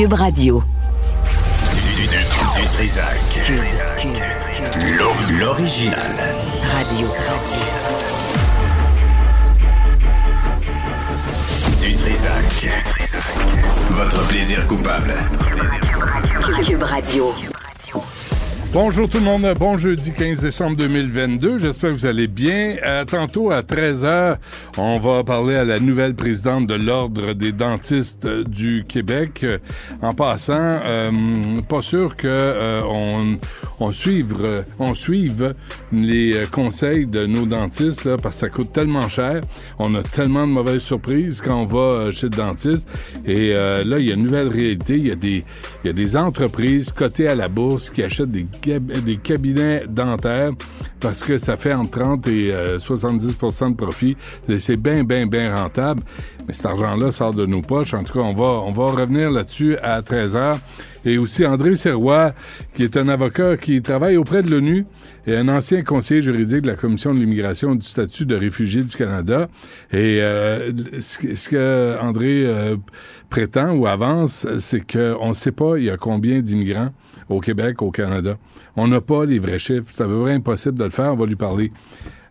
Cube Radio. Du, du, du Trisac. L'original. Radio. Du Trisac. Votre plaisir coupable. Cube Radio. Bonjour tout le monde, bon jeudi 15 décembre 2022, j'espère que vous allez bien. Euh, tantôt à 13h, on va parler à la nouvelle présidente de l'Ordre des dentistes euh, du Québec. Euh, en passant, euh, pas sûr que euh, on, on, suive, euh, on suive les conseils de nos dentistes, là, parce que ça coûte tellement cher. On a tellement de mauvaises surprises quand on va chez le dentiste. Et là, il y a une nouvelle réalité. Il y a des, il y a des entreprises cotées à la bourse qui achètent des, des cabinets dentaires parce que ça fait entre 30 et euh, 70% de profit. C'est bien, bien, bien rentable. Mais cet argent-là sort de nos poches. En tout cas, on va, on va revenir là-dessus à 13 heures. Et aussi André Serrois, qui est un avocat qui travaille auprès de l'ONU et un ancien conseiller juridique de la Commission de l'immigration du statut de réfugié du Canada. Et euh, ce, que- ce que André euh, prétend ou avance, c'est qu'on ne sait pas il y a combien d'immigrants au Québec, au Canada. On n'a pas les vrais chiffres. C'est à peu près impossible de le faire. On va lui parler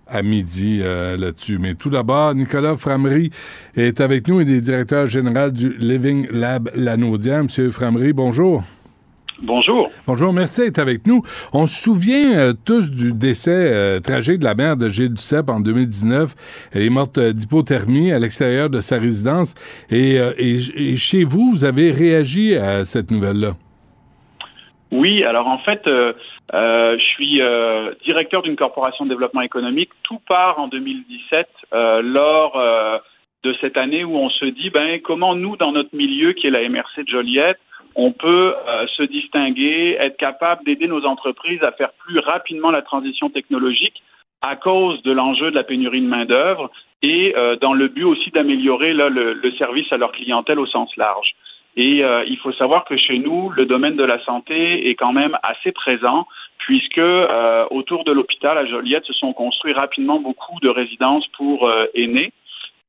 à midi euh, là-dessus. Mais tout d'abord, Nicolas Framery est avec nous. Il est directeur général du Living Lab Lanaudière. Monsieur Framery, bonjour. Bonjour. Bonjour, merci d'être avec nous. On se souvient euh, tous du décès euh, tragique de la mère de Gilles Duceppe en 2019. Elle est morte euh, d'hypothermie à l'extérieur de sa résidence. Et, et, et chez vous, vous avez réagi à cette nouvelle-là? Oui, alors en fait, euh, euh, je suis euh, directeur d'une corporation de développement économique. Tout part en 2017 euh, lors de cette année où on se dit, ben comment nous, dans notre milieu qui est la MRC de Joliette, on peut se distinguer, être capable d'aider nos entreprises à faire plus rapidement la transition technologique à cause de l'enjeu de la pénurie de main-d'œuvre et dans le but aussi d'améliorer le service à leur clientèle au sens large. Et euh, il faut savoir que chez nous, le domaine de la santé est quand même assez présent, puisque euh, autour de l'hôpital à Joliette se sont construits rapidement beaucoup de résidences pour euh, aînés.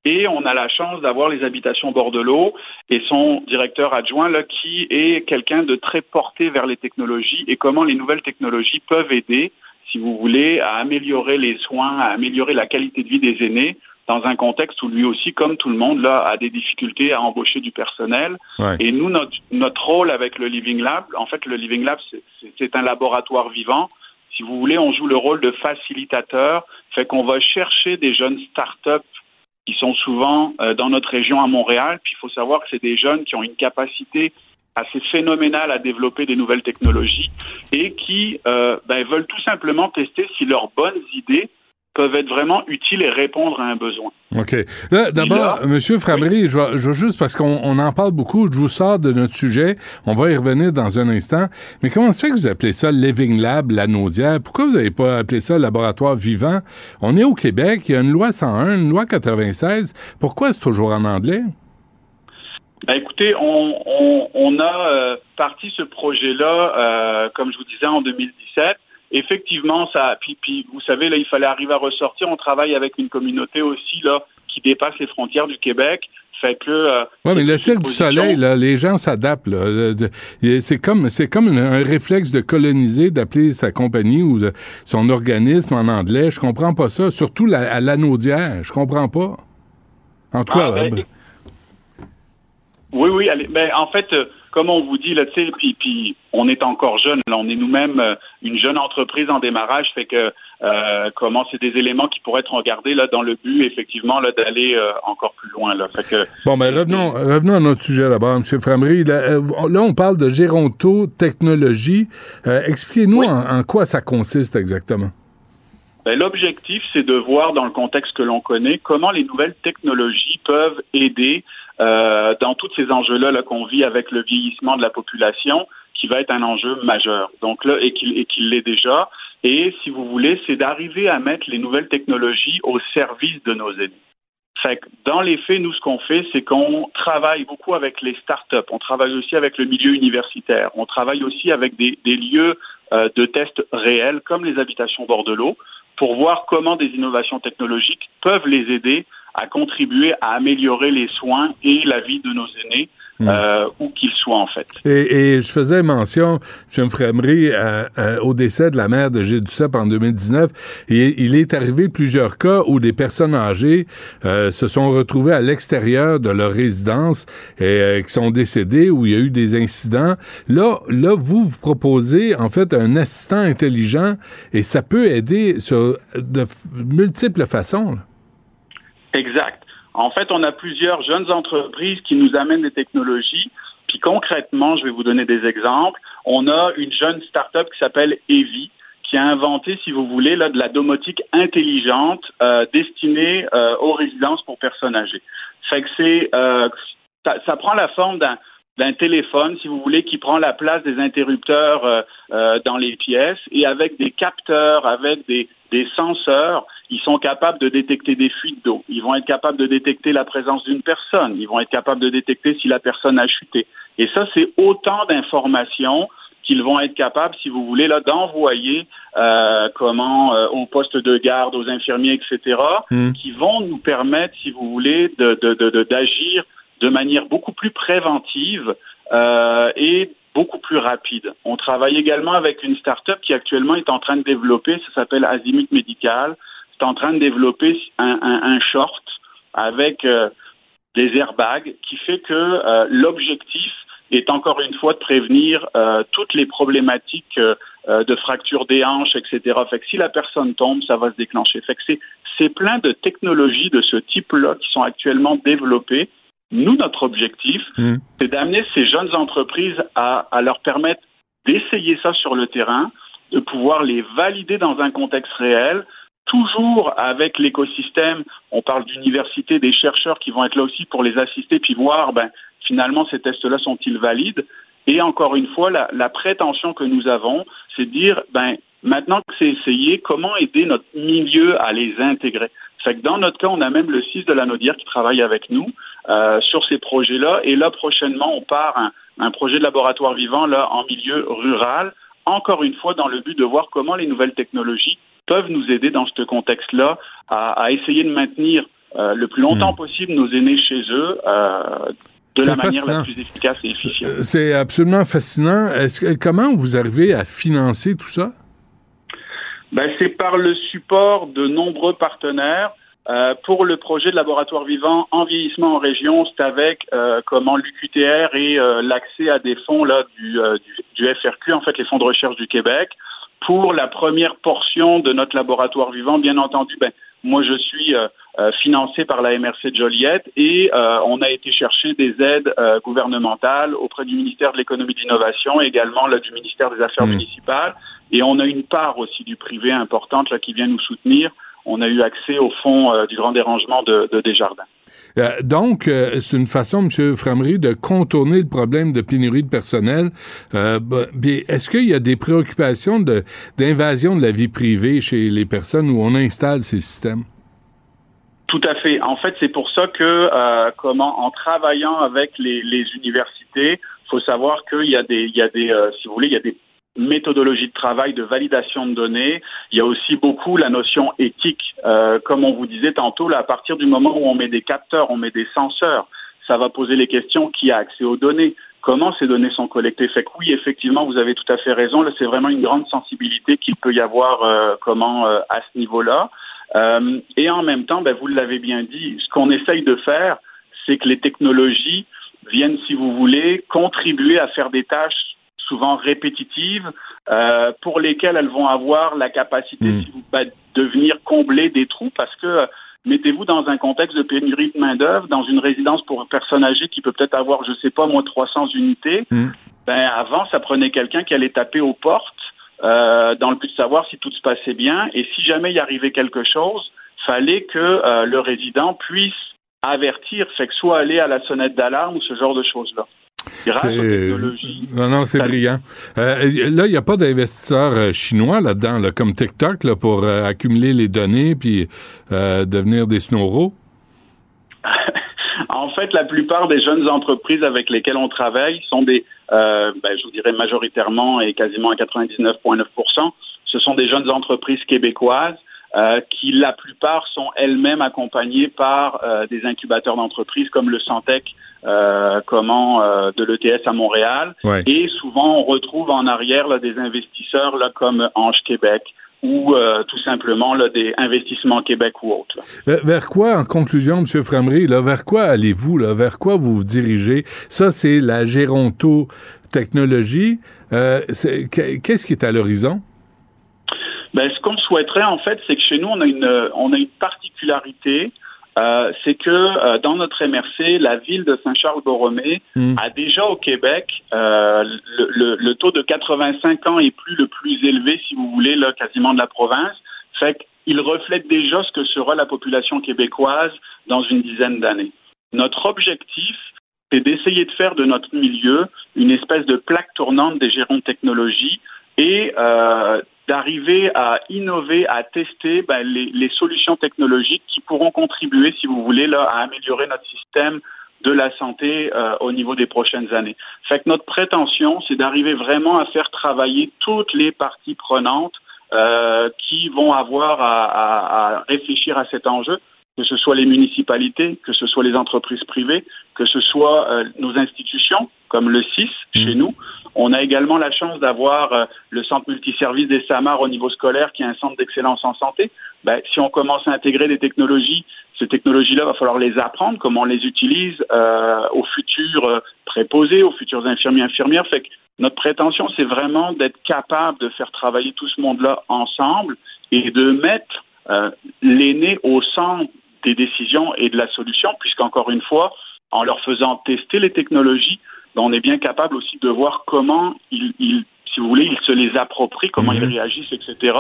Et on a la chance d'avoir les habitations bord de l'eau et son directeur adjoint qui est quelqu'un de très porté vers les technologies et comment les nouvelles technologies peuvent aider, si vous voulez, à améliorer les soins, à améliorer la qualité de vie des aînés dans un contexte où lui aussi, comme tout le monde, là, a des difficultés à embaucher du personnel. Ouais. Et nous, notre, notre rôle avec le Living Lab, en fait, le Living Lab, c'est un laboratoire vivant. Si vous voulez, on joue le rôle de facilitateur, fait qu'on va chercher des jeunes start-up qui sont souvent euh, dans notre région à Montréal. Puis il faut savoir que c'est des jeunes qui ont une capacité assez phénoménale à développer des nouvelles technologies et qui euh, ben, veulent tout simplement tester si leurs bonnes idées peuvent être vraiment utiles et répondre à un besoin. OK. Là, d'abord, Monsieur Framery, je, je vais juste, parce qu'on on en parle beaucoup, je vous sors de notre sujet, on va y revenir dans un instant, mais comment fait que vous appelez ça Living Lab, la Naudière? Pourquoi vous n'avez pas appelé ça laboratoire vivant? On est au Québec, il y a une loi 101, une loi 96. Pourquoi c'est toujours en anglais? Ben, écoutez, on, on, on a euh, parti ce projet-là, euh, comme je vous disais, en 2017. Effectivement, ça. Puis, puis, vous savez, là, il fallait arriver à ressortir. On travaille avec une communauté aussi là qui dépasse les frontières du Québec. Fait que. euh, Oui, mais le cirque du soleil, là, les gens s'adaptent. C'est comme, c'est comme une- un réflexe de coloniser, d'appeler sa compagnie ou de- son organisme en anglais. Je comprends pas ça. Surtout la- à l'anaudière. Je comprends pas. En tout cas, Ah, ben, euh, Oui, oui. Allez, mais en fait, euh, comme on vous dit, là, tu sais, puis, puis on est encore jeune. Là, on est nous-mêmes euh, une jeune entreprise en démarrage, fait que euh, comment c'est des éléments qui pourraient être regardés là dans le but, effectivement, là, d'aller euh, encore plus loin. Là. Fait que, Bon, mais revenons, revenons à notre sujet là-bas, M. Framery. Là, là, on parle de Géronto Technologie. Euh, Expliquez-nous Oui. en, en quoi ça consiste exactement. Ben, L'objectif, c'est de voir dans le contexte que l'on connaît comment les nouvelles technologies peuvent aider euh, dans tous ces enjeux-là là, qu'on vit avec le vieillissement de la population, qui va être un enjeu majeur. Donc là, et qu'il qu'il l'est déjà. Et si vous voulez, c'est d'arriver à mettre les nouvelles technologies au service de nos aînés. Fait que dans les faits, nous, ce qu'on fait, c'est qu'on travaille beaucoup avec les startups. On travaille aussi avec le milieu universitaire. On travaille aussi avec des, des lieux euh, de tests réels, comme les habitations bord de l'eau, pour voir comment des innovations technologiques peuvent les aider à contribuer à améliorer les soins et la vie de nos aînés, euh, où qu'ils soient en fait. Et, et je faisais mention, M. Framery, euh, euh, au décès de la mère de Gilles Duceppe en 2019. Et il est arrivé plusieurs cas où des personnes âgées euh, se sont retrouvées à l'extérieur de leur résidence et euh, qui sont décédées, où il y a eu des incidents. Là, là, vous, vous proposez en fait un assistant intelligent et ça peut aider sur de multiples façons. là. Exact. En fait, on a plusieurs jeunes entreprises qui nous amènent des technologies. Puis concrètement, je vais vous donner des exemples. On a une jeune start-up qui s'appelle Evi, qui a inventé, si vous voulez, là, de la domotique intelligente euh, destinée euh, aux résidences pour personnes âgées. Fait que c'est, euh, ça, ça prend la forme d'un d'un téléphone, si vous voulez, qui prend la place des interrupteurs euh, euh, dans les pièces et avec des capteurs, avec des, des senseurs, ils sont capables de détecter des fuites d'eau. Ils vont être capables de détecter la présence d'une personne. Ils vont être capables de détecter si la personne a chuté. Et ça, c'est autant d'informations qu'ils vont être capables, si vous voulez, là, d'envoyer euh, comment euh, aux postes de garde, aux infirmiers, etc., Mm. qui vont nous permettre, si vous voulez, de, de, de, de- d'agir de manière beaucoup plus préventive euh, et beaucoup plus rapide. On travaille également avec une start-up qui actuellement est en train de développer, ça s'appelle Azimut En train de développer un, un, un short avec euh, des airbags qui fait que euh, l'objectif est encore une fois de prévenir euh, toutes les problématiques de fracture des hanches, etc. Fait que si la personne tombe, ça va se déclencher. Fait que c'est, c'est plein de technologies de ce type-là qui sont actuellement développées. Nous, notre objectif, Mm. c'est d'amener ces jeunes entreprises à, à leur permettre d'essayer ça sur le terrain, de pouvoir les valider dans un contexte réel, toujours avec l'écosystème. On parle d'université, des chercheurs qui vont être là aussi pour les assister, puis voir, ben, finalement, ces tests-là sont-ils valides? Et encore une fois, la, prétention que nous avons, c'est de dire, ben, maintenant que c'est essayé, comment aider notre milieu à les intégrer? Fait que dans notre cas, on a même le 6 de la Naudière qui travaille avec nous euh, sur ces projets-là. Et là, prochainement, on part un projet de laboratoire vivant là en milieu rural, encore une fois dans le but de voir comment les nouvelles technologies peuvent nous aider dans ce contexte-là à, à essayer de maintenir euh, le plus longtemps Hmm. possible nos aînés chez eux euh, de la manière fascinant. la plus efficace et efficiente. Euh, C'est absolument fascinant. Que, comment vous arrivez à financer tout ça? Ben, c'est par le support de nombreux partenaires. Euh, pour le projet de laboratoire vivant en vieillissement en région, c'est avec euh, comment l'UQTR et euh, l'accès à des fonds là du, euh, du, du FRQ, en fait les fonds de recherche du Québec. Pour la première portion de notre laboratoire vivant, bien entendu, ben, moi je suis euh, euh, financé par la MRC de Joliette et euh, on a été chercher des aides euh, gouvernementales auprès du ministère de l'économie et de l'innovation, également là, du ministère des Affaires Mm. municipales. Et on a une part aussi du privé importante là, qui vient nous soutenir. On a eu accès au fonds euh, du grand dérangement de, de Desjardins. Euh, donc, euh, c'est une façon, M. Framery, de contourner le problème de pénurie de personnel. Euh, bah, Est-ce qu'il y a des préoccupations d'invasion de, la vie privée chez les personnes où on installe ces systèmes? Tout à fait. En fait, c'est pour ça que, comment, en travaillant avec les, les universités, faut savoir qu'il y a des, il y a des, si vous voulez, il y a des méthodologies de travail, de validation de données. Il y a aussi beaucoup la notion éthique. Euh, comme on vous disait tantôt, là, à partir du moment où on met des capteurs, on met des senseurs, ça va poser les questions qui a accès aux données, comment ces données sont collectées? Fait que oui, effectivement, vous avez tout à fait raison. Là, c'est vraiment une grande sensibilité qu'il peut y avoir euh, comment euh, à ce niveau-là. Et en même temps, ben, vous l'avez bien dit, ce qu'on essaye de faire, c'est que les technologies viennent, si vous voulez, contribuer à faire des tâches souvent répétitives euh, pour lesquelles elles vont avoir la capacité Mm. vous, bah, de venir combler des trous parce que euh, mettez-vous dans un contexte de pénurie de main-d'œuvre, dans une résidence pour personnes âgées qui peut peut-être avoir, je sais pas, moins de 300 unités. Mm. Ben, avant, ça prenait quelqu'un qui allait taper aux portes euh, dans le but de savoir si tout se passait bien. Et si jamais il arrivait quelque chose, fallait que euh, le résident puisse avertir, fait que soit aller à la sonnette d'alarme ou ce genre de choses-là. Grâce aux C'est- technologies. Non, non, c'est brillant. Euh, là, il n'y a pas d'investisseurs euh, chinois là-dedans, là, comme TikTok, là, pour euh, accumuler les données puis euh, devenir des snowros? En fait, la plupart des jeunes entreprises avec lesquelles on travaille sont des, euh, ben, je vous dirais majoritairement et quasiment à 99,9% ce sont des jeunes entreprises québécoises euh, qui, la plupart, sont elles-mêmes accompagnées par euh, des incubateurs d'entreprises comme le Santec, euh, comment euh, de l'ETS à Montréal. Ouais. Et souvent, on retrouve en arrière là, des investisseurs là, comme Ange Québec ou euh, tout simplement là, des investissements Québec ou autres. Vers, quoi, en conclusion, M. Framery, là, vers quoi allez-vous? Là? Vers quoi vous vous dirigez? Ça, c'est la géronto-technologie. C'est- qu'est- Qu'est-ce qui est à l'horizon? Ben, ce qu'on souhaiterait, en fait, c'est que chez nous, on a une, on a une particularité. Euh, c'est que euh, dans notre MRC, la ville de Saint-Charles-Borromée Hmm. a déjà au Québec euh, le, le- le taux de 85 ans est plus le plus élevé, si vous voulez, là, quasiment de la province. Fait qu'il reflète déjà ce que sera la population québécoise dans une dizaine d'années. Notre objectif, c'est d'essayer de faire de notre milieu une espèce de plaque tournante des gérants de technologie et d'arriver à innover, à tester ben, les, solutions technologiques qui pourront contribuer, si vous voulez, là, à améliorer notre système de la santé euh, au niveau des prochaines années. Notre prétention, c'est d'arriver vraiment à faire travailler toutes les parties prenantes euh, qui vont avoir à réfléchir à cet enjeu, que ce soit les municipalités, que ce soit les entreprises privées, que ce soit euh, nos institutions, comme le CIS chez nous. On a également la chance d'avoir euh, le centre multiservice des SAMAR au niveau scolaire, qui est un centre d'excellence en santé. Ben, si on commence à intégrer des technologies, ces technologies-là, va falloir les apprendre, comment on les utilise euh, aux futurs préposés, aux futurs infirmiers, infirmières. Fait que notre prétention, c'est vraiment d'être capable de faire travailler tout ce monde-là ensemble et de mettre euh, l'aîné au centre des décisions et de la solution, puisqu'encore une fois, en leur faisant tester les technologies, ben, on est bien capable aussi de voir comment ils, ils- si vous voulez, ils se les approprient, comment ils réagissent, etc.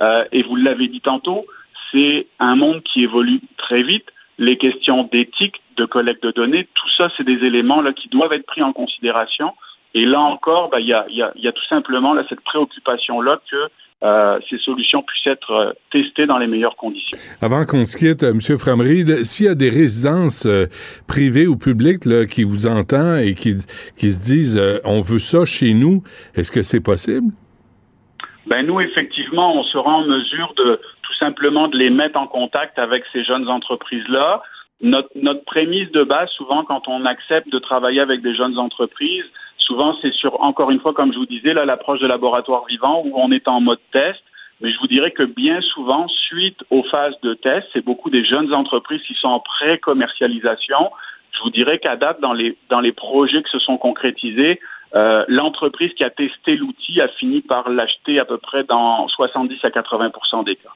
Euh, et vous l'avez dit tantôt, c'est un monde qui évolue très vite. Les questions d'éthique, de collecte de données, tout ça, c'est des éléments là qui doivent être pris en considération. Et là encore, ben, il y, a, il y, a, il y a tout simplement là, cette préoccupation-là que euh, ces solutions puissent être euh, testées dans les meilleures conditions. Avant qu'on se quitte, euh, M. Framery, s'il y a des résidences euh, privées ou publiques là, qui vous entendent et qui, qui se disent euh, on veut ça chez nous, est-ce que c'est possible? Ben nous, effectivement, on sera en mesure de tout simplement de les mettre en contact avec ces jeunes entreprises-là. Notre, notre prémisse de base, souvent, quand on accepte de travailler avec des jeunes entreprises, souvent c'est sur, encore une fois, comme je vous disais, là, l'approche de laboratoire vivant où on est en mode test. Mais je vous dirais que bien souvent, suite aux phases de test, c'est beaucoup des jeunes entreprises qui sont en pré-commercialisation. Je vous dirais qu'à date, dans les, dans les projets qui se sont concrétisés, euh, l'entreprise qui a testé l'outil a fini par l'acheter à peu près dans 70 à 80% des cas.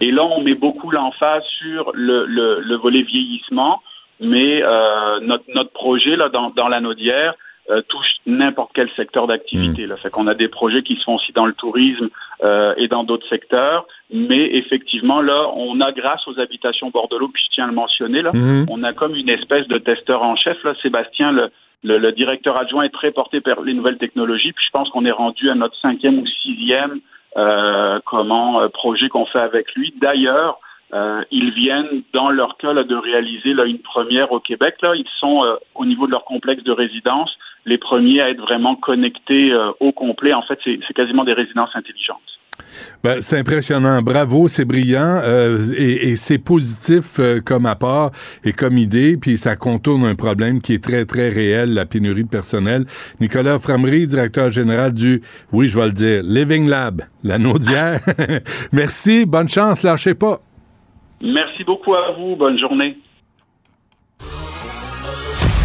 Et là, on met beaucoup l'emphase sur le, le, le volet vieillissement, mais euh, notre, notre projet là dans, dans la Naudière euh, touche n'importe quel secteur d'activité. Là, fait qu'on a des projets qui se font aussi dans le tourisme euh, et dans d'autres secteurs, mais effectivement là, on a grâce aux habitations Bordelot, puis je tiens à le mentionner là, Mhm. on a comme une espèce de testeur en chef là, Sébastien le le, le, directeur adjoint est très porté par les nouvelles technologies. Puis je pense qu'on est rendu à notre cinquième ou sixième euh, comment euh, projet qu'on fait avec lui. D'ailleurs, euh, ils viennent dans leur cas là, de réaliser là, une première au Québec. Là, ils sont euh, au niveau de leur complexe de résidence les premiers à être vraiment connectés euh, au complet. En fait, c'est quasiment des résidences intelligentes. Ben, c'est impressionnant. Bravo, c'est brillant euh, et, et c'est positif euh, comme apport et comme idée, puis ça contourne un problème qui est très, très réel, la pénurie de personnel. Nicolas Framery, directeur général du, oui, je vais le dire, Living Lab, la Naudière. Merci, bonne chance, lâchez pas. Merci beaucoup à vous. Bonne journée.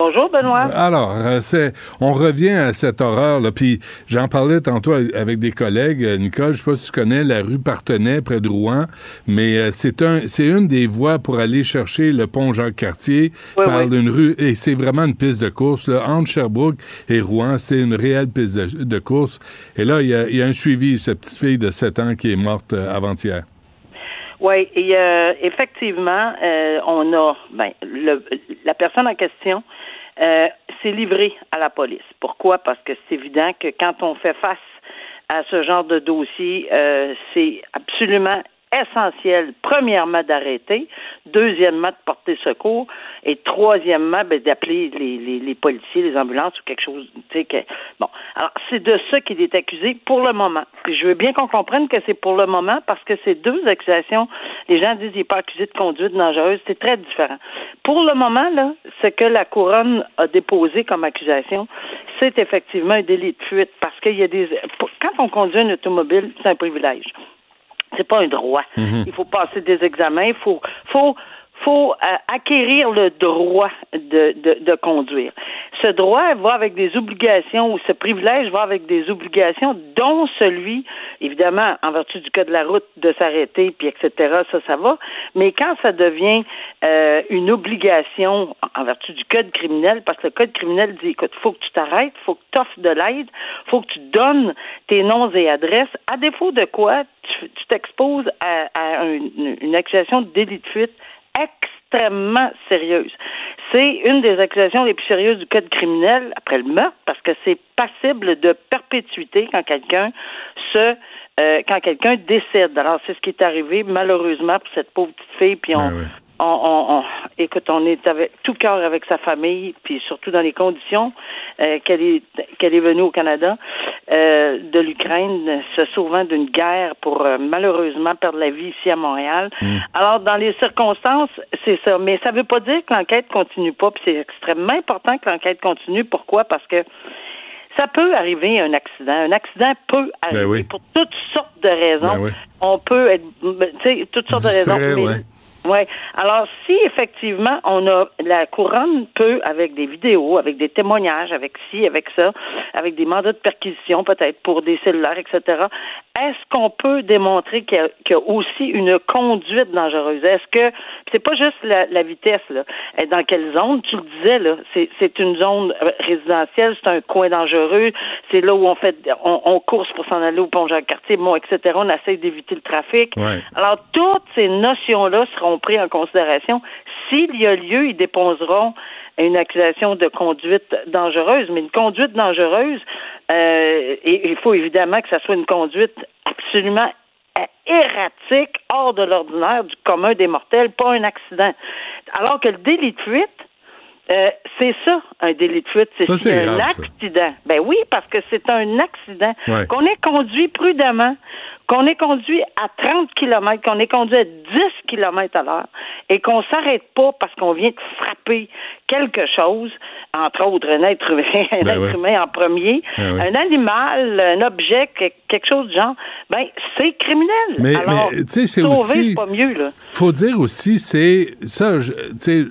Bonjour, Benoît. Alors, euh, c'est, on revient à cette horreur, là. Puis j'en parlais tantôt avec des collègues. Euh, Nicole, je sais pas si tu connais la rue Partenay près de Rouen, mais euh, c'est un, c'est une des voies pour aller chercher le pont Jacques-Cartier Oui, par oui. une rue, et c'est vraiment une piste de course, là. Entre Sherbrooke et Rouen, c'est une réelle piste de, de course. Et là, il y a, il y a un suivi, cette petite fille de 7 ans qui est morte avant-hier. Oui, et euh, effectivement, euh, on a ben, le, la personne en question euh, s'est livrée à la police. Pourquoi? Parce que c'est évident que quand on fait face à ce genre de dossier, euh, c'est absolument essentiel, premièrement, d'arrêter, deuxièmement, de porter secours, et troisièmement, ben, d'appeler les, les, policiers, les ambulances ou quelque chose, que, bon. Alors, c'est de ça qu'il est accusé pour le moment. Puis je veux bien qu'on comprenne que c'est pour le moment, parce que ces deux accusations, les gens disent qu'il n'est pas accusé de conduite dangereuse, c'est très différent. Pour le moment, là, ce que la couronne a déposé comme accusation, c'est effectivement un délit de fuite, parce qu'il y a des, quand on conduit une automobile, c'est un privilège c'est pas un droit. Il faut passer des examens, il faut, faut, faut euh, acquérir le droit de, de, de conduire. Ce droit va avec des obligations, ou ce privilège va avec des obligations, dont celui, évidemment, en vertu du code de la route, de s'arrêter, puis etc., ça, ça va. Mais quand ça devient euh, une obligation en vertu du code criminel, parce que le code criminel dit, écoute, faut que tu t'arrêtes, faut que tu offres de l'aide, faut que tu donnes tes noms et adresses, à défaut de quoi tu t'exposes à, à une, une accusation de délit de fuite extrêmement sérieuse. C'est une des accusations les plus sérieuses du code criminel après le meurtre parce que c'est passible de perpétuité quand quelqu'un se euh, quand quelqu'un décède. Alors c'est ce qui est arrivé malheureusement pour cette pauvre petite fille puis on ouais. On, on, on- écoute, on est avec tout cœur avec sa famille, puis surtout dans les conditions euh, qu'elle est qu'elle est venue au Canada euh, de l'Ukraine, se sauvant d'une guerre pour euh, malheureusement perdre la vie ici à Montréal. Alors dans les circonstances, c'est ça, mais ça veut pas dire que l'enquête continue pas, puis c'est extrêmement important que l'enquête continue. Pourquoi? Parce que ça peut arriver un accident. Un accident peut arriver Ben oui. pour toutes sortes de raisons. Ben oui. On peut être, tu sais, toutes sortes de raisons. Distrait, mais- ouais. Ouais. Alors, si effectivement on a la couronne peut, avec des vidéos, avec des témoignages, avec ci, avec ça, avec des mandats de perquisition peut-être pour des cellulaires, etc. Est-ce qu'on peut démontrer qu'il y, y a aussi une conduite dangereuse? Est-ce que c'est pas juste la, la vitesse là Dans quelle zone? Tu le disais là, c'est, une zone résidentielle, c'est un coin dangereux, c'est là où on fait, on, on course pour s'en aller au pont Jacques-Cartier, bon, etc. On essaie d'éviter le trafic. Ouais. Alors, toutes ces notions-là seront prises en considération. S'il y a lieu, ils déposeront une accusation de conduite dangereuse. Mais une conduite dangereuse, euh, il faut évidemment que ça soit une conduite absolument euh, erratique, hors de l'ordinaire, du commun des mortels, pas un accident. Alors que le délit de fuite, euh, c'est ça, un délit de fuite. C'est un grave, ça. accident. Ben oui, parce que c'est un accident. Ouais. Qu'on ait conduit prudemment, qu'on ait conduit à 30 km, qu'on ait conduit à 10 km à l'heure et qu'on s'arrête pas parce qu'on vient de frapper quelque chose, entre autres un être humain, un Ben être humain en premier, Ben un animal, un objet, que- quelque chose du genre, ben c'est criminel. Mais- Alors, mais, tu sais, c'est aussi- pas mieux, là. faut dire aussi, c'est ça, tu sais,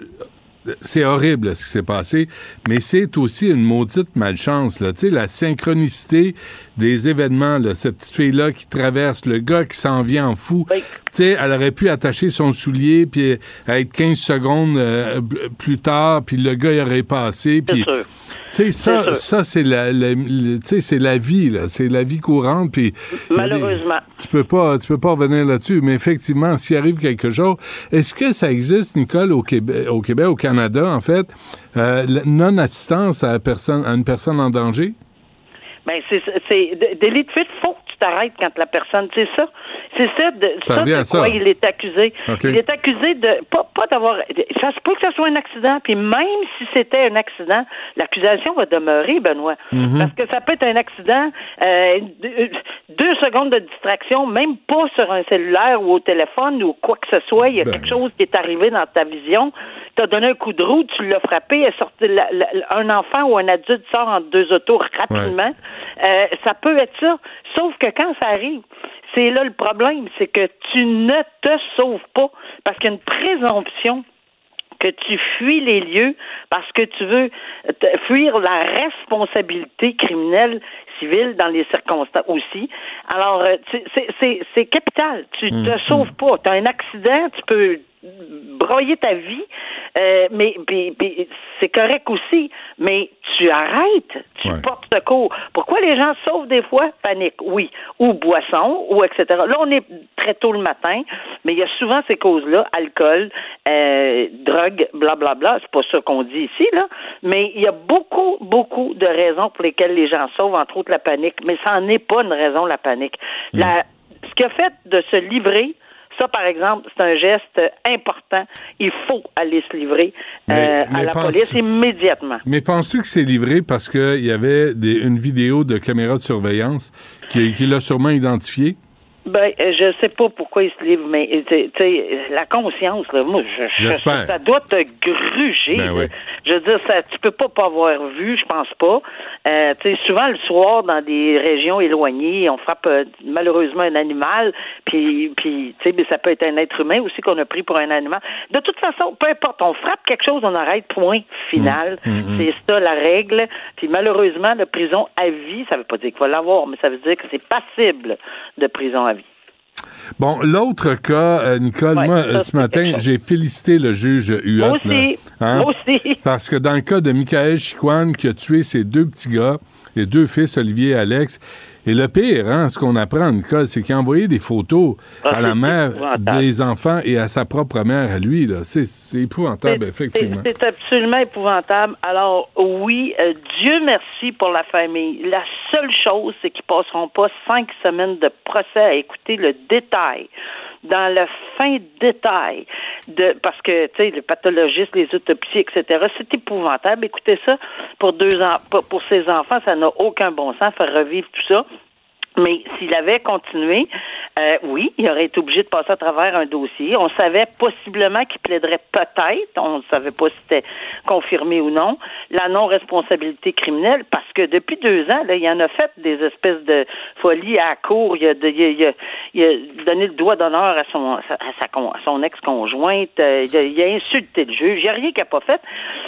c'est horrible ce qui s'est passé, mais c'est aussi une maudite malchance là. Tu sais, la synchronicité des événements, là, cette petite fille là qui traverse, le gars qui s'en vient en fou. Oui. Tu sais, elle aurait pu attacher son soulier puis être 15 secondes euh, plus tard, puis le gars il aurait passé, C'est puis tu sais ça, C'est sûr. ça c'est la, la- c'est la vie là, c'est la vie courante, puis Malheureusement. tu peux pas, tu peux pas revenir là-dessus. Mais effectivement, s'il arrive quelque chose, est-ce que ça existe, Nicole, au Québec, au, Québec, au Canada, en fait, euh, la non-assistance à, la personne, à une personne en danger? Ben, c'est, délit de fuite, faut t'arrêtes quand la personne, c'est ça. C'est ça, de, Ça ça, de ça. quoi il est accusé. Il est accusé de, pas, pas d'avoir, ça se peut que ce soit un accident, puis même si c'était un accident, l'accusation va demeurer, Benoît. Mhm. Parce que ça peut être un accident, euh, deux, deux secondes de distraction, même pas sur un cellulaire ou au téléphone ou quoi que ce soit, il y a Ben. quelque chose qui est arrivé dans ta vision, t'as donné un coup de roue, tu l'as frappé, elle sorti, la- la- un enfant ou un adulte sort entre deux autos rapidement. Euh, ça peut être ça. Sauf que quand ça arrive, c'est là le problème, c'est que tu ne te sauves pas parce qu'il y a une présomption que tu fuis les lieux parce que tu veux fuir la responsabilité criminelle civile dans les circonstances aussi. Alors, euh, c'est- capital. Tu te sauves pas. Tu as un accident, tu peux broyer ta vie, euh, mais c'est correct aussi, mais tu arrêtes, tu Ouais. portes secours. Pourquoi les gens sauvent des fois? Panique, oui. Ou boisson, ou etc. Là, on est très tôt le matin, mais il y a souvent ces causes-là, alcool, euh, drogue, blablabla. C'est pas ça qu'on dit ici, là. Mais il y a beaucoup, beaucoup de raisons pour lesquelles les gens sauvent, entre autres la panique. Mais ça n'en est pas une raison, la panique. La, ce qui a fait de se livrer, ça, par exemple, c'est un geste important. Il faut aller se livrer Mais- euh, mais à la pense- police immédiatement. Mais penses-tu que c'est livré parce qu'il y avait des- une vidéo de caméra de surveillance qui, qui l'a sûrement identifié? Ben, euh, je sais pas pourquoi il se livre, mais euh, tu sais, la conscience, là, moi, je, ça doit te gruger. Ben oui. Je veux dire, ça, tu peux pas pas avoir vu, je pense pas. Euh, souvent le soir dans des régions éloignées, on frappe euh, malheureusement un animal, puis, puis, mais ça peut être un être humain aussi qu'on a pris pour un animal. De toute façon, peu importe, on frappe quelque chose, on arrête. Point final. Mmh, C'est ça la règle. Puis malheureusement, la prison à vie, ça veut pas dire qu'il va l'avoir, mais ça veut dire que c'est passible de prison à vie. Bon, l'autre cas, euh, Nicole, Ouais, moi, ça, euh, ce matin, j'ai félicité le juge Huot. Moi aussi. là. Hein? Moi aussi. Parce que dans le cas de Michael Chiquan, qui a tué ses deux petits gars, les deux fils, Olivier et Alex, et le pire, hein, ce qu'on apprend, Nicole, c'est qu'il a envoyé des photos Ah, à la mère des enfants et à sa propre mère à lui. C'est épouvantable, effectivement. C'est c'est absolument épouvantable. Alors, oui, euh, Dieu merci pour la famille. La seule chose, c'est qu'ils passeront pas cinq semaines de procès à écouter le détail dans le fin détail de parce que tu sais les pathologistes, les autopsies, etc. C'est épouvantable. Écoutez ça pour deux ans, pour ses enfants, ça n'a aucun bon sens faire revivre tout ça. Mais s'il avait continué, euh, oui, il aurait été obligé de passer à travers un dossier. On savait possiblement qu'il plaiderait peut-être, on ne savait pas si c'était confirmé ou non, la non-responsabilité criminelle, parce que depuis deux ans, là, il en a fait des espèces de folies à la cour. Il a, de- il a- donné le doigt d'honneur à son, à sa à son ex-conjointe. Euh, il, a, insulté le juge. Il n'y a rien qu'il n'a pas fait.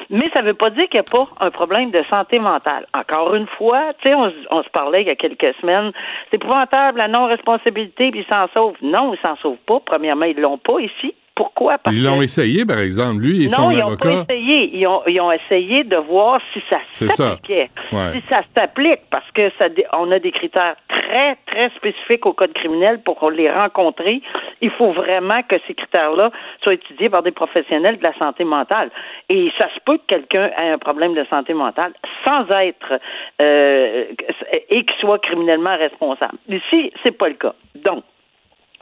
Mais ça ne veut pas dire qu'il n'y a pas un problème de santé mentale. Encore une fois, tu sais, on, on se parlait il y a quelques semaines. C'est épouvantable, la non-responsabilité, puis ils s'en sauvent. Non, ils s'en sauvent pas. Premièrement, ils l'ont pas ici. Pourquoi? Parce Ils que- l'ont essayé, par exemple, lui et non, son ils n'ont avocat. pas essayé. Ils ont, ils ont essayé de voir si ça s'appliquait. Ouais. Si ça s'applique, parce que ça, on a des critères très, très spécifiques au code criminel pour les rencontrer. Il faut vraiment que ces critères-là soient étudiés par des professionnels de la santé mentale. Et ça se peut que quelqu'un ait un problème de santé mentale sans être euh, et qu'il soit criminellement responsable. Ici, c'est pas le cas. Donc,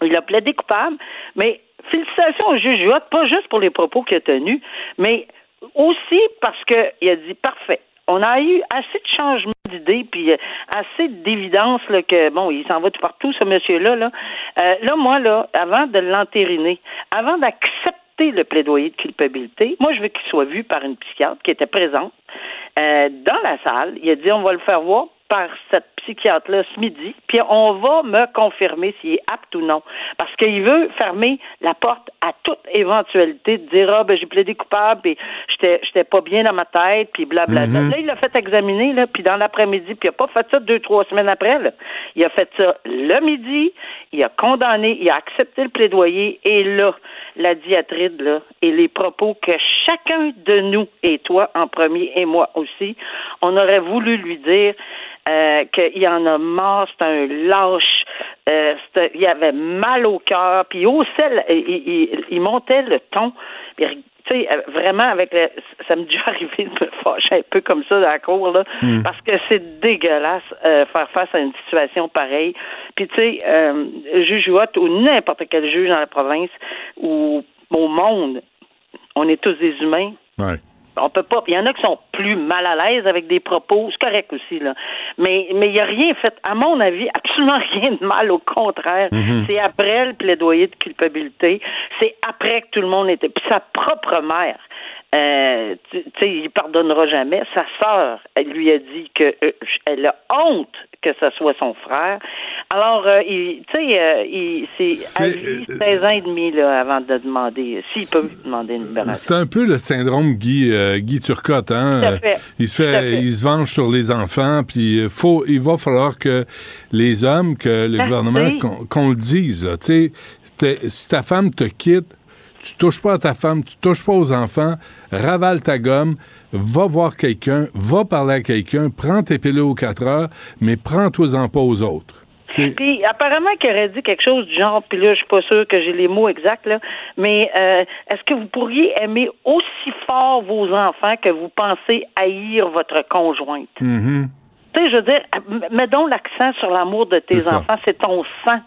il a plaidé coupable, mais félicitations au juge Huot, pas juste pour les propos qu'il a tenus, mais aussi parce qu'il a dit parfait. On a eu assez de changements d'idées, puis euh, assez d'évidence que, bon, il s'en va tout partout, ce monsieur-là. Là, Euh, là moi, là, avant de l'entériner, avant d'accepter le plaidoyer de culpabilité, moi, je veux qu'il soit vu par une psychiatre qui était présente euh, dans la salle. Il a dit, on va le faire voir par cette psychiatre-là ce midi, puis on va me confirmer s'il est apte ou non. Parce qu'il veut fermer la porte à toute éventualité de dire Ah ben j'ai plaidé coupable et j'étais j'étais pas bien dans ma tête, puis blablabla. Mhm. Là, il l'a fait examiner, là, puis dans l'après-midi, puis il a pas fait ça deux, trois semaines après. Là. Il a fait ça le midi, il a condamné, il a accepté le plaidoyer, et là, la diatribe, là, et les propos que chacun de nous, et toi en premier, et moi aussi, on aurait voulu lui dire euh, qu'il en a marre, c'est un lâche, euh, il avait mal au cœur, puis il haussait, le- il, il- il montait le ton, puis tu sais, euh, vraiment, avec le, ça m'est déjà arrivé de me fâcher un peu comme ça dans la cour, là, parce que c'est dégueulasse euh, faire face à une situation pareille. Puis, tu sais, euh, juge Huot ou n'importe quel juge dans la province ou au monde, on est tous des humains, Ouais. On peut pas. Il y en a qui sont plus mal à l'aise avec des propos, c'est correct aussi là. Mais mais il n'y a rien fait, à mon avis, absolument rien de mal. Au contraire, c'est après le plaidoyer de culpabilité, c'est après que tout le monde était, puis sa propre mère Euh, tu sais, il pardonnera jamais. Sa sœur, elle lui a dit que euh, elle a honte que ce soit son frère. Alors, euh, il- tu sais, euh, il- c'est à C'est, lui euh, 16 ans et demi là, avant de demander, s'il peut demander une C'est libération. un peu le syndrome Guy, Guy Turcotte. Hein? Tout à fait. Il se fait, fait. il se venge sur les enfants, puis faut, il va falloir que les hommes, que le Merci. gouvernement, qu'on le dise. Tu sais, si ta femme te quitte, tu touches pas à ta femme, tu touches pas aux enfants, ravale ta gomme, va voir quelqu'un, va parler à quelqu'un, prends tes pilules aux 4 heures, mais prends-toi-en pas aux autres. Puis apparemment qu'il aurait dit quelque chose du genre, puis là je suis pas sûre que j'ai les mots exacts là, mais euh, est-ce que vous pourriez aimer aussi fort vos enfants que vous pensez haïr votre conjointe? mhm. Tu sais, je veux dire, mets donc l'accent sur l'amour de tes enfants. C'est ton sang.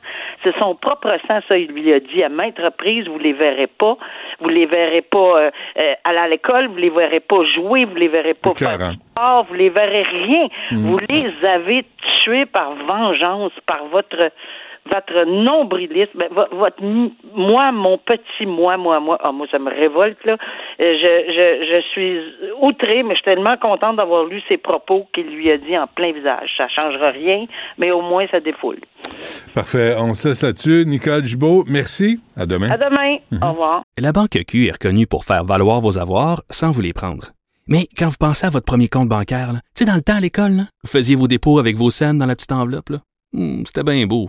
C'est son propre sang, ça, il lui a dit à maintes reprises. Vous les verrez pas. Vous les verrez pas euh, euh, aller à l'école. Vous les verrez pas jouer. Vous les verrez pas faire clair, du sport. Vous les verrez rien. Mhm. Vous les avez tués par vengeance, par votre votre nombrilisme, ben, vo- votre m- moi, mon petit moi, moi, moi, ah, moi, ça me révolte, là. Euh, Je, je, je suis outrée, mais je suis tellement contente d'avoir lu ses propos qu'il lui a dit en plein visage. Ça changera rien, mais au moins, ça défoule. Parfait. On se laisse là-dessus. Nicole Gibault, merci. À demain. À demain. Au revoir. La Banque Q est reconnue pour faire valoir vos avoirs sans vous les prendre. Mais quand vous pensez à votre premier compte bancaire, là, tu sais, dans le temps à l'école, là, vous faisiez vos dépôts avec vos scènes dans la petite enveloppe. là. Hmm, C'était bien beau.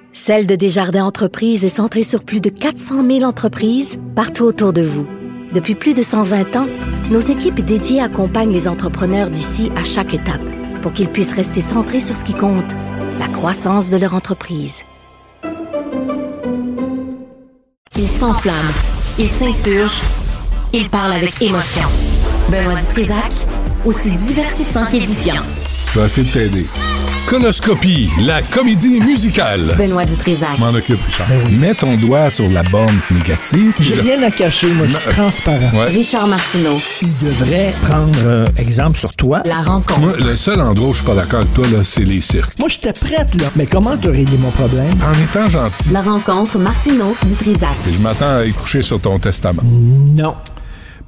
Celle de Desjardins Entreprises est centrée sur plus de 400 000 entreprises partout autour de vous. Depuis plus de 120 ans, nos équipes dédiées accompagnent les entrepreneurs d'ici à chaque étape pour qu'ils puissent rester centrés sur ce qui compte, la croissance de leur entreprise. Il s'enflamme, il s'insurge, il parle avec émotion. Benoît Dutrisac, aussi divertissant qu'édifiant. Je vais essayer de t'aider. Conoscopie, la comédie musicale. Benoît Dutrisac. M'en occupe, Richard. Mets ton doigt sur la borne négative. J'ai rien à cacher, moi, je suis transparent. Ouais. Richard Martineau. Il devrait prendre euh, exemple sur toi. La rencontre. Moi, le seul endroit où je suis pas d'accord avec toi, là, c'est les cirques. Moi, j'étais prête, là. Mais comment te régler mon problème? En étant gentil. La rencontre Martineau Dutrisac. Je m'attends à y coucher sur ton testament. Non.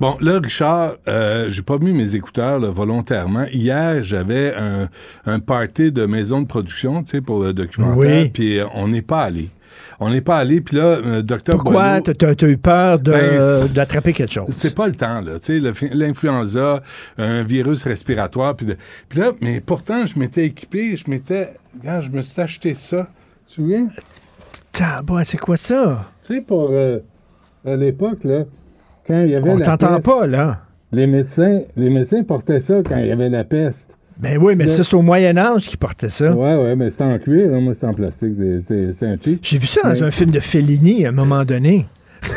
Bon, là, Richard, euh, j'ai pas mis mes écouteurs là, volontairement. Hier, j'avais un, un party de maison de production, tu sais, pour le documentaire. Oui. Puis euh, on n'est pas allé. On n'est pas allé. Puis là, euh, docteur Pourquoi? Boileau- T'as t'as eu peur Ben, d'attraper quelque chose? C'est pas le temps, là. Tu sais, l'influenza, un virus respiratoire. Puis là, mais pourtant, je m'étais équipé, je m'étais. Regarde, je me suis acheté ça. Tu te souviens? C'est quoi ça? Tu sais, pour. euh, à l'époque, là, quand il y avait On t'entend pas, là. Les médecins, les médecins portaient ça quand il y avait la peste. Ben oui, mais ça, c'est au Moyen-Âge qui portait ça. Ouais, ouais, mais c'était en cuir, là. Moi, c'était en plastique. C'était- un cheap. J'ai vu ça dans Mais- un film de Fellini à un moment donné.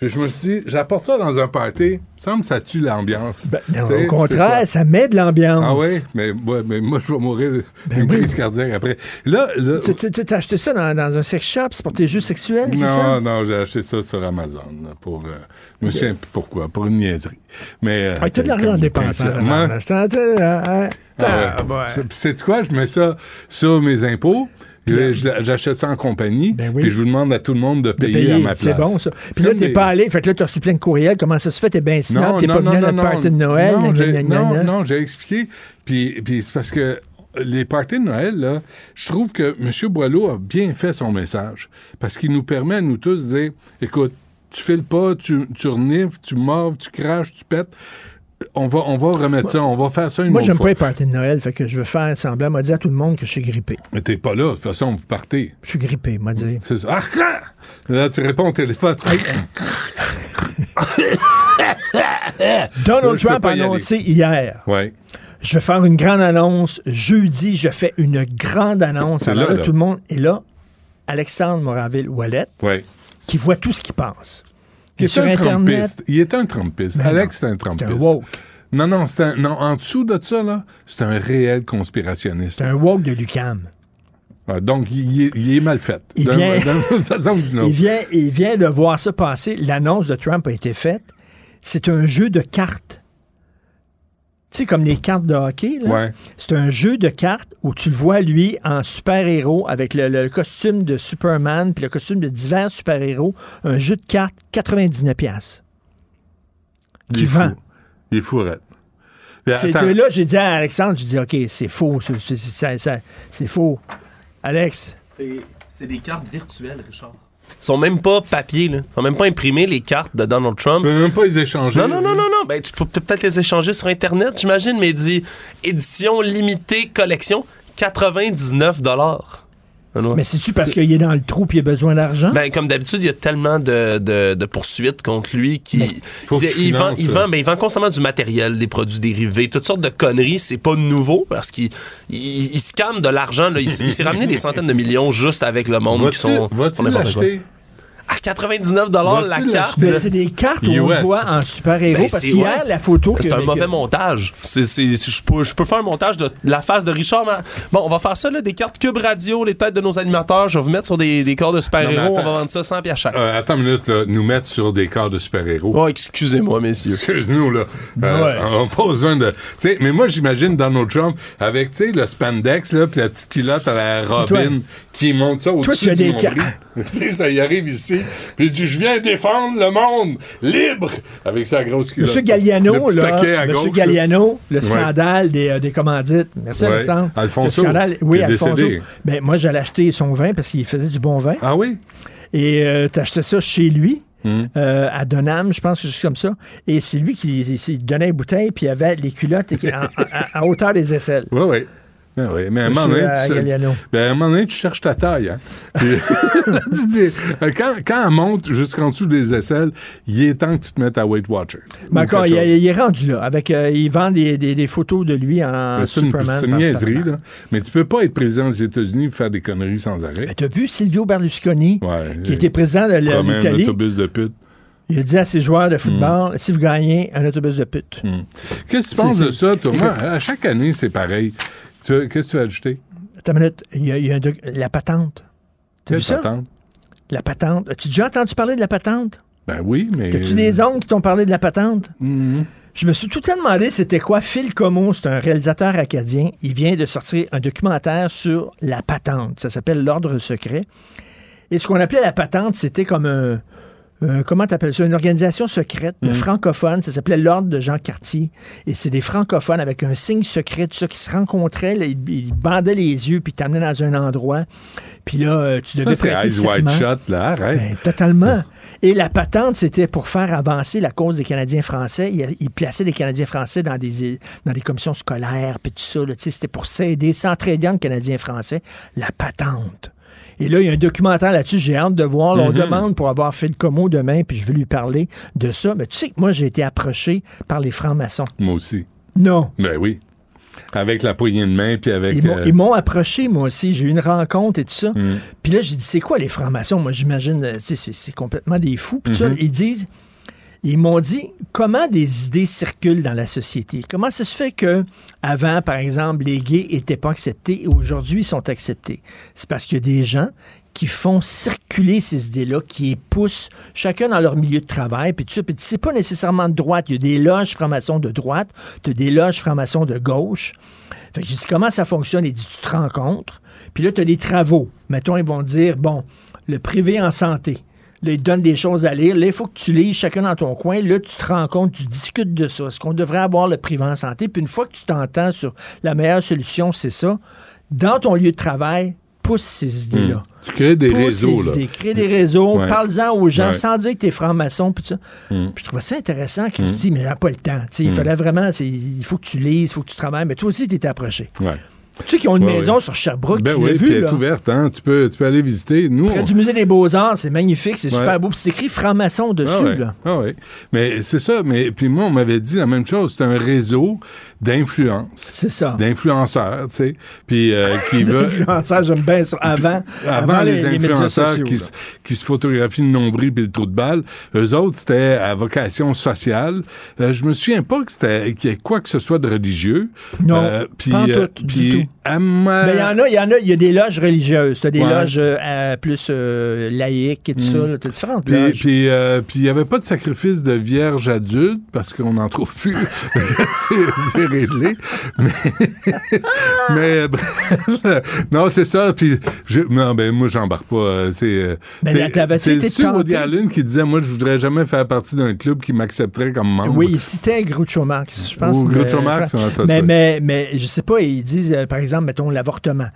Puis je me suis dit, j'apporte ça dans un party. Il me semble que ça tue l'ambiance. Ben, au contraire, ça met de l'ambiance. Ah oui? Mais, ouais, mais moi, je vais mourir d'une Ben oui. crise cardiaque après. Là, là T'as acheté ça dans, dans un sex shop, c'est pour tes jeux sexuels, c'est ça? non, non, j'ai acheté ça sur Amazon. pour, euh, je me souviens plus pourquoi. Pour une niaiserie. Mais, euh, Ah, t'as de l'argent dépensé. comme- hein, hein. Ah Ah, C'est quoi? Je mets ça sur mes impôts. J'achète ça en compagnie. Ben oui. Puis je vous demande à tout le monde de De payer, à ma place. c'est bon ça. Puis là, t'es des- pas allé, fait que là, t'as reçu plein de courriels. Comment ça se fait? T'es bien snob, t'es pas non, venu à notre non. party de Noël. Non, gna, gna, gna. non, j'ai expliqué. Puis, puis c'est parce que les parties de Noël, là, je trouve que M. Boileau a bien fait son message. Parce qu'il nous permet à nous tous de dire écoute, tu files pas, tu, tu renifles, tu morves, tu craches, tu pètes. On va, on va remettre ça, on va faire ça une Moi, j'aime pas les parties de Noël, fait que je veux faire semblant, m'a dit à tout le monde que je suis grippé. Mais t'es pas là, de toute façon, vous partez. Je suis grippé, m'a dit. C'est ça. Ah, ah! Là, tu réponds au téléphone. Donald je Trump a aller. annoncé hier ouais. Je vais faire une grande annonce. Jeudi, je fais une grande annonce. Alors là. tout le monde est là. Alexandre Moraville-Wallet, Ouais. qui voit tout ce qui passe. Il est Sur un Trumpiste. Il est un Trumpiste. Ben Alex, c'est un Trumpiste. Non, non, c'est un, non, en dessous de ça, là, c'est un réel conspirationniste. C'est un woke de Lucam. Ouais, donc, il, est- il est mal fait. Il vient- façon. Il vient, il vient de voir ça passer. L'annonce de Trump a été faite. C'est un jeu de cartes. Tu sais, comme les cartes de hockey, là. Ouais. C'est un jeu de cartes où tu le vois, lui, en super-héros, avec le, le costume de Superman, puis le costume de divers super-héros. Un jeu de cartes, 99$. piastres. Il Qui est fou. vend. Il est. Puis C'est là, j'ai dit à Alexandre, je dis, OK, c'est faux. c'est- faux. Alex, c'est des cartes virtuelles, Richard. Ils sont même pas papier, là. Ils sont même pas imprimés, les cartes de Donald Trump. tu peux même pas les échanger. Non, non, non, non, non. Ben, tu peux peut-être les échanger sur Internet, j'imagine, mais il dit édition limitée collection, 99 dollars. Mais c'est-tu parce qu'il est dans le trou et il a besoin d'argent? Ben, comme d'habitude, il y a tellement de, de- de poursuites contre lui qui. faut il, qu'il il vend, il, ça. vend, ben, il vend constamment du matériel, des produits dérivés, toutes sortes de conneries. C'est pas nouveau parce qu'il il, il scam de l'argent. là. Il, s'est ramené des centaines de millions juste avec le monde qui sont. vas-tu l'acheter? À 99 la Vas-tu carte. Ben, c'est des cartes où on voit en super-héros Ben, parce c'est- qu'hier, ouais. la photo C'est un que- mauvais montage. C'est- c'est- c'est- je, peux, je peux faire un montage de la face de Richard. mais- Bon, on va faire ça, là, des cartes Cube Radio, les têtes de nos animateurs. Je vais vous mettre sur des, des corps de super-héros. On va vendre ça 100 pièces chaque. Euh, attends une minute, là, nous mettre sur des corps de super-héros. Oh, excusez-moi, messieurs. Excuse-nous, là. Euh, Ouais. On n'a pas besoin de. Mais moi, j'imagine Donald Trump avec, tu sais, le spandex, là, puis la petite culotte à la Robin Toi- qui monte ça tu au-dessus as du des ça y arrive ici. Puis il dit Je viens défendre le monde libre avec sa grosse culotte. Monsieur Galliano, Le là, Monsieur gauche, Galliano, le Ouais. scandale des, euh, des commandites. Merci, Ouais. Alexandre. Alfonso, Le scandale, oui, Alfonso. décédé. Ben, moi, j'allais acheter son vin parce qu'il faisait du bon vin. Ah oui? Et euh, t'achetais ça chez lui. Hmm. euh, à Donham, je pense que c'est comme ça. Et c'est lui qui il- il donnait une bouteille, puis il y avait les culottes et- en- à, à hauteur des aisselles. Oui, oui. Ben oui, mais à un moment donné, tu, ben, à un moment donné, tu cherches ta taille. Hein? Puis, tu dis, euh, quand, quand elle monte jusqu'en dessous des aisselles, il est temps que tu te mettes à Weight Watcher. Mais encore, il, est rendu là. Avec, euh, il vend des, des- des photos de lui en Ben, Superman. c'est une niaiserie, là. Mais tu peux pas être président des États-Unis et faire des conneries sans arrêt. Ben, T'as vu Silvio Berlusconi, Ouais, qui était président de l'Italie? autobus de pute. Il a dit à ses joueurs de Hmm. football si vous gagnez, un autobus de pute. Qu'est-ce que tu penses de ça, Moi, à chaque année, c'est pareil. Qu'est-ce que tu as ajouté? Attends une minute. Il y a, il y a un doc- la patente. Quelle vu ça? patente? La patente. As-tu déjà entendu parler de la patente? Ben oui, mais. As-tu des oncles qui t'ont parlé de la patente? Mhm. Je me suis tout temps demandé c'était quoi. Phil Como, c'est un réalisateur acadien. Il vient de sortir un documentaire sur la patente. Ça s'appelle L'Ordre secret. Et ce qu'on appelait la patente, c'était comme un. Un- comment t'appelles ça? Une organisation secrète de Mhm. francophones. Ça s'appelait l'Ordre de Jean Cartier. Et c'est des francophones avec un signe secret, tout ça, qui se rencontraient. là, ils, ils bandaient les yeux, puis ils t'amenaient dans un endroit. Puis là, euh, tu devais Ça, Eyes Wide serment. Shut, là. Arrête. Ben, totalement. Et la patente, c'était pour faire avancer la cause des Canadiens français. Il, il plaçait les Canadiens français dans des, dans des commissions scolaires, puis tout ça. là. Tu sais, C'était pour s'aider, s'entraider entre Canadiens français. La patente. Et là, il y a un documentaire là-dessus, j'ai hâte de voir. Là, On Mhm. demande pour avoir fait le commo demain, puis je vais lui parler de ça. Mais tu sais que moi, j'ai été approché par les francs-maçons. Moi aussi. Non. Ben oui. Avec la poignée de main, puis avec. Ils m'ont, euh, approché, moi aussi. J'ai eu une rencontre et tout ça. Mm. Puis là, j'ai dit, c'est quoi les francs-maçons? Moi, j'imagine, euh, tu sais, c'est, c'est complètement des fous. Puis ça, Mhm. ils disent, ils m'ont dit, comment des idées circulent dans la société? Comment ça se fait que avant, par exemple, les gays n'étaient pas acceptés et aujourd'hui, sont acceptés? C'est parce qu'il y a des gens qui font circuler ces idées-là, qui les poussent chacun dans leur milieu de travail, puis. Puis c'est pas nécessairement de droite. Il y a des loges francs-maçons de droite, tu as des loges francs-maçons de gauche. Fait que j'ai dit, comment ça fonctionne? Il dit, tu te rencontres, puis là, tu as des travaux. Mettons, ils vont dire, bon, le privé en santé. Là, ils te donnent des choses à lire. Là, il faut que tu lises chacun dans ton coin. Là, tu te rends compte, tu discutes de ça. Est-ce qu'on devrait avoir le privé en santé? Puis une fois que tu t'entends sur la meilleure solution, c'est ça, dans ton lieu de travail, pousse ces idées-là. Hmm. Tu crées des Pousse réseaux, ces là. idées, crée des réseaux, Ouais. parle-en aux gens Ouais. sans dire que t'es franc-maçon. Puis ça. Puis je trouvais ça intéressant qu'il se dit, mais j'ai pas le temps. Tu Il Hmm. fallait vraiment, c'est- il faut que tu lises, il faut que tu travailles. Mais toi aussi, tu étais approché. Ouais. Tu sais qu'ils ont une Ouais, maison ouais. sur Sherbrooke, Ben tu l'as vu, elle est ouverte, hein? Tu peux, tu peux aller visiter. Nous, Près on- du musée des Beaux-Arts, c'est magnifique, c'est Ouais. super beau. Puis c'est écrit franc-maçon dessus, Ah là. ah ouais. Mais c'est ça, mais puis moi, on m'avait dit la même chose. C'est un réseau d'influence. C'est ça. D'influenceurs, tu sais. Puis euh, qui veut. Influenceurs, j'aime bien ça. Avant, Avant, les, médias influenceurs sociaux, qui, se- qui se photographient le nombril puis le trou de balle, eux autres, c'était à vocation sociale. Euh, je me souviens pas que c'était qu'il y ait quoi que ce soit de religieux. Non, Euh, puis, pas en euh, tout, du puis tout. à ma- Mais il y en a, il y en a, il y a des loges religieuses. T'as des Ouais. loges euh, plus euh, laïques et tout ça. là. T'as différentes Puis, loges. puis, euh, puis il n'y avait pas de sacrifice de vierge adulte parce qu'on n'en trouve plus. c'est réglé. Mais, mais bref, non, c'est ça. Puis je, non, ben moi j'embarque pas. euh, C'est, euh, sûr Woody? Allen qui disait moi je voudrais jamais faire partie d'un club qui m'accepterait comme membre. Oui, il citait Groucho Marx, je pense. Ou Groucho Marx, ça mais, mais, mais je sais pas, ils disent, euh, par exemple, mettons, l'avortement.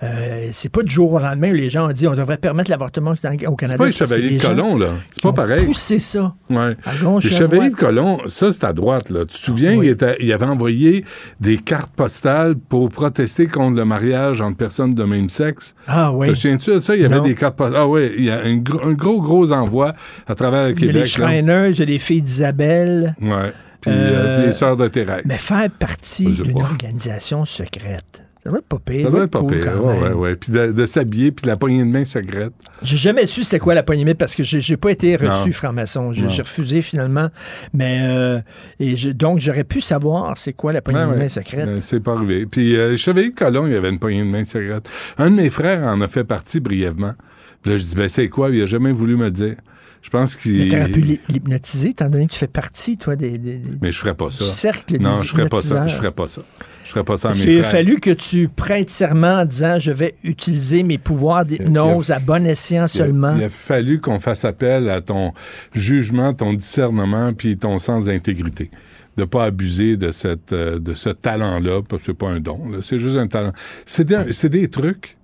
Euh, c'est pas du jour au lendemain où les gens ont dit on devrait permettre l'avortement au Canada. C'est pas les chevaliers de colon, là. C'est pas pareil. poussé ça. Ouais. Gauche Les chevaliers de colon, ça, c'est à droite. Là. Tu te souviens, oui. il, était- il avait envoyé des cartes postales pour protester contre le mariage entre personnes de même sexe. Ah oui. Te souviens-tu de ça? Il y avait Non. des cartes postales. Ah oui, il y a un, gros- un gros, gros envoi à travers le Il y a Québec. les Shriners, il y a les filles d'Isabelle. Ouais. Puis Euh, euh, les sœurs de Thérèse. Mais faire partie d'une organisation secrète, ça doit être pas pire. ça doit être pas cool pire. Ouais, même. ouais, ouais. Puis de, de s'habiller, puis la poignée de main secrète. J'ai jamais su c'était quoi la poignée de main parce que j'ai pas été reçu franc-maçon. J'ai refusé finalement. Mais euh, et je- donc j'aurais pu savoir c'est quoi la poignée de main secrète. Euh, c'est pas arrivé. Puis euh, les chevaliers de colon, il y avait une poignée de main secrète. Un de mes frères en a fait partie brièvement. Puis là, je dis, ben c'est quoi? Il a jamais voulu me dire. Je pense qu'il... t'aurais pu l'hy- l'hypnotiser étant donné que tu fais partie, toi, des, des- des- Mais je ferais pas ça. du cercle des Non, je ferais pas ça. Je ferais pas ça. Je ferais pas ça à Parce mes qu'il a fallu que tu prêtes serment en disant je vais utiliser mes pouvoirs d'hypnose à bon escient Il a- seulement? Il a fallu qu'on fasse appel à ton jugement, ton discernement, puis ton sens d'intégrité. De pas abuser de cette euh, de ce talent-là, parce que c'est pas un don, là, c'est juste un talent. C'est des, c'est des trucs.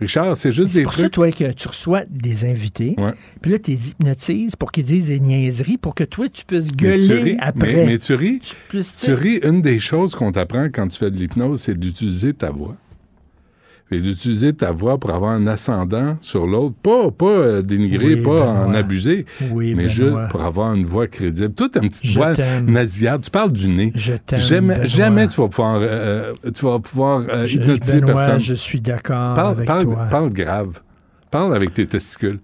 Richard, c'est juste C'est des pour ça, trucs. toi, que tu reçois des invités, Ouais. puis là, tu les hypnotises pour qu'ils disent des niaiseries, pour que toi, tu puisses Mais tu gueuler ris, après. Mais, mais tu ris. tu ris, une des choses qu'on t'apprend quand tu fais de l'hypnose, c'est d'utiliser ta voix. Et d'utiliser ta voix pour avoir un ascendant sur l'autre. Pas, pas euh, dénigrer, Oui, pas Benoît. en abuser, Oui, mais Benoît. juste pour avoir une voix crédible. Toi, t'as une petite Je voix nasillarde. Tu parles du nez. Je Jamais, jamais tu vas pouvoir, euh, tu vas pouvoir euh, hypnotiser Benoît, personne. je suis d'accord Parle, avec parle, toi. parle grave. Parle avec tes testicules.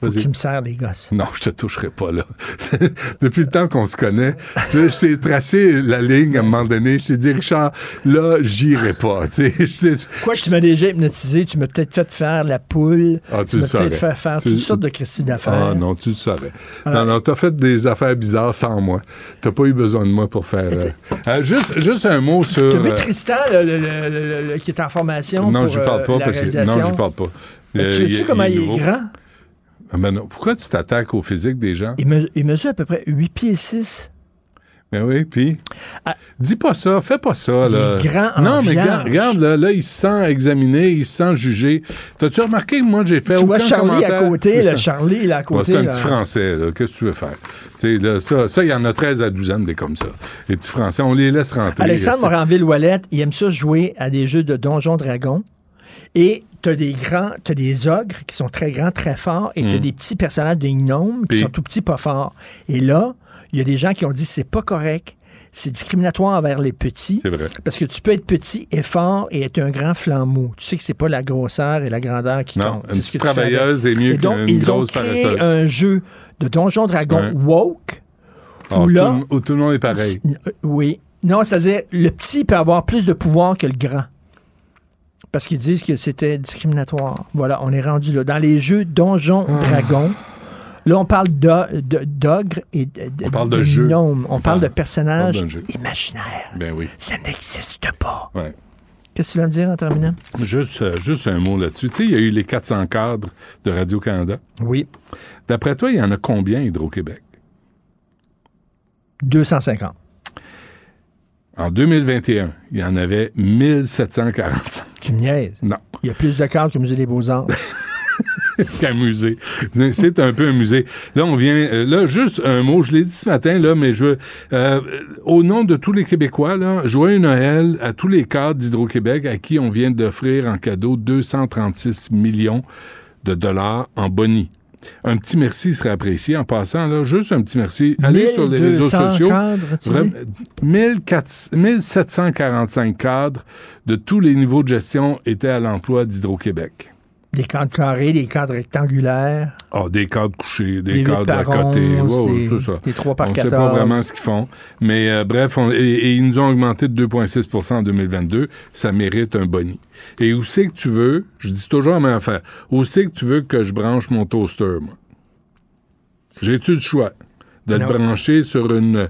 Faut que Vas-y. tu me sers les gosses. Non, je te toucherai pas, là. Depuis le temps qu'on se connaît, tu sais, je t'ai tracé la ligne à un moment donné. Je t'ai dit, Richard, là, j'irai pas. Tu sais, je sais- Quoi, tu m'as déjà hypnotisé, tu m'as peut-être fait faire la poule, Ah, tu tu m'as peut-être fait faire Tu- toutes sortes de Christie d'affaires. Ah non, tu le saurais. Alors- non, non, t'as fait des affaires bizarres sans moi. T'as pas eu besoin de moi pour faire... euh, euh, juste, juste un mot sur... Tu as vu euh, Tristan, le- le- le- qui est en formation non, je lui parle euh, pas parce que... Non, je lui parle pas. Euh, tu sais-tu comment il est grand? Ah, ben non. Pourquoi tu t'attaques au physique des gens? Il, me- il mesure à peu près 8 pieds 6. Ben oui, puis? Dis pas ça, fais pas ça, Ah. Il là. est grand en Non, mais regarde, là, là, il se sent examiné, il se sent jugé. T'as-tu remarqué que moi, j'ai fait Tu vois Charlie à côté, là. Charlie, il est à côté. Ouais, c'est un là. petit français, là. Qu'est-ce que tu veux faire? Tu sais, là, ça, ça, il y en a 13 à 12 ans, des comme ça. Les petits français, on les laisse rentrer. Alexandre Moranville-Ouellette, il aime ça jouer à des jeux de Donjons Dragons. Et t'as des grands, t'as des ogres qui sont très grands, très forts, et t'as Mm. des petits personnages des gnomes qui Puis- sont tout petits, pas forts. Et là, il y a des gens qui ont dit c'est pas correct, c'est discriminatoire envers les petits. C'est vrai. Parce que tu peux être petit et fort et être un grand flambeau. Tu sais que c'est pas la grosseur et la grandeur qui Non, compte. une ce que travailleuse est mieux Et donc, ils ont grosse créé paresseuse. un jeu de Donjons Dragons Ouais. woke. Ah, où tout, là, le- où tout le monde est pareil. euh, Oui. Non, c'est-à-dire, le petit peut avoir plus de pouvoir que le grand. Parce qu'ils disent que c'était discriminatoire. Voilà, on est rendu là. Dans les jeux Donjons Ah. Dragons, là, on parle d'o- de- d'ogres et de, On parle de jeu. On, On parle de parle- personnages parle imaginaires. Ben oui. Ça n'existe pas. Ouais. Qu'est-ce que tu viens de dire en terminant? Juste, euh, juste un mot là-dessus. Tu sais, il y a eu les 400 cadres de Radio-Canada. Oui. D'après toi, il y en a combien, Hydro-Québec? 250. En 2021, il y en avait 1745. Tu niaises. Non. Il y a plus de cadres que le Musée des Beaux-Arts. qu'un musée. C'est un peu un musée. Là, on vient. euh, Là, juste un mot, je l'ai dit ce matin, là, mais je. euh, au nom de tous les Québécois, là, joyeux Noël à tous les cadres d'Hydro-Québec à qui on vient d'offrir en cadeau 236 millions de dollars en boni. Un petit merci serait apprécié en passant, là. Juste un petit merci. Allez sur les réseaux 1200 sociaux. cadres, tu Vra- dis? 1400 1745 cadres de tous les niveaux de gestion étaient à l'emploi d'Hydro-Québec. Des cadres carrés, des cadres rectangulaires. Ah, des cadres couchés, des, cadres à côté. onze, Ouais, ouais, des- c'est ça. des trois par On sait pas 14. vraiment ce qu'ils font. Mais euh, bref, on- et, et ils nous ont augmenté de 2,6% en 2022. Ça mérite un boni. Et où c'est que tu veux, je dis toujours la même affaire, où c'est que tu veux que je branche mon toaster, moi? J'ai-tu le choix? De Non. le brancher sur une...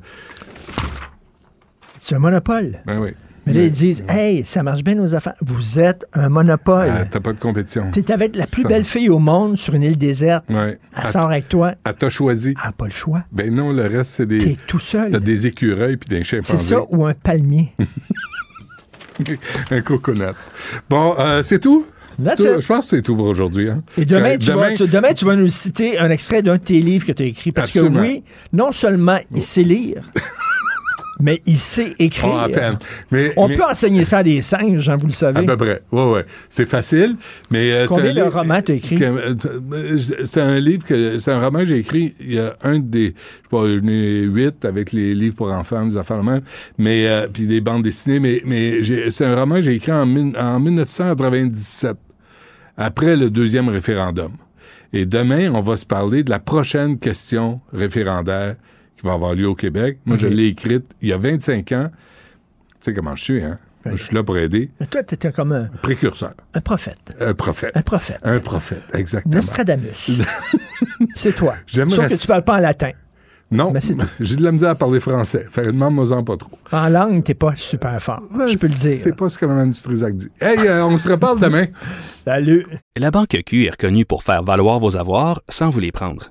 C'est un monopole. Ben oui. Mais là, ils disent Hey, ça marche bien nos affaires. Vous êtes un monopole. Ah, T'as pas de compétition. T'es avec la plus Ça- belle fille au monde sur une île déserte. Ouais. Elle sort avec toi. Elle t'a choisi. Elle n'a pas le choix. Ben non, le reste, c'est des... T'es tout seul. T'as des écureuils puis des C'est chimpanzés. ça ou un palmier. un coconut. Bon, euh, c'est tout? C'est. Je pense que c'est tout pour aujourd'hui. hein. Et demain, C'est- tu vas, tu- demain, tu vas nous citer un extrait d'un de tes livres que tu as écrit. Parce Absolument. que oui, non seulement il sait lire, mais il sait écrire. Oh, à peine. Mais, On mais- peut enseigner ça à des singes, hein, vous le savez. À peu près. Oui, oui. C'est facile, mais... euh, Combien de romans t'as écrit? euh, C'est un livre que... C'est un roman que j'ai écrit. Il y a un des... Je sais pas, j'en ai huit avec les livres pour enfants, des affaires même, mais... euh, puis des bandes dessinées, mais, mais j'ai- c'est un roman que j'ai écrit en, en 1997, après le deuxième référendum. Et demain, on va se parler de la prochaine question référendaire qui va avoir lieu au Québec. Moi, je l'ai écrite il y a 25 ans. Tu sais comment je suis, hein? Je suis là pour aider. Mais toi, tu étais comme un, Précurseur. un prophète. Un prophète. Un prophète. Un prophète, exactement. Nostradamus. c'est toi. J'aimerais- Sauf que tu parles pas en latin. Non, Mais c'est tout. j'ai de la misère à parler français. Fait que demande-moi-en pas trop. En langue, t'es pas super fort. Je peux le dire. C'est pas ce que Mme Dutrisac dit. Hey, euh, on se reparle demain. Salut. La Banque Q est reconnue pour faire valoir vos avoirs sans vous les prendre.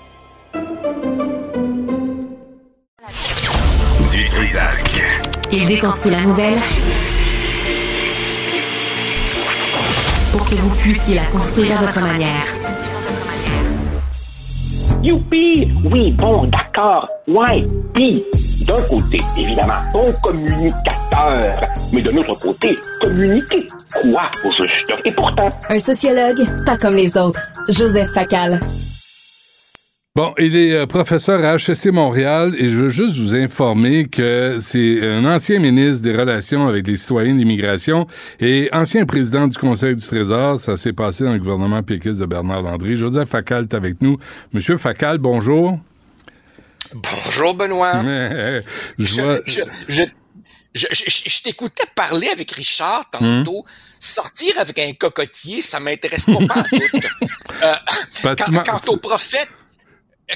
Du Trisac. Il déconstruit la nouvelle pour que vous puissiez la construire à votre manière. Youpi! Oui, bon, d'accord. Ouais, puis, d'un côté, évidemment, bon communicateur, mais de l'autre côté, communiquer. Quoi, au juste? Et pourtant, Un sociologue, pas comme les autres. Joseph Facal. Bon, il est euh, professeur à HEC Montréal et je veux juste vous informer que c'est un ancien ministre des Relations avec les citoyens d'immigration et ancien président du Conseil du Trésor. Ça s'est passé dans le gouvernement péquiste de Bernard Landry. Joseph Facal est avec nous. Monsieur Facal, bonjour. Bonjour, Benoît. Mais, je vois- Je, je, je, je- je t'écoutais parler avec Richard tantôt. Sortir avec un cocotier, ça m'intéresse pas partout. Euh, quant au prophète,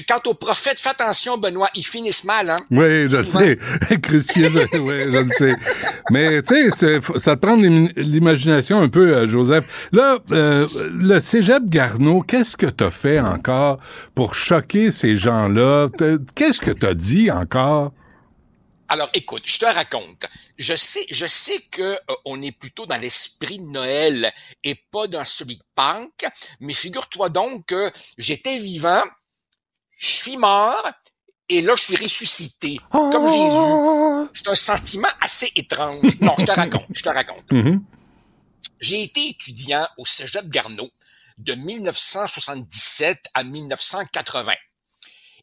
quant au prophète, fais attention, Benoît, ils finissent mal, hein? Oui, je Souvent. sais. Crucier, oui, je le sais. Mais, tu sais, ça te prend l'im- l'imagination un peu, euh, Joseph. Là, euh, le cégep Garneau, qu'est-ce que t'as fait encore pour choquer ces gens-là? Qu'est-ce que t'as dit encore? Alors, écoute, je te raconte. Je sais, je sais que euh, on est plutôt dans l'esprit de Noël et pas dans celui de Pâques, mais figure-toi donc que j'étais vivant, je suis mort, et là, je suis ressuscité, comme Jésus. C'est un sentiment assez étrange. Non, je te raconte, je te raconte. J'ai été étudiant au Cégep Garneau de 1977 à 1980.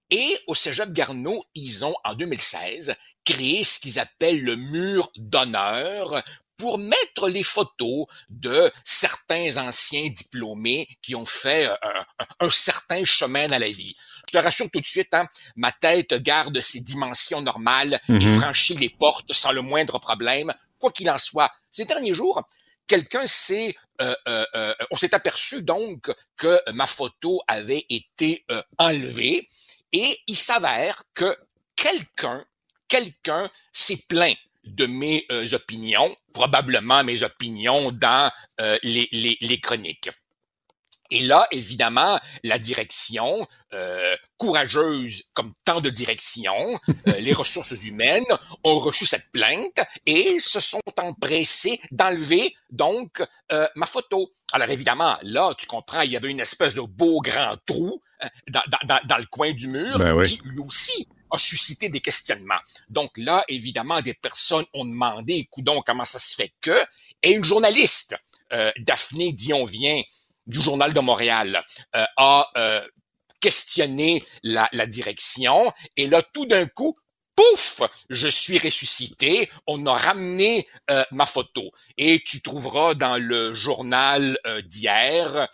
Et au Cégep Garneau, ils ont, en 2016, créé ce qu'ils appellent le mur d'honneur pour mettre les photos de certains anciens diplômés qui ont fait euh, un, un certain chemin dans la vie. Je te rassure tout de suite, hein, ma tête garde ses dimensions normales et Mhm. franchit les portes sans le moindre problème, quoi qu'il en soit. Ces derniers jours, quelqu'un s'est, euh, euh, euh, on s'est aperçu donc que ma photo avait été euh, enlevée et il s'avère que quelqu'un, quelqu'un s'est plaint de mes euh, opinions, probablement mes opinions dans euh, les, les, les chroniques. Et là, évidemment, la direction, euh, courageuse comme tant de directions, euh, les ressources humaines ont reçu cette plainte et se sont empressés d'enlever donc euh, ma photo. Alors évidemment, là, tu comprends, il y avait une espèce de beau grand trou euh, dans, dans- dans- le coin du mur Ben oui. qui lui aussi a suscité des questionnements. Donc là, évidemment, des personnes ont demandé, coudon, comment ça se fait que, et une journaliste, euh, Daphné Dion-Vient, du Journal de Montréal, euh, a euh, questionné la, direction, et là, tout d'un coup, pouf, je suis ressuscité, on a ramené euh, ma photo. Et tu trouveras dans le journal euh, d'hier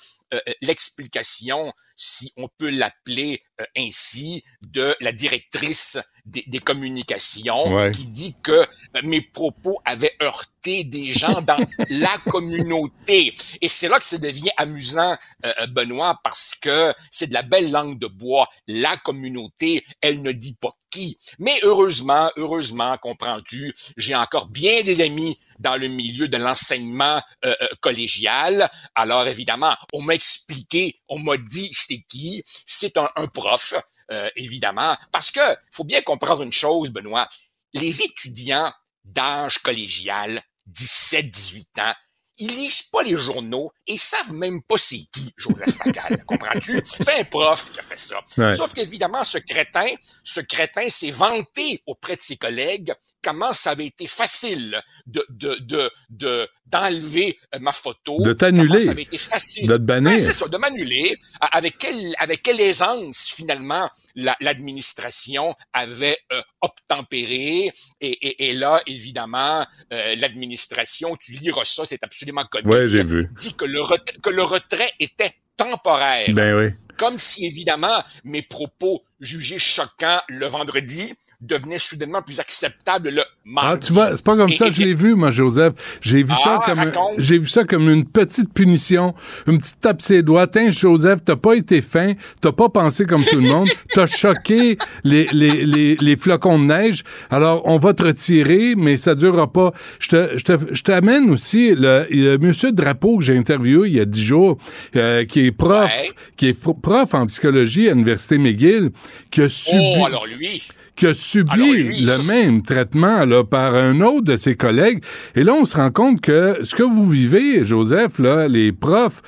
l'explication, si on peut l'appeler euh, ainsi, de la directrice des, des communications Ouais. qui dit que euh, mes propos avaient heurté des gens dans la communauté. Et c'est là que ça devient amusant, euh, euh, Benoît, parce que c'est de la belle langue de bois. La communauté, elle ne dit pas qui. Mais heureusement, heureusement, comprends-tu, j'ai encore bien des amis dans le milieu de l'enseignement euh, euh, collégial. Alors évidemment, on m'a expliqué, on m'a dit c'était qui? C'est un, un prof, euh, évidemment, parce que faut bien comprendre une chose, Benoît. Les étudiants d'âge collégial, 17-18 ans, ils lisent pas les journaux et ils savent même pas c'est qui Joseph Facal. Comprends-tu? C'est un prof qui a fait ça. Ouais. Sauf qu'évidemment, ce crétin, ce crétin s'est vanté auprès de ses collègues comment ça avait été facile de, de, de, de, d'enlever euh, ma photo. De t'annuler. Ça avait été facile. De te bannir. Ben, c'est ça, de m'annuler. Avec quelle, avec quelle aisance, finalement, la- l'administration avait euh, obtempéré. Et, et, et là, évidemment, euh, l'administration, tu liras ça, c'est absolument comique. Ouais, j'ai vu. Dit que le, ret- que le retrait était temporaire. Ben oui. Comme si, évidemment, mes propos jugés choquants le vendredi devenaient soudainement plus acceptables le mardi. Ah, tu vois, c'est pas comme Et- ça que je l'ai vu, moi, Joseph. J'ai vu ça Ah, comme, j'ai vu ça comme une petite punition, une petite tape ses doigts. Tiens, Joseph, t'as pas été fin, t'as pas pensé comme tout le monde, t'as choqué les, les, les, les flocons de neige. Alors, on va te retirer, mais ça durera pas. Je te, je te, je t'amène aussi le, le monsieur Drapeau que j'ai interviewé il y a dix jours, euh, qui est prof, qui est prof en psychologie à l'Université McGill, qui a subi Oh, alors lui. qui a subi lui, le ça, même traitement là, par un autre de ses collègues. Et là, on se rend compte que ce que vous vivez, Joseph, là, les profs,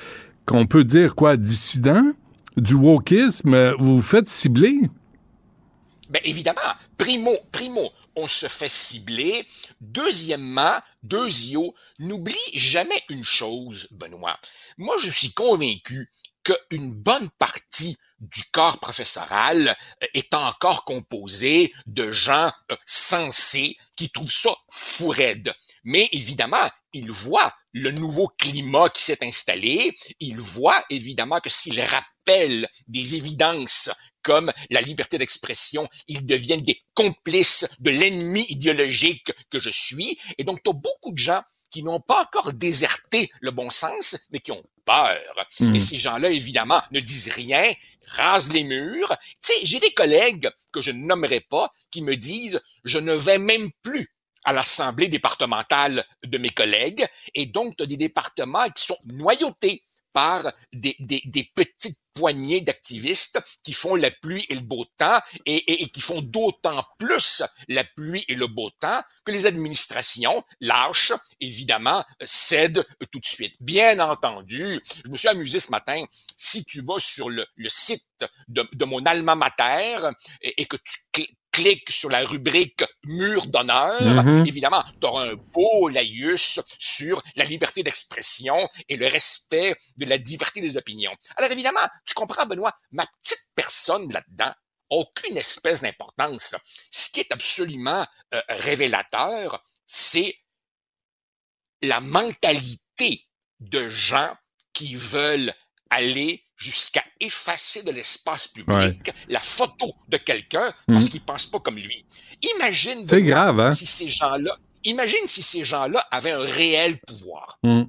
qu'on peut dire quoi, dissidents, du wokisme, vous vous faites cibler? Ben évidemment, primo, primo, on se fait cibler. Deuxièmement, deuxio, n'oublie jamais une chose, Benoît. Moi, je suis convaincu qu'une bonne partie du corps professoral euh, est encore composé de gens euh, sensés qui trouvent ça fou raide. Mais évidemment, ils voient le nouveau climat qui s'est installé. Ils voient évidemment que s'ils rappellent des évidences comme la liberté d'expression, ils deviennent des complices de l'ennemi idéologique que je suis. Et donc, tu as beaucoup de gens qui n'ont pas encore déserté le bon sens, mais qui ont peur. Et ces gens-là, évidemment, ne disent rien, rasent les murs. Tu j'ai des collègues que je ne nommerai pas qui me disent, je ne vais même plus à l'assemblée départementale de mes collègues. Et donc, tu des départements qui sont noyautés par des, des, des petites poignées d'activistes qui font la pluie et le beau temps et, qui font d'autant plus la pluie et le beau temps que les administrations lâches, évidemment, cèdent tout de suite. Bien entendu, je me suis amusé ce matin, si tu vas sur le, site de, mon alma mater et, et que tu cliques sur la rubrique mur d'honneur, Mhm. évidemment, tu auras un beau laïus sur la liberté d'expression et le respect de la diversité des opinions. Alors évidemment, tu comprends, Benoît, ma petite personne là-dedans, aucune espèce d'importance. Ce qui est absolument euh, révélateur, c'est la mentalité de gens qui veulent aller jusqu'à effacer de l'espace public la photo de quelqu'un parce Mhm. qu'ils pensent pas comme lui. Imagine C'est Benoît, grave, hein? si ces gens-là, imagine si ces gens-là avaient un réel pouvoir. Hmm.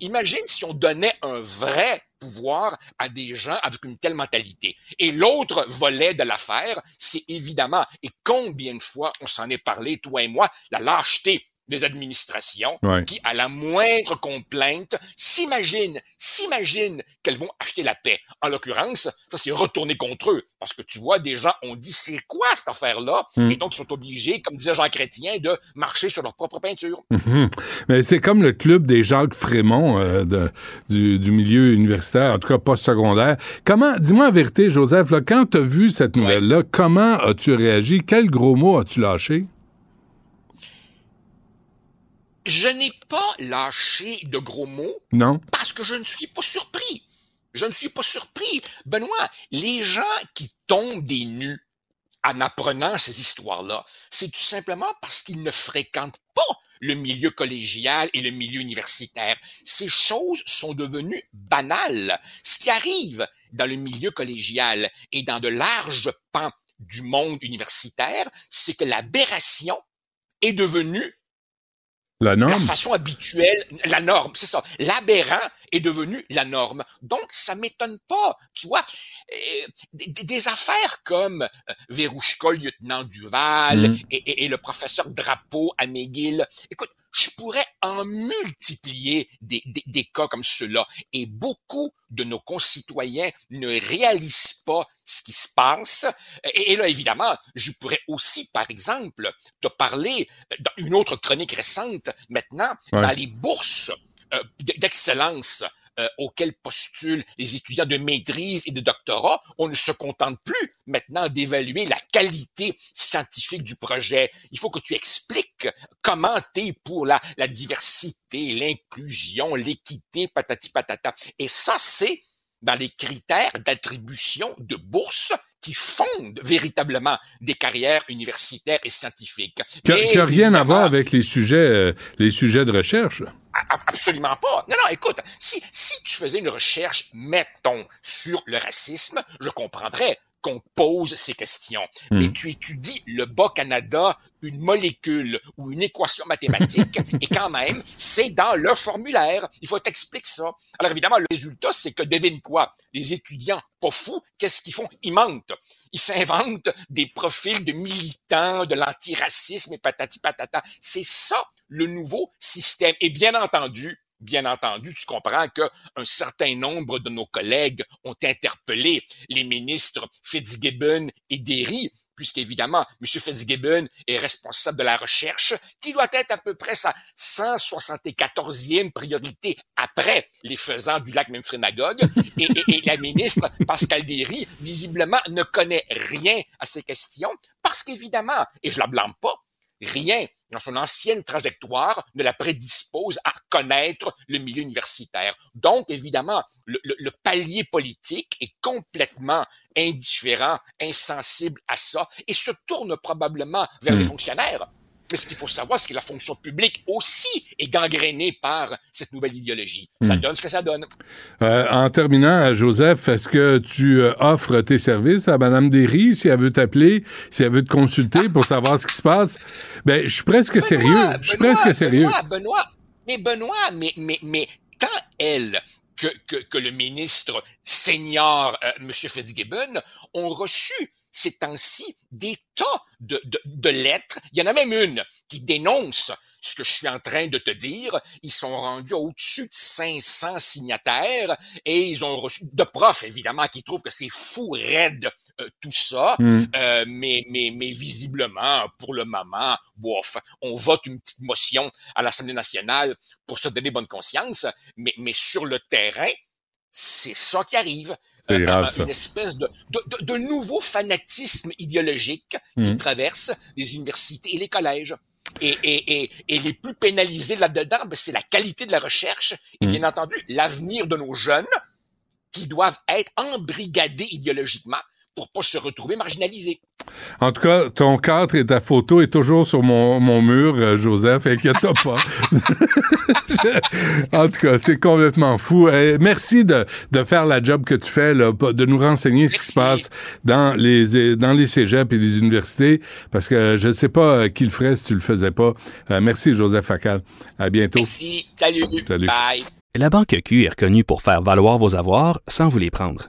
Imagine si on donnait un vrai pouvoir à des gens avec une telle mentalité. Et l'autre volet de l'affaire, c'est évidemment, et combien de fois on s'en est parlé, toi et moi, la lâcheté des administrations Ouais. qui, à la moindre complainte, s'imaginent, s'imaginent qu'elles vont acheter la paix. En l'occurrence, ça c'est retourné contre eux. Parce que tu vois, des gens ont dit, c'est quoi cette affaire-là? Mm. Et donc, ils sont obligés, comme disait Jean Chrétien, de marcher sur leur propre peinture. Mhm. Mais c'est comme le club des Jacques Frémont euh, de- du, du milieu universitaire, en tout cas postsecondaire. Comment, dis-moi la vérité, Joseph, là, quand tu as vu cette nouvelle-là, comment as-tu réagi? Quel gros mot as-tu lâché? Je n'ai pas lâché de gros mots Non? parce que je ne suis pas surpris. Je ne suis pas surpris. Benoît, les gens qui tombent des nues en apprenant ces histoires-là, c'est tout simplement parce qu'ils ne fréquentent pas le milieu collégial et le milieu universitaire. Ces choses sont devenues banales. Ce qui arrive dans le milieu collégial et dans de larges pans du monde universitaire, c'est que l'aberration est devenue La norme? la façon habituelle, la norme, c'est ça. L'aberrant est devenu la norme. Donc, ça m'étonne pas. Tu vois, euh, des, affaires comme euh, Verouchka, le lieutenant Duval, et, et- et le professeur Drapeau à McGill. Écoute, je pourrais en multiplier des, des- des cas comme ceux-là. Et beaucoup de nos concitoyens ne réalisent pas ce qui se passe. Et, et là, évidemment, je pourrais aussi, par exemple, te parler euh, dans une autre chronique récente maintenant, Ouais. dans les bourses euh, d'excellence euh, auxquelles postulent les étudiants de maîtrise et de doctorat, on ne se contente plus maintenant d'évaluer la qualité scientifique du projet. Il faut que tu expliques comment t'es pour la, la diversité, l'inclusion, l'équité, patati patata. Et ça, c'est dans les critères d'attribution de bourse qui fondent véritablement des carrières universitaires et scientifiques. Qui rien à voir avec les sujets, euh, les sujets de recherche. Absolument pas. Non, non, écoute, si, si tu faisais une recherche, mettons, sur le racisme, je comprendrais qu'on pose ces questions. Hmm. Mais tu étudies le Bas-Canada, une molécule ou une équation mathématique, et quand même, c'est dans le formulaire. Il faut t'expliquer ça. Alors évidemment, le résultat, c'est que devine quoi? Les étudiants, pas fous, qu'est-ce qu'ils font? Ils mentent. Ils s'inventent des profils de militants, de l'antiracisme et patati patata. C'est ça le nouveau système. Et bien entendu, bien entendu, tu comprends que un certain nombre de nos collègues ont interpellé les ministres Fitzgibbon et Derry, puisqu'évidemment, M. Fitzgibbon est responsable de la recherche, qui doit être à peu près sa 174e priorité après les faisans du lac Memphremagog. Et, et- et la ministre Pascal Derry, visiblement, ne connaît rien à ces questions, parce qu'évidemment, et je la blâme pas, rien dans son ancienne trajectoire ne la prédispose à connaître le milieu universitaire. Donc, évidemment, le, le- le palier politique est complètement indifférent, insensible à ça, et se tourne probablement vers Hmm. les fonctionnaires. Mais ce qu'il faut savoir, c'est que la fonction publique aussi est gangrénée par cette nouvelle idéologie. Ça Hmm. donne ce que ça donne. Euh, en terminant, Joseph, est-ce que tu euh, offres tes services à Mme Derry si elle veut t'appeler, si elle veut te consulter pour savoir ce qui se passe? Ben, je suis presque sérieux. Je suis Benoît, presque sérieux. Benoît, Benoît, mais Benoît, mais, mais, mais tant elle que, que, que le ministre senior, euh, M. Fitzgibbon, ont reçu ces temps-ci des tas de, de, de lettres. Il y en a même une qui dénonce ce que je suis en train de te dire. Ils sont rendus au-dessus de 500 signataires et ils ont reçu de profs, évidemment, qui trouvent que c'est fou raide euh, tout ça. Mm. Euh, mais, mais, mais visiblement, pour le moment, bof, on vote une petite motion à l'Assemblée nationale pour se donner bonne conscience, mais, mais sur le terrain, c'est ça qui arrive. C'est Euh, grave, euh, ça. Une espèce de, de, de, de nouveau fanatisme idéologique qui Mhm. traverse les universités et les collèges. Et, et, et, et les plus pénalisés là-dedans, ben, c'est la qualité de la recherche et Mhm. bien entendu l'avenir de nos jeunes qui doivent être embrigadés idéologiquement pour pas se retrouver marginalisés. En tout cas, ton cadre et ta photo est toujours sur mon, mon mur, euh, Joseph. Inquiète-toi pas. Je- en tout cas, c'est complètement fou. Eh, merci de, de faire la job que tu fais, là, de nous renseigner ce qui se passe dans les, dans les cégeps et les universités, parce que je ne sais pas euh, qui le ferait si tu le faisais pas. Euh, merci, Joseph Facal. À bientôt. Merci. Salut. Salut. Bye. La Banque Q est reconnue pour faire valoir vos avoirs sans vous les prendre.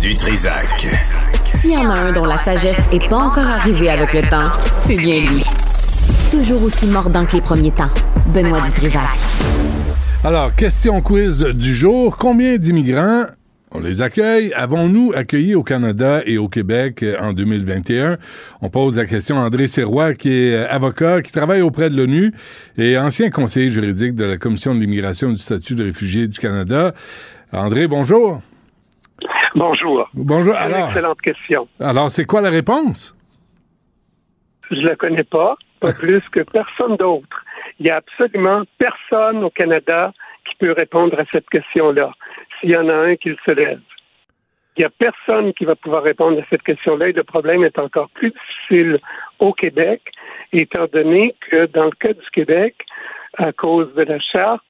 Du Trisac. S'il y en a un dont la sagesse est pas encore arrivée avec le temps, c'est bien lui. Toujours aussi mordant que les premiers temps. Benoît Dutrisac. Alors, question quiz du jour. Combien d'immigrants, on les accueille, avons-nous accueillis au Canada et au Québec euh, en 2021? On pose la question à André Serrois, qui est euh, avocat, qui travaille auprès de l'ONU et ancien conseiller juridique de la Commission de l'immigration et du statut de réfugié du Canada. André, bonjour. Bonjour. Bonjour. Alors, excellente question. alors c'est quoi la réponse? Je la connais pas, pas plus que personne d'autre. Il y a absolument personne au Canada qui peut répondre à cette question-là. S'il y en a un qui se lève. Il n'y a personne qui va pouvoir répondre à cette question-là et le problème est encore plus difficile au Québec, étant donné que dans le cas du Québec, à cause de la charte,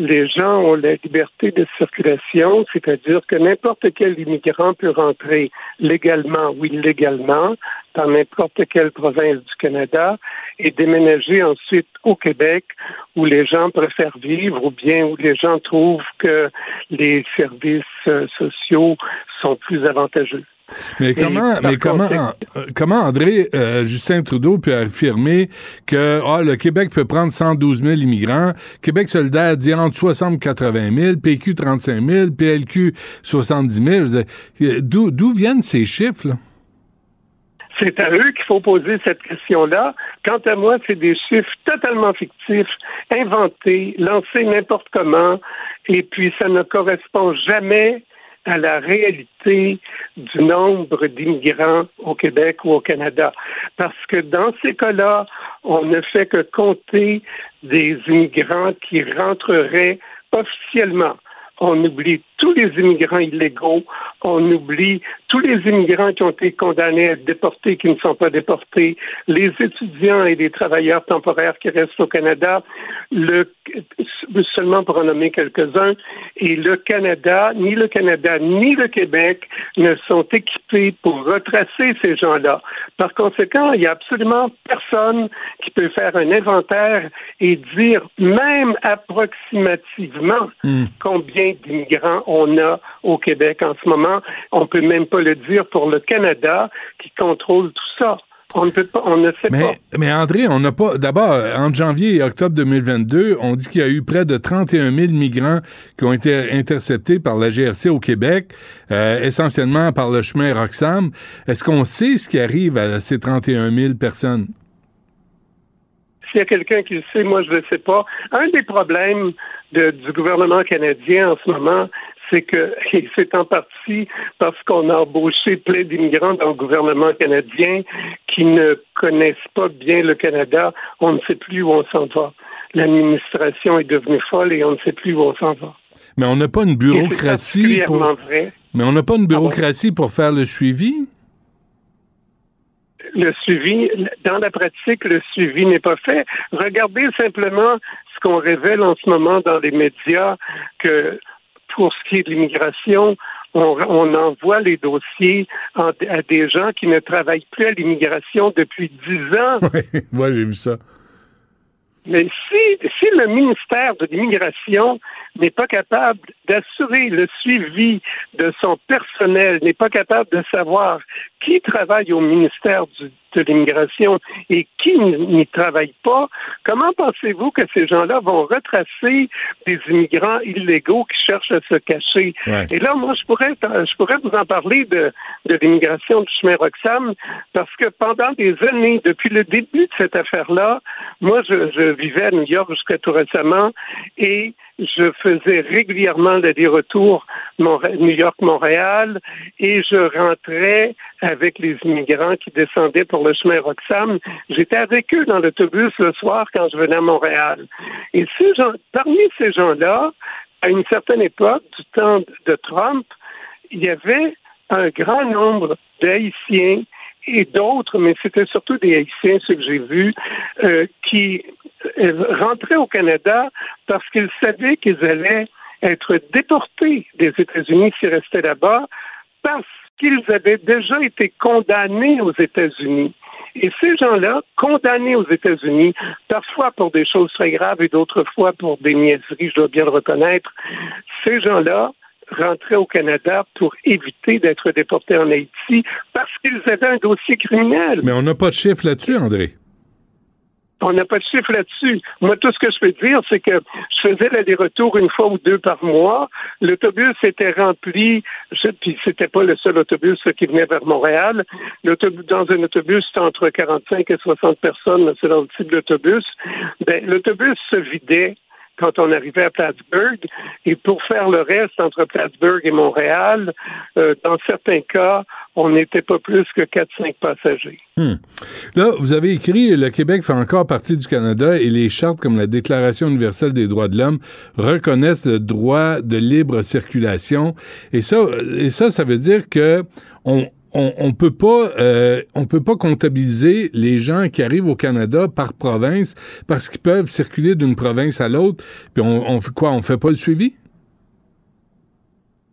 les gens ont la liberté de circulation, c'est-à-dire que n'importe quel immigrant peut rentrer légalement ou illégalement dans n'importe quelle province du Canada et déménager ensuite au Québec où les gens préfèrent vivre ou bien où les gens trouvent que les services euh, sociaux sont plus avantageux. Mais comment, mais comment, euh, comment André, euh, Justin Trudeau peut affirmer que ah, le Québec peut prendre 112 000 immigrants, Québec solidaire dit entre 60 et 80 000, PQ 35 000, PLQ 70 000. Je veux dire, euh, D'où d'où viennent ces chiffres? là? C'est à eux qu'il faut poser cette question-là. Quant à moi, c'est des chiffres totalement fictifs, inventés, lancés n'importe comment, et puis ça ne correspond jamais à la réalité du nombre d'immigrants au Québec ou au Canada. Parce que dans ces cas-là, on ne fait que compter des immigrants qui rentreraient officiellement. On oublie tous les immigrants illégaux, on oublie tous les immigrants qui ont été condamnés à être déportés, qui ne sont pas déportés, les étudiants et les travailleurs temporaires qui restent au Canada, le, seulement pour en nommer quelques-uns, et le Canada, ni le Canada, ni le Québec ne sont équipés pour retracer ces gens-là. Par conséquent, il n'y a absolument personne qui peut faire un inventaire et dire, même approximativement, combien d'immigrants on a au Québec en ce moment. On peut même pas le dire pour le Canada qui contrôle tout ça. On ne peut pas, on ne sait pas. Mais, mais André, on n'a pas. D'abord, entre janvier et octobre 2022, on dit qu'il y a eu près de 31 000 migrants qui ont été interceptés par la GRC au Québec, euh, essentiellement par le chemin Roxham. Est-ce qu'on sait ce qui arrive à ces 31 000 personnes? S'il y a quelqu'un qui le sait, moi je ne le sais pas. Un des problèmes de- du gouvernement canadien en ce moment, c'est que c'est en partie parce qu'on a embauché plein d'immigrants dans le gouvernement canadien qui ne connaissent pas bien le Canada. On ne sait plus où on s'en va. L'administration est devenue folle et on ne sait plus où on s'en va. Mais on n'a pas une bureaucratie pour. vrai. Mais on n'a pas une bureaucratie pour faire le suivi? le suivi, dans la pratique, le suivi n'est pas fait. Regardez simplement ce qu'on révèle en ce moment dans les médias, que pour ce qui est de l'immigration, on, on envoie les dossiers en- à des gens qui ne travaillent plus à l'immigration depuis dix ans. Oui, moi, j'ai vu ça. Mais si, si le ministère de l'Immigration n'est pas capable d'assurer le suivi de son personnel, n'est pas capable de savoir qui travaille au ministère du- de l'Immigration et qui n'y n'y travaille pas, comment pensez-vous que ces gens-là vont retracer des immigrants illégaux qui cherchent à se cacher? Ouais. Et là, moi, je pourrais, je pourrais vous en parler de, de l'immigration du chemin Roxham, parce que pendant des années, depuis le début de cette affaire-là, moi, je, je vivais à New York jusqu'à tout récemment, et je faisais régulièrement l'aller-retour New York-Montréal, et je rentrais avec les immigrants qui descendaient pour le chemin Roxham. J'étais avec eux dans l'autobus le soir quand je venais à Montréal. Et parmi ces gens-là, à une certaine époque, du temps de Trump, il y avait un grand nombre d'Haïtiens et d'autres, mais c'était surtout des Haïtiens, ceux que j'ai vus, euh, qui euh, rentraient au Canada parce qu'ils savaient qu'ils allaient être déportés des États-Unis s'ils restaient là-bas, parce qu'ils avaient déjà été condamnés aux États-Unis. Et ces gens-là, condamnés aux États-Unis, parfois pour des choses très graves et d'autres fois pour des niaiseries, je dois bien le reconnaître, ces gens-là rentraient au Canada pour éviter d'être déportés en Haïti parce qu'ils avaient un dossier criminel. Mais on n'a pas de chiffre là-dessus, André. On n'a pas de chiffre là-dessus. Moi, tout ce que je peux dire, c'est que je faisais l'aller-retour une fois ou deux par mois. L'autobus était rempli, je- puis c'était pas le seul autobus qui venait vers Montréal. L'autobus, dans un autobus, c'était entre 45 et 60 personnes, c'est dans le type d'autobus. Ben, l'autobus se vidait quand on arrivait à Plattsburgh. Et pour faire le reste entre Plattsburgh et Montréal, euh, dans certains cas, on n'était pas plus que 4-5 passagers. Hmm. Là, vous avez écrit Le Québec fait encore partie du Canada et les chartes comme la Déclaration universelle des droits de l'homme reconnaissent le droit de libre circulation. Et ça, et ça, ça veut dire que on on, on peut pas euh, on peut pas comptabiliser les gens qui arrivent au Canada par province parce qu'ils peuvent circuler d'une province à l'autre. Puis on, on fait quoi? On fait pas le suivi?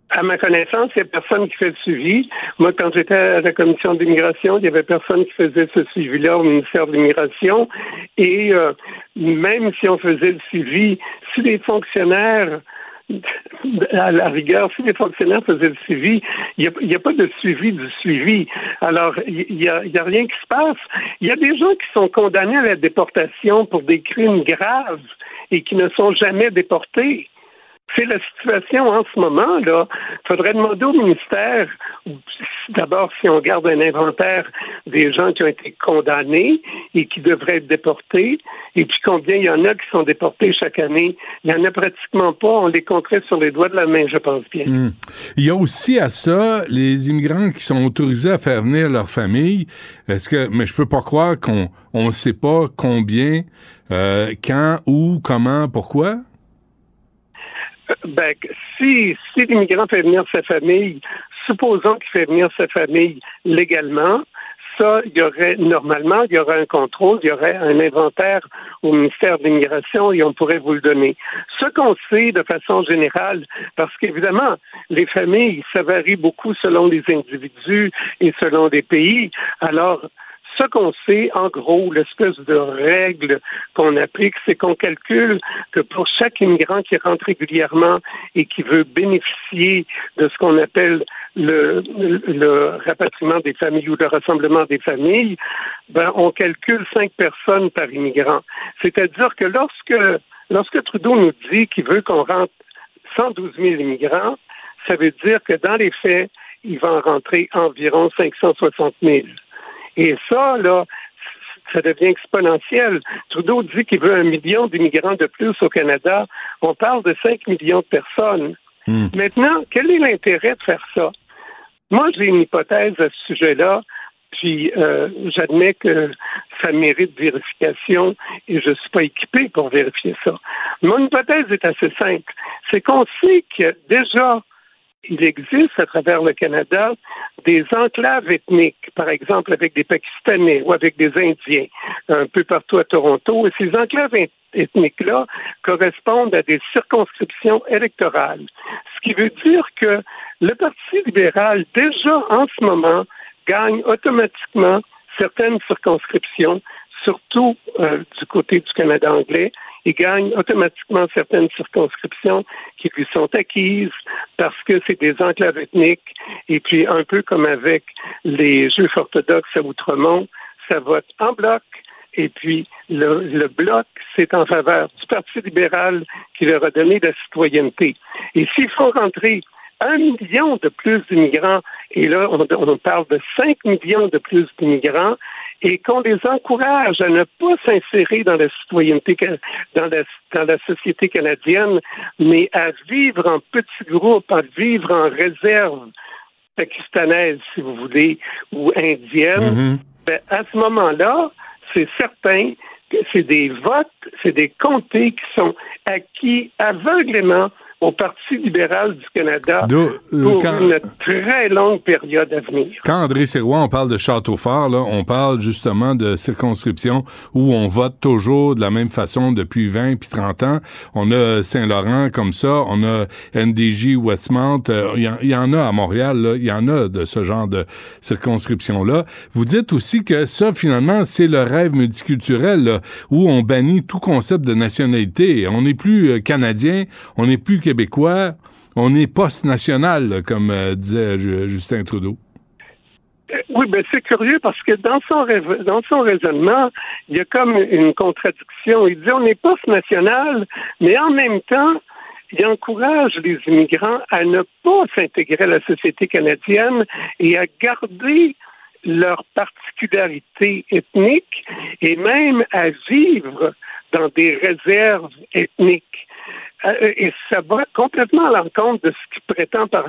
À ma connaissance, il n'y a personne qui fait le suivi. Moi, quand j'étais à la commission d'immigration, il n'y avait personne qui faisait ce suivi-là au ministère de l'immigration. Et euh, même si on faisait le suivi, si les fonctionnaires à la rigueur, si les fonctionnaires faisaient le suivi, il n'y a, a, pas de suivi du suivi. Alors, il n'y a, a, rien qui se passe. Il y a des gens qui sont condamnés à la déportation pour des crimes graves et qui ne sont jamais déportés. C'est la situation en ce moment, là. Faudrait demander au ministère, d'abord, si on garde un inventaire des gens qui ont été condamnés et qui devraient être déportés, et puis combien il y en a qui sont déportés chaque année. Il n'y en a pratiquement pas. On les compterait sur les doigts de la main, je pense bien. Mmh. Il y a aussi à ça les immigrants qui sont autorisés à faire venir leur famille. Est-ce que, mais je peux pas croire qu'on on sait pas combien, euh, quand, où, comment, pourquoi? Ben, si, si l'immigrant fait venir sa famille, supposons qu'il fait venir sa famille légalement, ça, il y aurait normalement, il y aurait un contrôle, il y aurait un inventaire au ministère de l'Immigration et on pourrait vous le donner. Ce qu'on sait de façon générale, parce qu'évidemment, les familles, ça varie beaucoup selon les individus et selon les pays. Alors, ce qu'on sait, en gros, l'espèce de règle qu'on applique, c'est qu'on calcule que pour chaque immigrant qui rentre régulièrement et qui veut bénéficier de ce qu'on appelle le, le, rapatriement des familles ou le rassemblement des familles, ben, on calcule cinq personnes par immigrant. C'est-à-dire que lorsque, lorsque Trudeau nous dit qu'il veut qu'on rentre 112 000 immigrants, ça veut dire que dans les faits, il va en rentrer environ 560 000. Et ça, là, ça devient exponentiel. Trudeau dit qu'il veut un million d'immigrants de plus au Canada. On parle de 5 millions de personnes. Mmh. Maintenant, quel est l'intérêt de faire ça? Moi, j'ai une hypothèse à ce sujet-là, puis euh, j'admets que ça mérite vérification et je ne suis pas équipé pour vérifier ça. Mon hypothèse est assez simple. C'est qu'on sait que déjà il existe à travers le Canada des enclaves ethniques, par exemple avec des Pakistanais ou avec des Indiens, un peu partout à Toronto. Et ces enclaves ethniques-là correspondent à des circonscriptions électorales. Ce qui veut dire que le Parti libéral, déjà en ce moment, gagne automatiquement certaines circonscriptions, surtout euh, du côté du Canada anglais, il gagne automatiquement certaines circonscriptions qui lui sont acquises parce que c'est des enclaves ethniques. Et puis, un peu comme avec les Juifs orthodoxes à Outremont, ça vote en bloc. Et puis, le, bloc, c'est en faveur du Parti libéral qui leur a donné la citoyenneté. Et s'il faut rentrer un million de plus d'immigrants, et là, on, on parle de cinq millions de plus d'immigrants, et qu'on les encourage à ne pas s'insérer dans la citoyenneté, dans la, dans la société canadienne, mais à vivre en petits groupes, à vivre en réserve pakistanaise, si vous voulez, ou indienne, Mm-hmm. ben, à ce moment-là, c'est certain que c'est des votes, c'est des comtés qui sont acquis aveuglément au Parti libéral du Canada D'où, euh, pour quand- une très longue période à venir. Quand André Sirois, on parle de château fort, là, on parle justement de circonscriptions où on vote toujours de la même façon depuis 20 puis 30 ans. On a Saint-Laurent comme ça, on a NDJ Westmount, euh, il y, en- il y en a à Montréal, il y en a de ce genre de circonscriptions-là. Vous dites aussi que ça, finalement, c'est le rêve multiculturel là, où on bannit tout concept de nationalité. On n'est plus euh, canadien, on n'est plus québécois, on est post-national, comme euh, disait Ju- Justin Trudeau. Euh, Oui, ben c'est curieux parce que dans son dans son raisonnement, il y a comme une contradiction. Il dit on est post-national, mais en même temps, il encourage les immigrants à ne pas s'intégrer à la société canadienne et à garder leur particularité ethnique et même à vivre dans des réserves ethniques. Euh, Et ça va complètement à l'encontre de ce qu'il prétend par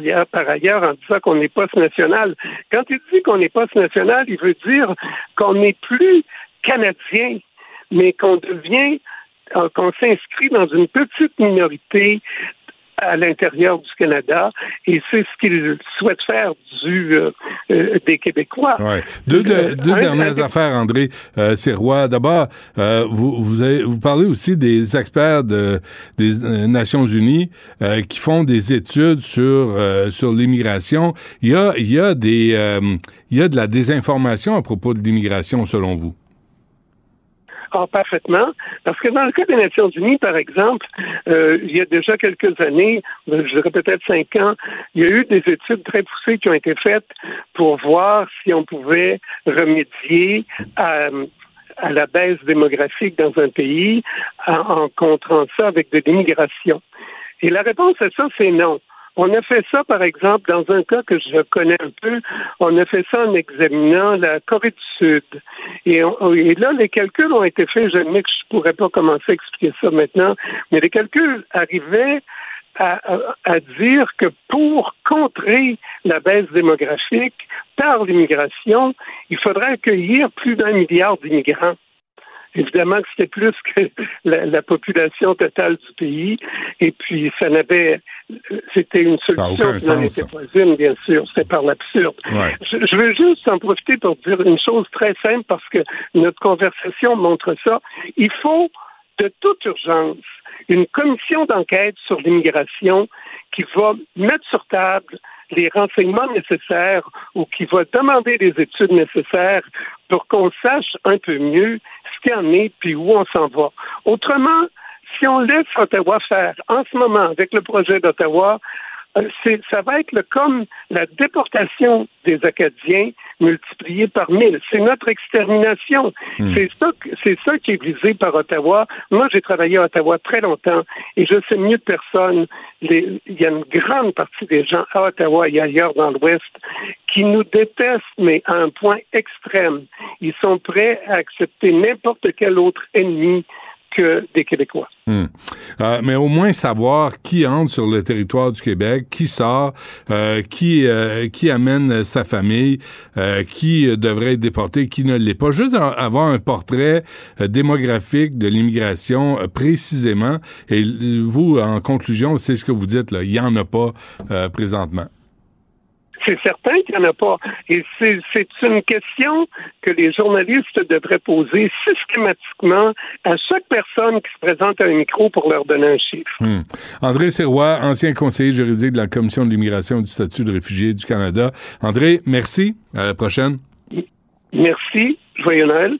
ailleurs, en disant qu'on est post-national. Quand il dit qu'on est post-national, il veut dire qu'on n'est plus canadien, mais qu'on devient, euh, qu'on s'inscrit dans une petite minorité à l'intérieur du Canada, et c'est ce qu'il souhaite faire du, euh, euh, des Québécois. Ouais. Deux, de- Euh, deux dernières affaires, André euh, Sirois. D'abord, euh, vous, vous, avez- vous parlez aussi des experts de, des Nations Unies euh, qui font des études sur, euh, sur l'immigration. Il y a, il y, a des, euh, il y a de la désinformation à propos de l'immigration, selon vous? Ah, parfaitement. Parce que dans le cas des Nations Unies, par exemple, euh, il y a déjà quelques années, je dirais peut-être cinq ans, il y a eu des études très poussées qui ont été faites pour voir si on pouvait remédier à, la baisse démographique dans un pays en, en contrant ça avec de l'immigration. Et la réponse à ça, c'est non. On a fait ça, par exemple, dans un cas que je connais un peu, on a fait ça en examinant la Corée du Sud. Et, là, les calculs ont été faits, je ne pourrais pas commencer à expliquer ça maintenant, mais les calculs arrivaient à dire que pour contrer la baisse démographique par l'immigration, il faudrait accueillir plus d'un milliard d'immigrants. Évidemment que c'était plus que la, la population totale du pays, et puis ça n'avait, c'était une solution qui n'en était pas une, bien sûr, c'est par l'absurde. Ouais. Je, je veux juste en profiter pour dire une chose très simple parce que notre conversation montre ça. Il faut de toute urgence une commission d'enquête sur l'immigration qui va mettre sur table les renseignements nécessaires ou qui va demander les études nécessaires pour qu'on sache un peu mieux ce qu'il y en est puis où on s'en va. Autrement, si on laisse Ottawa faire en ce moment avec le projet d'Ottawa, ça va être le, comme la déportation des Acadiens multipliée par mille. C'est notre extermination. Hmm. C'est ça, que- c'est ça qui est visé par Ottawa. Moi, j'ai travaillé à Ottawa très longtemps et je sais mieux que personne. les- il y a une grande partie des gens à Ottawa et ailleurs dans l'Ouest qui nous détestent, mais à un point extrême. Ils sont prêts à accepter n'importe quel autre ennemi que des Québécois. Hmm. Euh, mais au moins savoir qui entre sur le territoire du Québec, qui sort, euh, qui euh, qui amène sa famille, euh, qui devrait être déporté, qui ne l'est pas. Juste avoir un portrait euh, démographique de l'immigration précisément. Et vous, en conclusion, c'est ce que vous dites là. Il y en a pas présentement. C'est certain qu'il n'y en a pas. Et c'est une question que les journalistes devraient poser systématiquement à chaque personne qui se présente à un micro pour leur donner un chiffre. Hmm. André Serrois, ancien conseiller juridique de la Commission de l'immigration et du statut de réfugié du Canada. André, merci. À la prochaine. Merci. Joyeux Noël.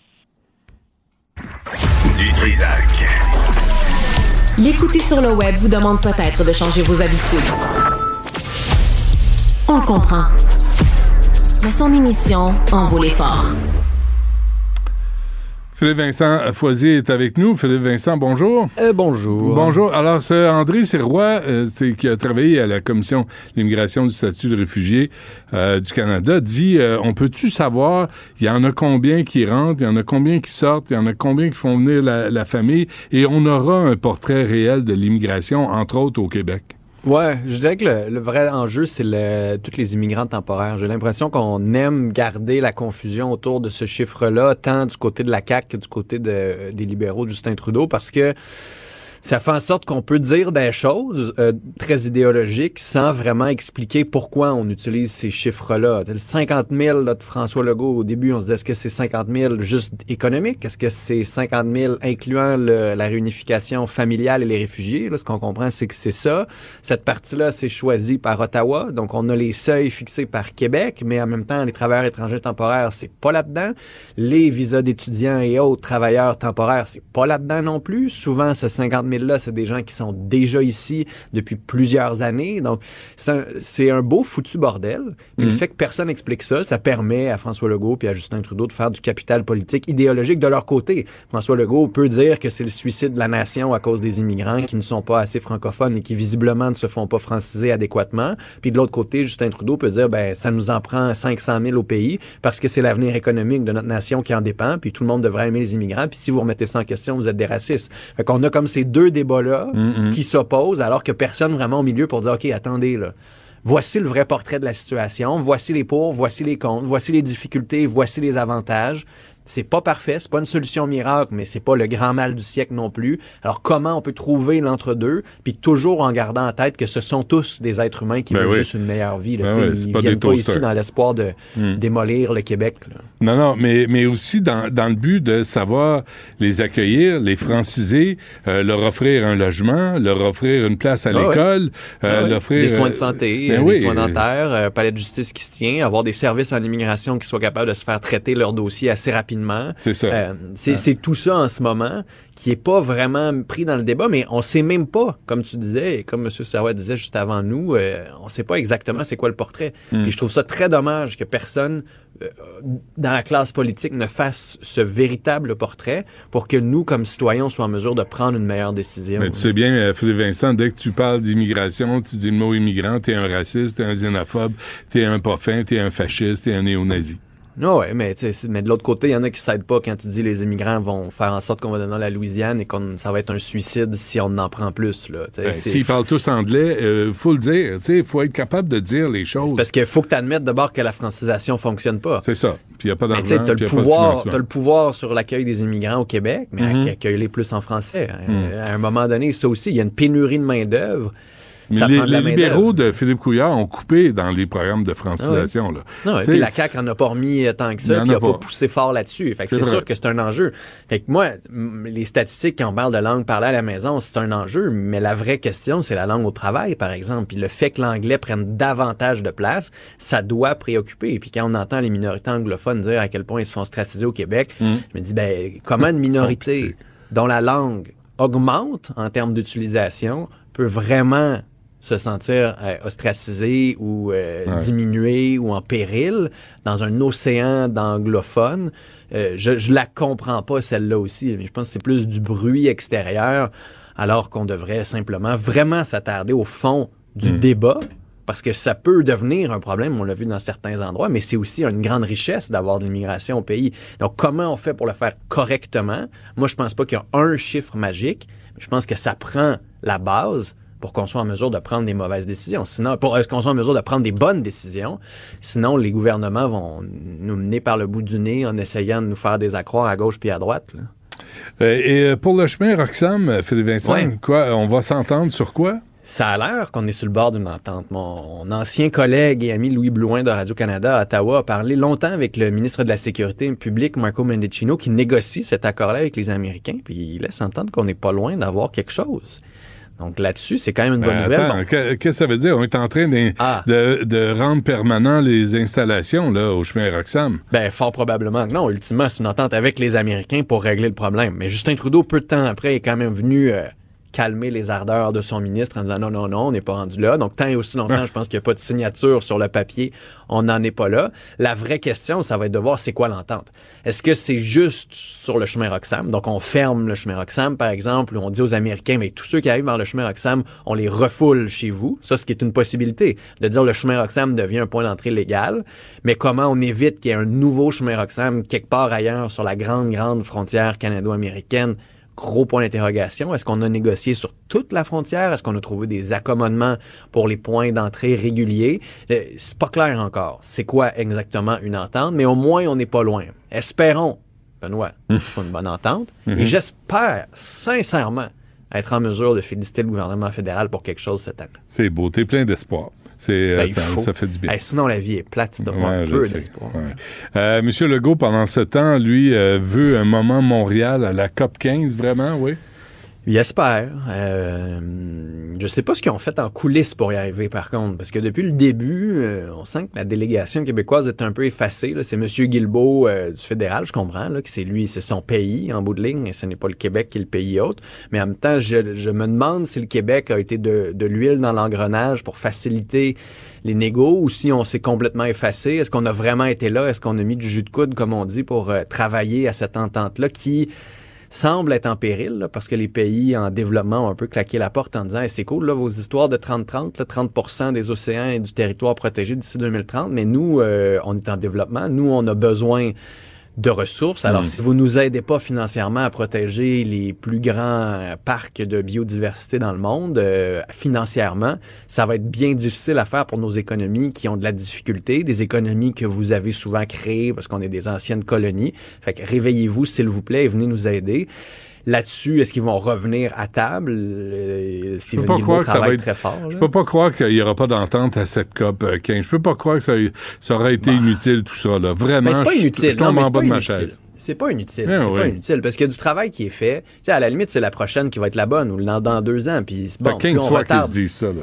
Du Trisac. L'écouter sur le web vous demande peut-être de changer vos habitudes. On le comprend. Mais son émission en vaut l'effort. Philippe Vincent Foisier est avec nous. Philippe Vincent, bonjour. Euh, bonjour. Bonjour. Alors, ce André Sirois, euh, c'est, qui a travaillé à la Commission d'immigration du statut de réfugié euh, du Canada, dit euh, on peut-tu savoir, il y en a combien qui rentrent, il y en a combien qui sortent, il y en a combien qui font venir la, la famille, et on aura un portrait réel de l'immigration, entre autres au Québec? Ouais, je dirais que le, vrai enjeu, c'est le, tous les immigrants temporaires. J'ai l'impression qu'on aime garder la confusion autour de ce chiffre-là, tant du côté de la CAQ que du côté de- des libéraux Justin Trudeau, parce que ça fait en sorte qu'on peut dire des choses euh, très idéologiques sans vraiment expliquer pourquoi on utilise ces chiffres-là. Le 50 000 là, de François Legault, au début, on se disait, est-ce que c'est 50 000 juste économique? Est-ce que c'est 50 000 incluant le- la réunification familiale et les réfugiés? Là, ce qu'on comprend, c'est que c'est ça. Cette partie-là, c'est choisi par Ottawa. Donc, on a les seuils fixés par Québec, mais en même temps, les travailleurs étrangers temporaires, c'est pas là-dedans. Les visas d'étudiants et autres travailleurs temporaires, c'est pas là-dedans non plus. Souvent, ce 50 000-là, c'est des gens qui sont déjà ici depuis plusieurs années. Donc, c'est un, c'est un beau foutu bordel. Puis le Mhm. fait que personne n'explique ça, ça permet à François Legault puis à Justin Trudeau de faire du capital politique idéologique de leur côté. François Legault peut dire que c'est le suicide de la nation à cause des immigrants qui ne sont pas assez francophones et qui visiblement ne se font pas franciser adéquatement. Puis de l'autre côté, Justin Trudeau peut dire ben ça nous en prend 500 000 au pays parce que c'est l'avenir économique de notre nation qui en dépend. Puis tout le monde devrait aimer les immigrants. Puis si vous remettez ça en question, vous êtes des racistes. Fait qu'on a comme ces deux débats-là Mhm. qui s'opposent alors que personne vraiment au milieu pour dire ok attendez là. Voici le vrai portrait de la situation. Voici les pour, voici les contre, voici les difficultés, voici les avantages. C'est pas parfait, c'est pas une solution miracle, mais c'est pas le grand mal du siècle non plus. Alors comment on peut trouver l'entre-deux, puis toujours en gardant en tête que ce sont tous des êtres humains qui Ben veulent oui. juste une meilleure vie. Là, Ben ils pas viennent pas ici dans l'espoir de Hmm. démolir le Québec. là. Non, non, mais, mais aussi dans, dans le but de savoir les accueillir, les franciser, euh, leur offrir un logement, leur offrir une place à Ah l'école, euh, Ah ouais. l'offrir... des soins de euh, santé, ben euh, des soins euh, dentaires, euh, palais de justice qui se tient, avoir des services en immigration qui soient capables de se faire traiter leur dossier assez rapidement. C'est ça. Euh, c'est Ah. c'est tout ça en ce moment qui est pas vraiment pris dans le débat, mais on sait même pas, comme tu disais, et comme M. Serrois disait juste avant nous, euh, on sait pas exactement c'est quoi le portrait. Mm. Puis je trouve ça très dommage que personne euh, dans la classe politique ne fasse ce véritable portrait pour que nous, comme citoyens, on soit en mesure de prendre une meilleure décision. Mais tu sais bien, euh, Philippe Vincent, dès que tu parles d'immigration, tu dis le mot immigrant, t'es un raciste, t'es un xénophobe, t'es un pas fin, t'es un fasciste, t'es un néo-nazi. Non, ouais, mais, tu mais de l'autre côté, il y en a qui s'aident pas quand tu dis les immigrants vont faire en sorte qu'on va donner la Louisiane et qu'on ça va être un suicide si on en prend plus. Tu Ben, S'ils parlent tous anglais, euh, faut le dire. Il faut être capable de dire les choses. parce qu'il faut que tu admettes d'abord que la francisation fonctionne pas. C'est ça. Puis il n'y a pas tu d'argent, t'as puis le il pouvoir, sur l'accueil des immigrants au Québec, mais Mhm. accueille-les plus en français. Mhm. Euh, À un moment donné, ça aussi, il y a une pénurie de main d'œuvre. Mais les, libéraux de Philippe Couillard ont coupé dans les programmes de francisation. là. Non, puis la CAQ en a pas remis euh, tant que ça, puis a a pas pas. poussé fort là-dessus. Fait que C'est sûr que c'est un enjeu. Fait que moi, les statistiques quand on parle de langue parlée à la maison, c'est un enjeu, mais la vraie question, c'est la langue au travail, par exemple. Puis le fait que l'anglais prenne davantage de place, ça doit préoccuper. Et puis quand on entend les minorités anglophones dire à quel point ils se font stratiser au Québec, Mm. je me dis, ben, comment une minorité dont la langue augmente en termes d'utilisation peut vraiment se sentir euh, ostracisé ou euh, Ouais. diminué ou en péril dans un océan d'anglophones. Euh, je, je la comprends pas celle-là aussi, mais je pense que c'est plus du bruit extérieur, alors qu'on devrait simplement vraiment s'attarder au fond du Mm. débat parce que ça peut devenir un problème, on l'a vu dans certains endroits, mais c'est aussi une grande richesse d'avoir de l'immigration au pays. Donc, comment on fait pour le faire correctement? Moi, je pense pas qu'il y a un chiffre magique, mais je pense que ça prend la base pour qu'on soit en mesure de prendre des mauvaises décisions. Sinon, pour est-ce qu'on soit en mesure de prendre des bonnes décisions? Sinon, les gouvernements vont nous mener par le bout du nez en essayant de nous faire des accroires à gauche puis à droite. là. Euh, et euh, pour le chemin Roxham, euh, Philippe Vincent, Ouais. quoi, on va s'entendre sur quoi? Ça a l'air qu'on est sur le bord d'une entente. Mon ancien collègue et ami Louis Blouin de Radio-Canada à Ottawa a parlé longtemps avec le ministre de la Sécurité publique, Marco Mendicino, qui négocie cet accord-là avec les Américains, puis il laisse entendre qu'on n'est pas loin d'avoir quelque chose. Donc là-dessus, c'est quand même une bonne Ben, nouvelle. qu'est-ce que ça veut dire? On est en train de, Ah. de, de rendre permanent les installations là, au chemin Roxham. Ben, fort probablement que non. Ultimement, c'est une entente avec les Américains pour régler le problème. Mais Justin Trudeau, peu de temps après, est quand même venu euh, calmer les ardeurs de son ministre en disant non, non, non, on n'est pas rendu là. Donc, tant et aussi longtemps, je pense qu'il n'y a pas de signature sur le papier, on n'en est pas là. La vraie question, ça va être de voir c'est quoi l'entente. Est-ce que c'est juste sur le chemin Roxham? Donc, on ferme le chemin Roxham, par exemple, ou on dit aux Américains, mais tous ceux qui arrivent vers le chemin Roxham, on les refoule chez vous. Ça, ce qui est une possibilité. De dire le chemin Roxham devient un point d'entrée légal. Mais comment on évite qu'il y ait un nouveau chemin Roxham quelque part ailleurs sur la grande, grande frontière canado-américaine? Gros point d'interrogation. Est-ce qu'on a négocié sur toute la frontière? Est-ce qu'on a trouvé des accommodements pour les points d'entrée réguliers? Euh, C'est pas clair encore. C'est quoi exactement une entente? Mais au moins, on n'est pas loin. Espérons, Benoît, pour une bonne entente. Mhm. Et j'espère sincèrement être en mesure de féliciter le gouvernement fédéral pour quelque chose cette année. C'est beau, t'es plein d'espoir. C'est, euh, Ben, ça, fait du bien. Hey, sinon, la vie est plate. Avoir Ouais, peu d'espoir. Ouais. Euh, Monsieur Legault, pendant ce temps, lui, euh, veut un moment Montréal à la COP 15, vraiment, oui? Il espère. Euh, je sais pas ce qu'ils ont fait en coulisses pour y arriver, par contre, parce que depuis le début, euh, on sent que la délégation québécoise est un peu effacée. C'est M. Guilbeault euh, du fédéral, je comprends, là, que c'est lui, c'est son pays en bout de ligne, et ce n'est pas le Québec qui est le pays autre. Mais en même temps, je, je me demande si le Québec a été de, de l'huile dans l'engrenage pour faciliter les négos ou si on s'est complètement effacé. Est-ce qu'on a vraiment été là? Est-ce qu'on a mis du jus de coude, comme on dit, pour euh, travailler à cette entente-là qui semble être en péril parce que les pays en développement ont un peu claqué la porte en disant c'est cool là, vos histoires de 30-30, là, 30% des océans et du territoire protégé d'ici 2030, mais nous, euh, on est en développement, nous, on a besoin de ressources. Alors, Mm. si vous nous aidez pas financièrement à protéger les plus grands euh, parcs de biodiversité dans le monde, euh, financièrement, ça va être bien difficile à faire pour nos économies qui ont de la difficulté, des économies que vous avez souvent créées parce qu'on est des anciennes colonies. Fait que réveillez-vous, s'il vous plaît, et venez nous aider. Là-dessus, est-ce qu'ils vont revenir à table? Euh, Je peux pas Guilbeault croire que ça va être. très fort. Je peux pas croire qu'il y aura pas d'entente à cette COP euh, 15. Je peux pas croire que ça, ça aurait été inutile tout ça là. Vraiment, Mais c'est pas inutile. Je Non, tombe mais en c'est bas pas de ma inutile. chaise. C'est pas inutile. Eh c'est oui. pas inutile. Parce qu'il y a du travail qui est fait. Tu sais, à la limite, c'est la prochaine qui va être la bonne ou dans, dans deux ans. Puis bon, fait plus 15 on fois qu'ils se disent ça là.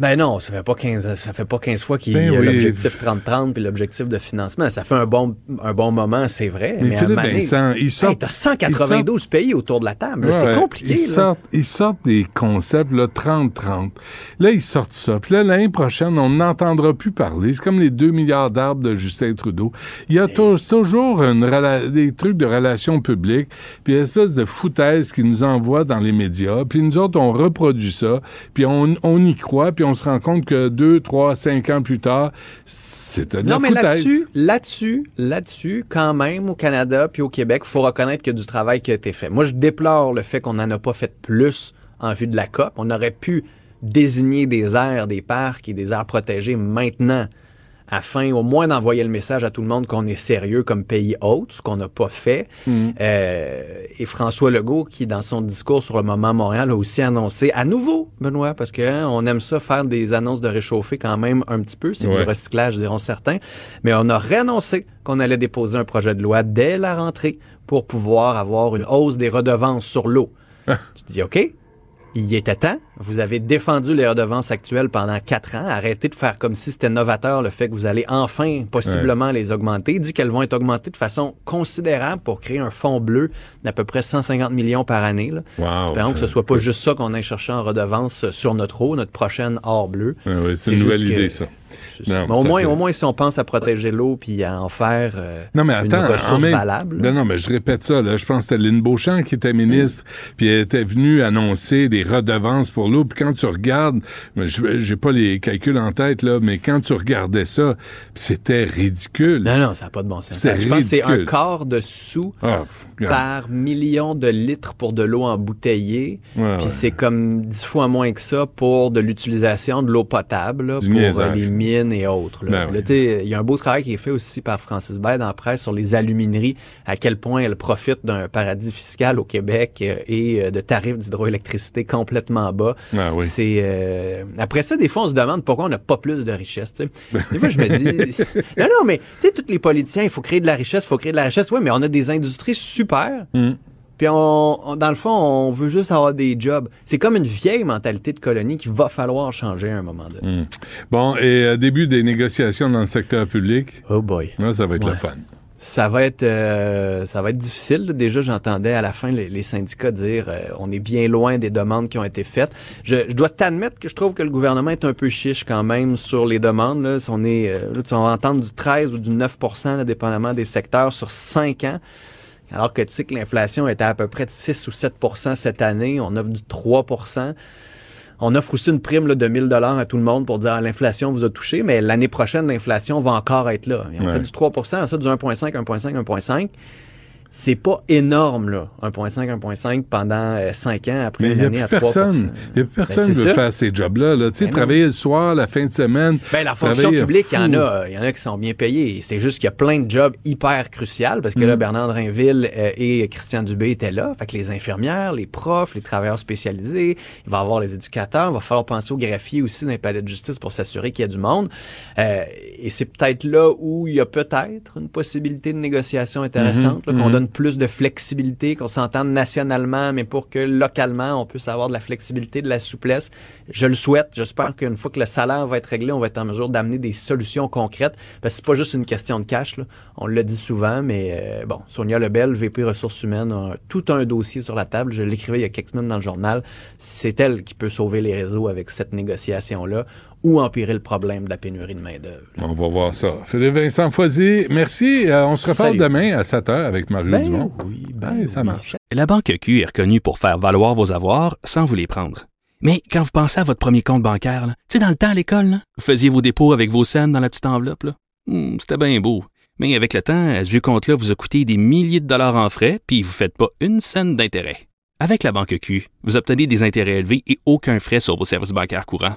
Ben non, ça fait pas 15, ça fait pas 15 fois qu'il Ben y a oui. l'objectif 30-30 puis l'objectif de financement. Ça fait un bon, un bon moment, c'est vrai. Mais un Philippe Vincent, ils sortent- hey, t'as 192 pays autour de la table. Ouais, c'est compliqué. Ils là. sortent, ils sortent des concepts, là, 30-30. Là, ils sortent ça. Puis là, l'année prochaine, on n'entendra plus parler. C'est comme les 2 milliards d'arbres de Justin Trudeau. Il y a tou- toujours une des trucs de relations publiques, puis une espèce de foutaise qui nous envoie dans les médias. Puis nous autres, on reproduit ça, puis on, on y croit, puis on se rend compte que 2, 3, 5 ans plus tard, c'était de la Non, mais là-dessus, là-dessus, là-dessus, quand même, au Canada puis au Québec, il faut reconnaître qu'il y a du travail qui a été fait. Moi, je déplore le fait qu'on n'en a pas fait plus en vue de la COP. On aurait pu désigner des aires, des parcs et des aires protégées maintenant afin au moins d'envoyer le message à tout le monde qu'on est sérieux comme pays hôte, ce qu'on n'a pas fait. Euh, et François Legault, qui dans son discours sur le moment Montréal a aussi annoncé à nouveau, Benoît, parce que hein, on aime ça faire des annonces de réchauffer quand même un petit peu, c'est Ouais. du recyclage, diront certains, mais on a réannoncé qu'on allait déposer un projet de loi dès la rentrée pour pouvoir avoir une hausse des redevances sur l'eau. tu te dis, OK, il était temps. Vous avez défendu les redevances actuelles pendant quatre ans. Arrêtez de faire comme si c'était novateur le fait que vous allez enfin possiblement les augmenter. Dit qu'elles vont être augmentées de façon considérable pour créer un fonds bleu d'à peu près 150 millions par année. Là. Wow, Espérons que ce soit pas juste ça qu'on aille chercher en redevance sur notre eau, notre prochaine or bleu. Ouais, ouais, c'est une nouvelle idée, ça. Non, Mais au moins, fait- au moins, si on pense à protéger l'eau puis à en faire euh, Non, mais une attends, en ressource même- valable. Non, non, mais je répète ça, là. Je pense que c'était Lynn Beauchamp qui était ministre, puis elle était venue annoncer des redevances pour l'eau. Puis quand tu regardes, j'ai pas les calculs en tête, là, mais quand tu regardais ça, c'était ridicule. Non, non, ça n'a pas de bon sens. C'était Je pense que c'est un ridicule. quart de sous Ah, par million de litres pour de l'eau embouteillée. Ouais, Puis ouais. c'est comme dix fois moins que ça pour de l'utilisation de l'eau potable là, pour euh, niaisage. les mines et autres. là. Ben Là, oui. Il y a un beau travail qui est fait aussi par Francis Baird dans la presse sur les alumineries, à quel point elles profitent d'un paradis fiscal au Québec euh, et euh, de tarifs d'hydroélectricité complètement bas. Oui. C'est euh, Après ça, des fois, on se demande pourquoi on n'a pas plus de richesse. tu sais. Des fois, je me dis... non, non, mais tu sais, tous les politiciens, il faut créer de la richesse, il faut créer de la richesse. Oui, mais on a des industries super. Mm. Puis on, on- dans le fond, on veut juste avoir des jobs. C'est comme une vieille mentalité de colonie qu'il va falloir changer à un moment donné. Hmm. Bon, et euh, début des négociations dans le secteur public? Oh boy. Là, ça va être Ouais. le fun. Ça va être euh, ça va être difficile. Déjà, j'entendais à la fin les, les syndicats dire euh, on est bien loin des demandes qui ont été faites. Je, je dois t'admettre que je trouve que le gouvernement est un peu chiche quand même sur les demandes. Là. Si on est euh, là, tu vas entendre du 13 ou du 9 là, dépendamment des secteurs, sur 5 ans. Alors que tu sais que l'inflation était à peu près de 6 ou 7% cette année. On offre du 3% on offre aussi une prime là, de 1000 dollars à tout le monde pour dire ah, l'inflation vous a touché, mais l'année prochaine, l'inflation va encore être là. Et on Ouais. fait du 3% ça, du 1,5, 1,5, 1,5. C'est pas énorme, là, 1,5, 1,5 pendant 5 ans après Mais il une n'y a année plus à 3 personne. Il n'y a plus personne Ben, qui c'est veut faire ces jobs-là. Là. Tu sais, Ben non. travailler le soir, la fin de semaine. Ben, la fonction publique, il y en a, il y en a qui sont bien payés. C'est juste qu'il y a plein de jobs hyper cruciaux parce que là, Mm. Bernard Drinville euh, et Christian Dubé étaient là. Fait que les infirmières, les profs, les travailleurs spécialisés, il va y avoir les éducateurs, il va falloir penser aux greffiers aussi dans les palais de justice pour s'assurer qu'il y a du monde. Euh, et c'est peut-être là où il y a peut-être une possibilité de négociation intéressante, Mhm, là, qu'on donne plus de flexibilité, qu'on s'entende nationalement, mais pour que localement, on puisse avoir de la flexibilité, de la souplesse. Je le souhaite. J'espère qu'une fois que le salaire va être réglé, on va être en mesure d'amener des solutions concrètes. Parce que c'est pas juste une question de cash. On le dit souvent, mais euh, bon, Sonia Lebel, VP Ressources humaines, a tout un dossier sur la table. Je l'écrivais il y a quelques semaines dans le journal. C'est elle qui peut sauver les réseaux avec cette négociation-là ou empirer le problème de la pénurie de main-d'œuvre. On va voir ça. Philippe Vincent Foisy, merci. Euh, on se reparle Salut. demain à 7 h avec Mario Ben Dumont. oui, Ben, ça marche. La Banque Q est reconnue pour faire valoir vos avoirs sans vous les prendre. Mais quand vous pensez à votre premier compte bancaire, tu sais, dans le temps à l'école, là, vous faisiez vos dépôts avec vos scènes dans la petite enveloppe. là. Hmm, C'était bien beau. Mais avec le temps, ce vieux compte-là vous a coûté des milliers de dollars en frais, puis vous ne faites pas une scène d'intérêt. Avec la Banque Q, vous obtenez des intérêts élevés et aucun frais sur vos services bancaires courants.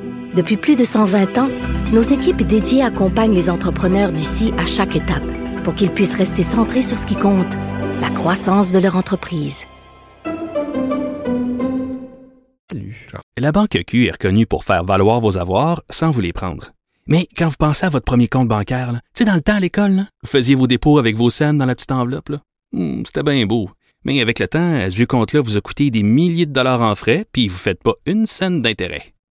Depuis plus de 120 ans, nos équipes dédiées accompagnent les entrepreneurs d'ici à chaque étape pour qu'ils puissent rester centrés sur ce qui compte, la croissance de leur entreprise. La Banque Q est reconnue pour faire valoir vos avoirs sans vous les prendre. Mais quand vous pensez à votre premier compte bancaire, tu sais, dans le temps à l'école, vous faisiez vos dépôts avec vos scènes dans la petite enveloppe. Hmm, C'était bien beau. Mais avec le temps, ce vieux compte-là vous a coûté des milliers de dollars en frais, puis vous ne faites pas une scène d'intérêt.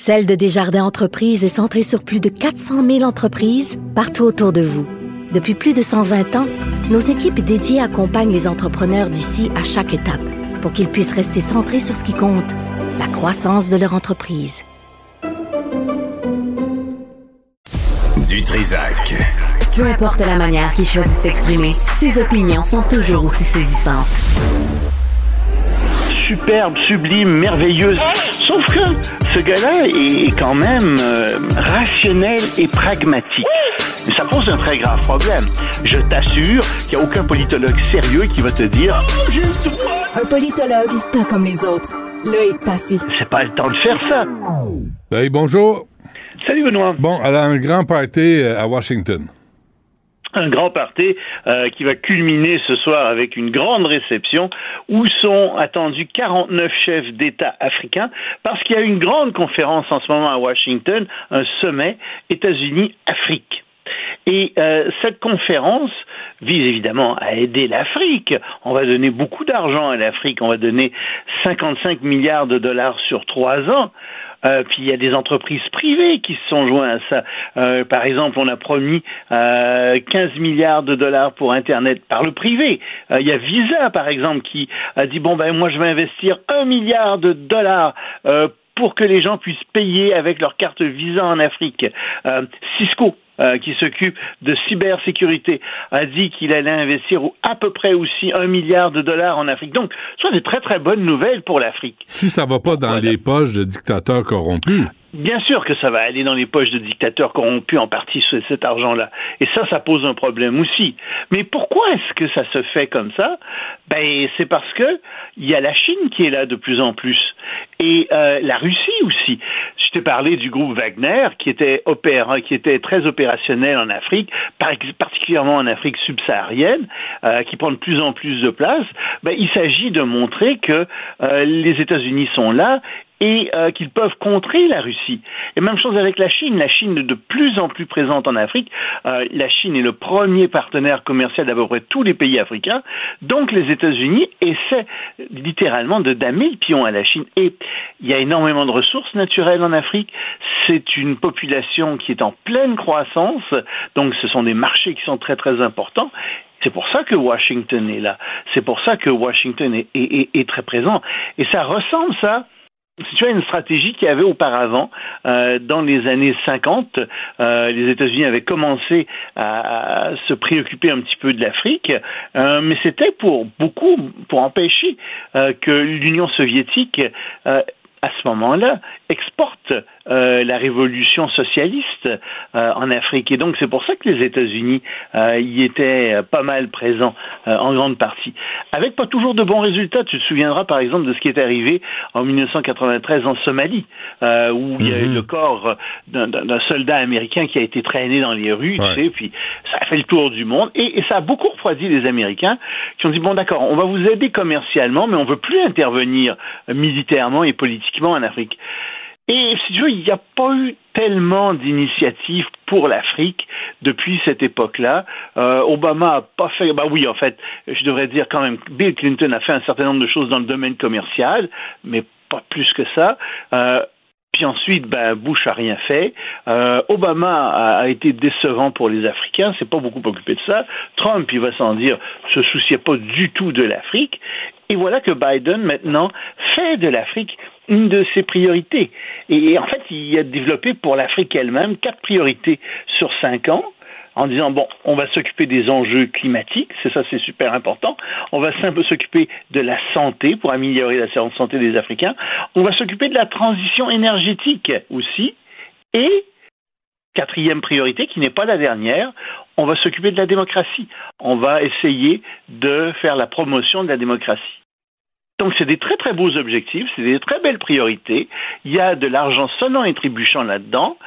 Celle de Desjardins Entreprises est centrée sur plus de 400 000 entreprises partout autour de vous. Depuis plus de 120 ans, nos équipes dédiées accompagnent les entrepreneurs d'ici à chaque étape pour qu'ils puissent rester centrés sur ce qui compte, la croissance de leur entreprise. Du Trisac. Peu importe la manière qu'il choisit de s'exprimer, ses opinions sont toujours aussi saisissantes. superbe, sublime, merveilleuse. Sauf que ce gars-là est quand même euh, rationnel et pragmatique. Mais ça pose un très grave problème. Je t'assure qu'il n'y a aucun politologue sérieux qui va te dire droit. Un politologue, pas comme les autres. Loïc Passy. C'est pas le temps de faire ça. Hey, bonjour. Salut Benoît. Bon, elle a un grand party euh, à Washington. Un grand party euh, qui va culminer ce soir avec une grande réception où sont attendus 49 chefs d'État africains parce qu'il y a une grande conférence en ce moment à Washington, un sommet États-Unis-Afrique. Et euh, cette conférence vise évidemment à aider l'Afrique. On va donner beaucoup d'argent à l'Afrique. On va donner 55 milliards de dollars sur trois ans. Euh, puis il y a des entreprises privées qui se sont joints à ça. Euh, par exemple, on a promis euh, 15 milliards de dollars pour Internet par le privé. Euh, il y a Visa, par exemple, qui a dit bon ben moi je vais investir un milliard de dollars euh, pour que les gens puissent payer avec leur carte Visa en Afrique. Euh, Cisco, euh, qui s'occupe de cybersécurité, a dit qu'il allait investir à peu près aussi un milliard de dollars en Afrique. Donc, ce sont des très très bonnes nouvelles pour l'Afrique. Si ça va pas dans les poches de dictateurs corrompus. Bien sûr que ça va aller dans les poches de dictateurs corrompus en partie ce- cet argent-là. Et ça, ça pose un problème aussi. Mais pourquoi est-ce que ça se fait comme ça? Ben, c'est parce que il y a la Chine qui est là de plus en plus et euh, la Russie aussi. Je t'ai parlé du groupe Wagner qui était opéra, qui était très en Afrique, par- particulièrement en Afrique subsaharienne, euh, qui prend de plus en plus de place. Ben, il s'agit de montrer que euh, les États-Unis sont là et euh, qu'ils peuvent contrer la Russie. Et même chose avec la Chine. La Chine est de plus en plus présente en Afrique. Euh, la Chine est le premier partenaire commercial d'à peu près tous les pays africains. Donc les États-Unis essaient littéralement de damer le pion à la Chine. Et il y a énormément de ressources naturelles en Afrique. C'est une population qui est en pleine croissance. Donc ce sont des marchés qui sont très très importants. C'est pour ça que Washington est là. C'est pour ça que Washington est, est- est- est très présent. Et ça ressemble, ça, si tu as une stratégie qu'il y avait auparavant, euh, dans les années 50, euh, les États-Unis avaient commencé à, se préoccuper un petit peu de l'Afrique, euh, mais c'était pour beaucoup, pour empêcher euh, que l'Union soviétique euh, à ce moment-là, exporte euh, la révolution socialiste euh, en Afrique. Et donc, c'est pour ça que les États-Unis euh, y étaient pas mal présents en grande partie. Avec pas toujours de bons résultats. Tu te souviendras, par exemple, de ce qui est arrivé en 1993 en Somalie, où il y a eu le corps d'un- soldat américain qui a été traîné dans les rues, tu sais, puis ça a fait le tour du monde. Et, et ça a beaucoup refroidi les Américains qui ont dit, bon, d'accord, on va vous aider commercialement, mais on veut plus intervenir militairement et politiquement en Afrique. Et si tu veux, il n'y a pas eu tellement d'initiatives pour l'Afrique depuis cette époque-là. Euh, Obama a pas fait. Bah oui, en fait, je devrais dire quand même, Bill Clinton a fait un certain nombre de choses dans le domaine commercial, mais pas plus que ça. Euh, ensuite, ben, Bush a rien fait. Euh, Obama a, a été décevant pour les Africains, s'est pas beaucoup occupé de ça. Trump, il va sans dire, se souciait pas du tout de l'Afrique. Et voilà que Biden, maintenant, fait de l'Afrique une de ses priorités. Et, et en fait, il a développé pour l'Afrique elle-même quatre priorités sur cinq ans en disant bon, on va s'occuper des enjeux climatiques, c'est ça, c'est super important. On va s'occuper de la santé pour améliorer la santé des Africains. On va s'occuper de la transition énergétique aussi. Et quatrième priorité, qui n'est pas la dernière, on va s'occuper de la démocratie. On va essayer de faire la promotion de la démocratie. Donc, c'est des très, très beaux objectifs, c'est des très belles priorités. Il y a de l'argent sonnant et trébuchant là-dedans.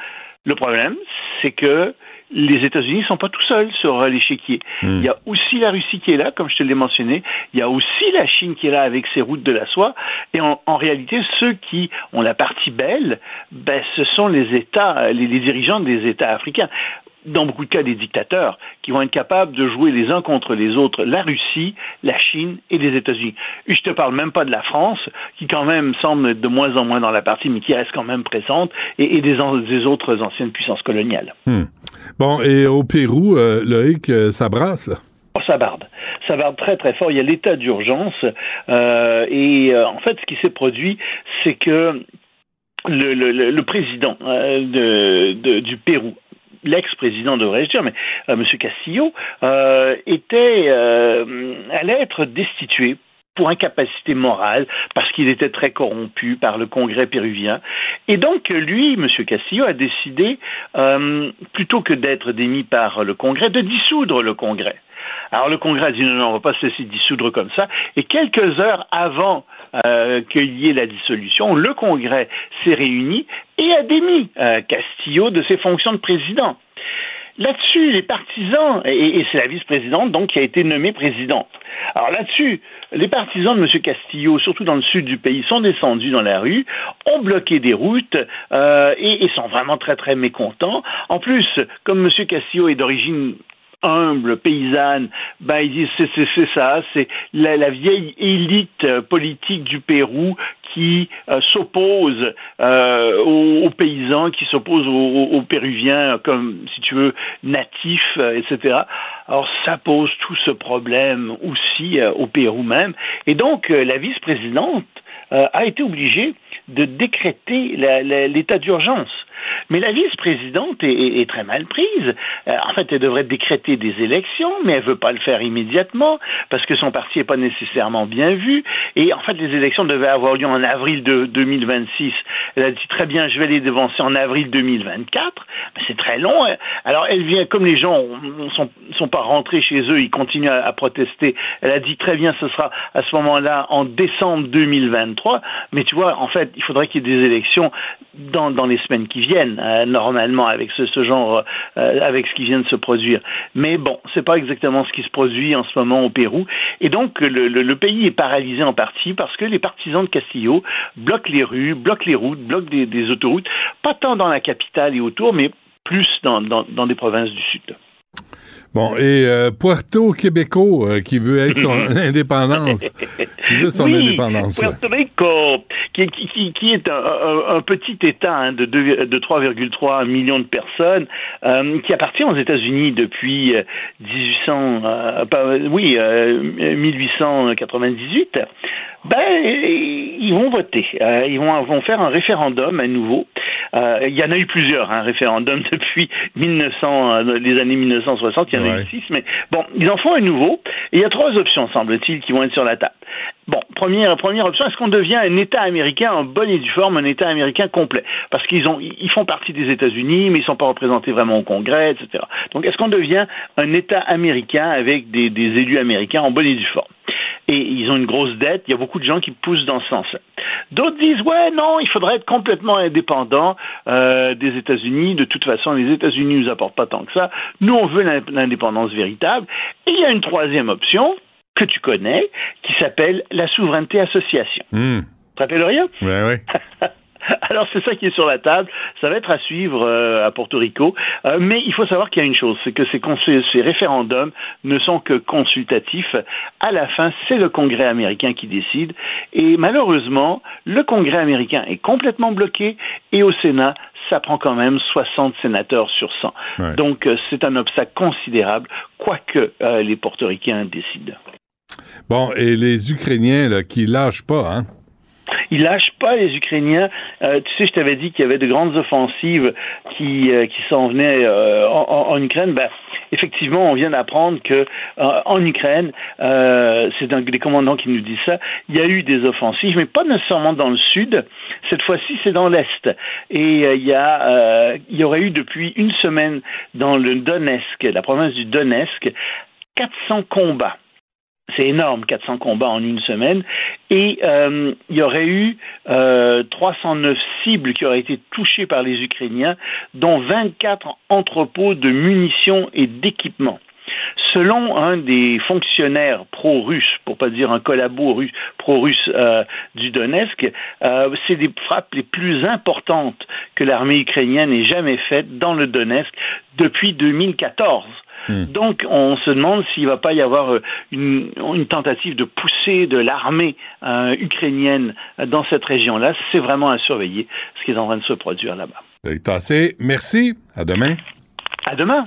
Le problème, c'est que les États-Unis ne sont pas tout seuls sur l'échiquier. Il y a aussi la Russie qui est là, comme je te l'ai mentionné. Il y a aussi la Chine qui est là avec ses routes de la soie. Et en, en réalité, ceux qui ont la partie belle, ben, ce sont les États, les, les dirigeants des États africains dans beaucoup de cas des dictateurs qui vont être capables de jouer les uns contre les autres, la Russie, la Chine et les États-Unis. Et je te parle même pas de la France, qui quand même semble être de moins en moins dans la partie, mais qui reste quand même présente, et, et des, an- des autres anciennes puissances coloniales. Hmm. Bon, et au Pérou, euh, Loïc, euh, ça brasse, là. Oh, ça barde. Ça barde très très fort. Il y a l'état d'urgence. euh, et euh, en fait, ce qui s'est produit, c'est que le, président euh, du Pérou, l'ex-président devrais-je dire, mais euh, M. Castillo, était allait être destitué pour incapacité morale, parce qu'il était très corrompu par le Congrès péruvien. Et donc, lui, M. Castillo, a décidé, euh, plutôt que d'être démis par le Congrès, de dissoudre le Congrès. Alors le Congrès a dit non, non, on ne va pas se laisser dissoudre comme ça. Et quelques heures avant euh, qu'il y ait la dissolution, le Congrès s'est réuni et a démis euh, Castillo de ses fonctions de président. Là-dessus, les partisans, et, c'est la vice-présidente donc qui a été nommée présidente. Alors là-dessus, les partisans de M. Castillo, surtout dans le sud du pays, sont descendus dans la rue, ont bloqué des routes euh, et, et sont vraiment très très mécontents. En plus, comme M. Castillo est d'origine humble, paysanne, ben ils c'est ça, c'est la, vieille élite euh, politique du Pérou qui euh, s'oppose euh, aux, paysans, qui s'oppose aux, péruviens comme si tu veux natifs, etc. Alors ça pose tout ce problème aussi au Pérou même, et donc la vice-présidente a été obligée de décréter l'état d'urgence. Mais la vice-présidente est, très mal prise. Euh, en fait, elle devrait décréter des élections, mais elle veut pas le faire immédiatement parce que son parti n'est pas nécessairement bien vu. Et en fait, les élections devaient avoir lieu en avril de 2026. Elle a dit très bien, je vais les devancer en avril 2024. Mais c'est très long. hein. Alors, elle vient, comme les gens ne sont, sont pas rentrés chez eux, ils continuent à, à protester. Elle a dit très bien, ce sera à ce moment-là en décembre 2023. Mais tu vois, en fait, il faudrait qu'il y ait des élections dans, dans les semaines qui viennent, euh, normalement, avec ce, genre, euh, avec ce qui vient de se produire. Mais bon, c'est pas exactement ce qui se produit en ce moment au Pérou. Et donc, le, pays est paralysé en partie parce que les partisans de Castillo bloquent les rues, bloquent les routes, bloquent des, autoroutes, pas tant dans la capitale et autour, mais plus dans des provinces du sud. Bon, et euh, Puerto Québécois euh, qui veut être son indépendance. Il veut son oui, indépendance. Puerto Rico, qui, qui- qui- qui est un, un- un petit État hein, de, deux- de 3,3 millions de personnes, euh, qui appartient aux États-Unis depuis euh, 1800, euh, oui, euh, 1898. Ben, ils vont voter. Ils vont, vont faire un référendum à nouveau. Il y en a eu plusieurs, un référendum depuis 1900, euh, les années 1960. Il y en mais bon, ils en font un nouveau. Et il y a trois options, semble-t-il, qui vont être sur la table. Bon, première, première option, est-ce qu'on devient un État américain en bonne et due forme, un État américain complet? Parce qu'ils ont, ils font partie des États-Unis, mais ils sont pas représentés vraiment au Congrès, etc. Donc, est-ce qu'on devient un État américain avec des, des élus américains en bonne et due forme? Et ils ont une grosse dette. Il y a beaucoup de gens qui poussent dans ce sens-là. D'autres disent ouais non, il faudrait être complètement indépendant euh, des États-Unis. De toute façon, les États-Unis nous apportent pas tant que ça. Nous, on veut l'in- l'indépendance véritable. Et il y a une troisième option que tu connais, qui s'appelle la souveraineté association. Hmm. Tu te rappelles rien? Ouais, ouais. Alors c'est ça qui est sur la table. Ça va être à suivre euh, à Porto Rico. Euh, mais il faut savoir qu'il y a une chose, c'est que ces, référendums ne sont que consultatifs. À la fin, c'est le Congrès américain qui décide. Et malheureusement, le Congrès américain est complètement bloqué et au Sénat, ça prend quand même 60 sénateurs sur 100. Ouais. Donc euh, c'est un obstacle considérable, quoique les Portoricains décident. Bon, et les Ukrainiens là, qui lâchent pas, hein? Ils lâchent pas les Ukrainiens. Euh, tu sais, je t'avais dit qu'il y avait de grandes offensives qui euh, qui s'en venaient euh, en, Ukraine. Ben, effectivement, on vient d'apprendre que euh, en Ukraine, c'est des commandants qui nous dit ça. Il y a eu des offensives, mais pas nécessairement dans le sud. Cette fois-ci, c'est dans l'est. Et il y a il y aurait eu depuis une semaine dans le Donetsk, la province du Donetsk, 400 combats. C'est énorme, 400 combats en une semaine. Et euh, il y aurait eu euh, 309 cibles qui auraient été touchées par les Ukrainiens, dont 24 entrepôts de munitions et d'équipements. Selon un des fonctionnaires pro-russes, pour pas dire un collabo russe, pro-russe euh, du Donetsk, euh, c'est des frappes les plus importantes que l'armée ukrainienne ait jamais faites dans le Donetsk depuis 2014. Donc, on se demande s'il ne va pas y avoir euh, une, une tentative de pousser de l'armée euh, ukrainienne dans cette région-là. C'est vraiment à surveiller ce qui est en train de se produire là-bas. Tassé. Merci. À demain. À demain.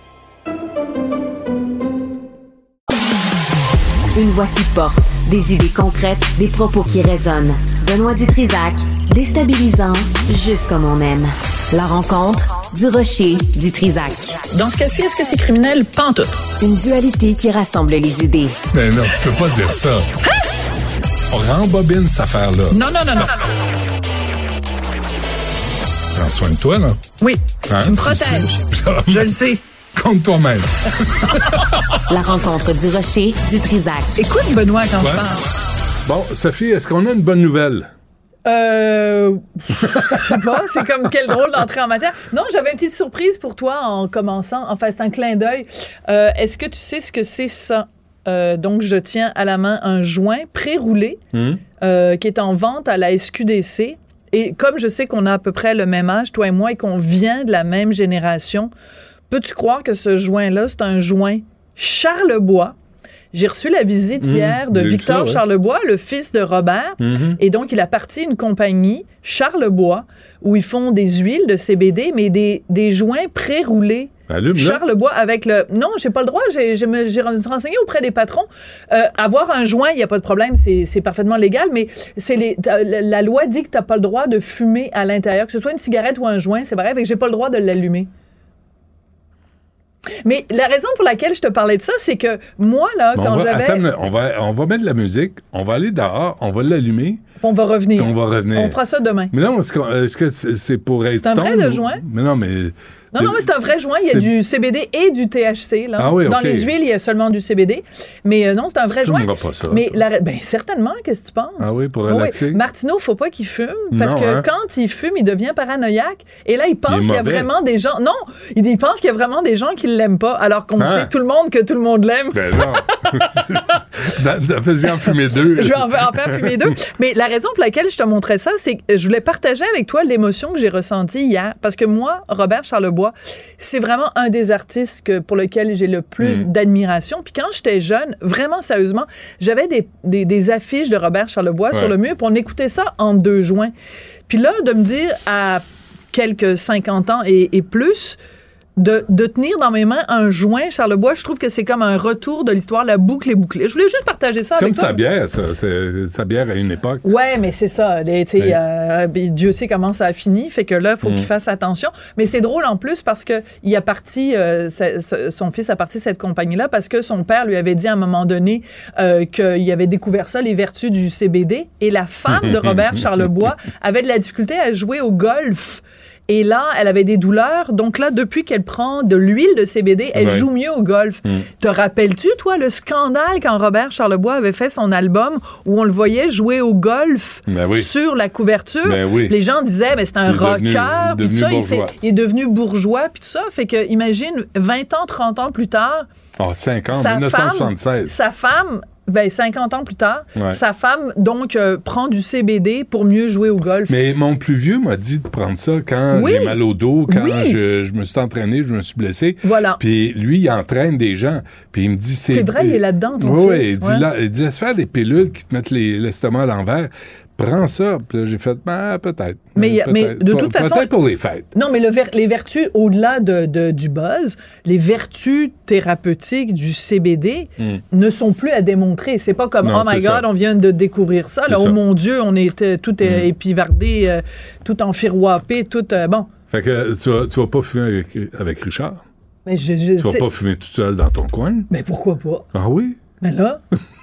Une voix qui porte, des idées concrètes, des propos qui résonnent. Benoît Dutrisac, déstabilisant, juste comme on aime. La rencontre du rocher du Trisac. Dans ce cas-ci, est-ce que c'est criminel? Pantoute. Une dualité qui rassemble les idées. Mais non, tu peux pas dire ça. On rembobine cette affaire-là. Non, non, non, non. Prends soin de toi, là. Oui, Hein, tu me protèges. Je le sais. Compte toi-même. La rencontre du rocher du Trisac. Écoute, Benoît, quand Ouais. je parle. Bon, Sophie, est-ce qu'on a une bonne nouvelle? Euh, je sais pas, c'est comme quel drôle d'entrée en matière. Non, j'avais une petite surprise pour toi en commençant. Enfin, c'est un clin d'œil. Euh, Est-ce que tu sais ce que c'est ça? Euh, donc, je tiens à la main un joint pré-roulé euh, qui est en vente à la SQDC. Et comme je sais qu'on a à peu près le même âge, toi et moi, et qu'on vient de la même génération, peux-tu croire que ce joint-là, c'est un joint Charlebois? J'ai reçu la visite Mmh, hier de Victor ça, ouais. Charlebois, le fils de Robert. Mhm. Et donc, il a parti une compagnie, Charlebois, où ils font des huiles de CBD, mais des, des joints pré-roulés. Charlebois avec le. Non, j'ai pas le droit. J'ai me- renseigné auprès des patrons. Euh, avoir un joint, il n'y a pas de problème, c'est c'est parfaitement légal, mais c'est les. La loi dit que tu n'as pas le droit de fumer à l'intérieur, que ce soit une cigarette ou un joint, c'est vrai, et j'ai pas le droit de l'allumer. Mais la raison pour laquelle je te parlais de ça, c'est que moi, là, Bon, quand j'avais. on, va, on va mettre de la musique, on va aller dehors, on va l'allumer, On va revenir. on va revenir. On fera ça demain. Mais non, est-ce, que c'est pour être C'est un vrai de joint? Mais non, mais... Non, non, mais c'est un vrai joint. Il y a du CBD et du THC. Là. Ah oui, Dans les huiles, il y a seulement du CBD. Mais euh, non, c'est un vrai joint. pas ça, Mais la- ben, certainement, qu'est-ce que tu penses? Ah oui, pour Oui, relaxer? Martineau, faut pas qu'il fume parce Non, que hein? quand il fume, il devient paranoïaque. Et là, il pense Il qu'il y a vraiment des gens. Non, il, il pense qu'il y a vraiment des gens qui l'aiment pas, alors qu'on Hein? sait tout le monde que tout le monde l'aime. Ben non. Fais-y en fumer deux. Je vais en, en faire fumer deux. Mais la raison pour laquelle je te montrais ça, c'est que je voulais partager avec toi l'émotion que j'ai ressentie hier. Parce que moi, Robert Charlebois, c'est vraiment un des artistes que, pour lequel j'ai le plus Mm. d'admiration. Puis quand j'étais jeune, vraiment sérieusement, j'avais des, des- des affiches de Robert Charlebois Ouais. sur le mur, puis on écoutait ça en deux joints. Puis là, de me dire à quelques 50 ans et, et plus, de, de tenir dans mes mains un joint Charlebois, je trouve que c'est comme un retour de l'histoire, la boucle est bouclée. Je voulais juste partager ça C'est comme avec toi. sa bière, ça. C'est sa bière à une époque. Ouais, mais c'est ça. les- Ouais. euh, ben, Dieu sait comment ça a fini. Fait que là, il faut Mm. qu'il fasse attention. Mais c'est drôle en plus parce que il a parti, euh, sa- sa- son fils a parti cette compagnie-là parce que son père lui avait dit à un moment donné euh, qu'il avait découvert ça, les vertus du CBD. Et la femme de Robert Charlebois avait de la difficulté à jouer au golf. Et là, elle avait des douleurs. Donc là, depuis qu'elle prend de l'huile de CBD, elle Ouais. joue mieux au golf. Mm. Te rappelles-tu, toi, le scandale quand Robert Charlebois avait fait son album où on le voyait jouer au golf Ben oui. sur la couverture? Ben oui. Les gens disaient, mais c'est un Il est devenu- rocker, tout ça. Il, est devenu bourgeois, puis tout ça. Fait que, imagine, 20 ans, 30 ans plus tard, Oh, 50, sa femme, 1976. sa femme, ben, 50 ans plus tard, Ouais. sa femme, donc, euh, prend du CBD pour mieux jouer au golf. Mais mon plus vieux m'a dit de prendre ça quand Oui. j'ai mal au dos, quand Oui. je, je me suis entraîné, je me suis blessé. Voilà. Puis lui, il entraîne des gens. Puis il me dit... C'est vrai, il est là-dedans, ton Oui, il dit, ouais. là, il dit, laisse faire les pilules qui te mettent les- l'estomac à l'envers. Prends ça. Puis là, j'ai fait, ben, peut-être. Mais mais de Pe- toute façon- Peut-être pour les fêtes. Non, mais le ver- les vertus, au-delà de, de- du buzz, les vertus thérapeutiques du CBD Hmm. ne sont plus à démontrer. C'est pas comme, Non, oh my God, ça. on vient de découvrir ça. Là, oh ça. Hmm. mon Dieu, on est euh, tout euh, épivardé, euh, tout enfiroipé, tout... euh, bon. Fait que tu vas, tu vas pas fumer avec, avec Richard? Mais je, je- Tu vas pas fumer tout seul dans ton coin? Mais pourquoi pas? Ah oui? Mais là,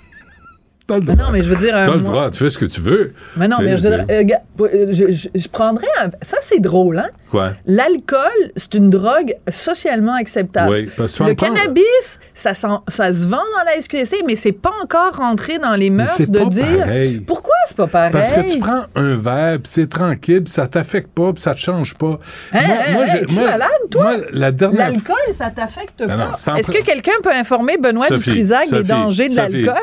T'as le droit. non, mais je veux dire, euh, T'as le moi- droit, tu fais ce que tu veux. Mais non, mais je, veux dire, euh, euh, je, je- je prendrais un- Ça, c'est drôle, hein? Quoi? L'alcool, c'est une drogue socialement acceptable. Oui, parce que le cannabis, ça, ça se vend dans la SQDC, mais c'est pas encore rentré dans les mœurs de pas dire. pareil. Pourquoi c'est pas pareil? Parce que tu prends un verre, puis c'est tranquille, puis ça t'affecte pas, puis ça te change pas. Hein, hein, j'ai- es-tu malade, toi? moi, la dernière L'alcool, ça t'affecte pas. Est-ce que quelqu'un peut informer Benoît Dutrisac des dangers de l'alcool?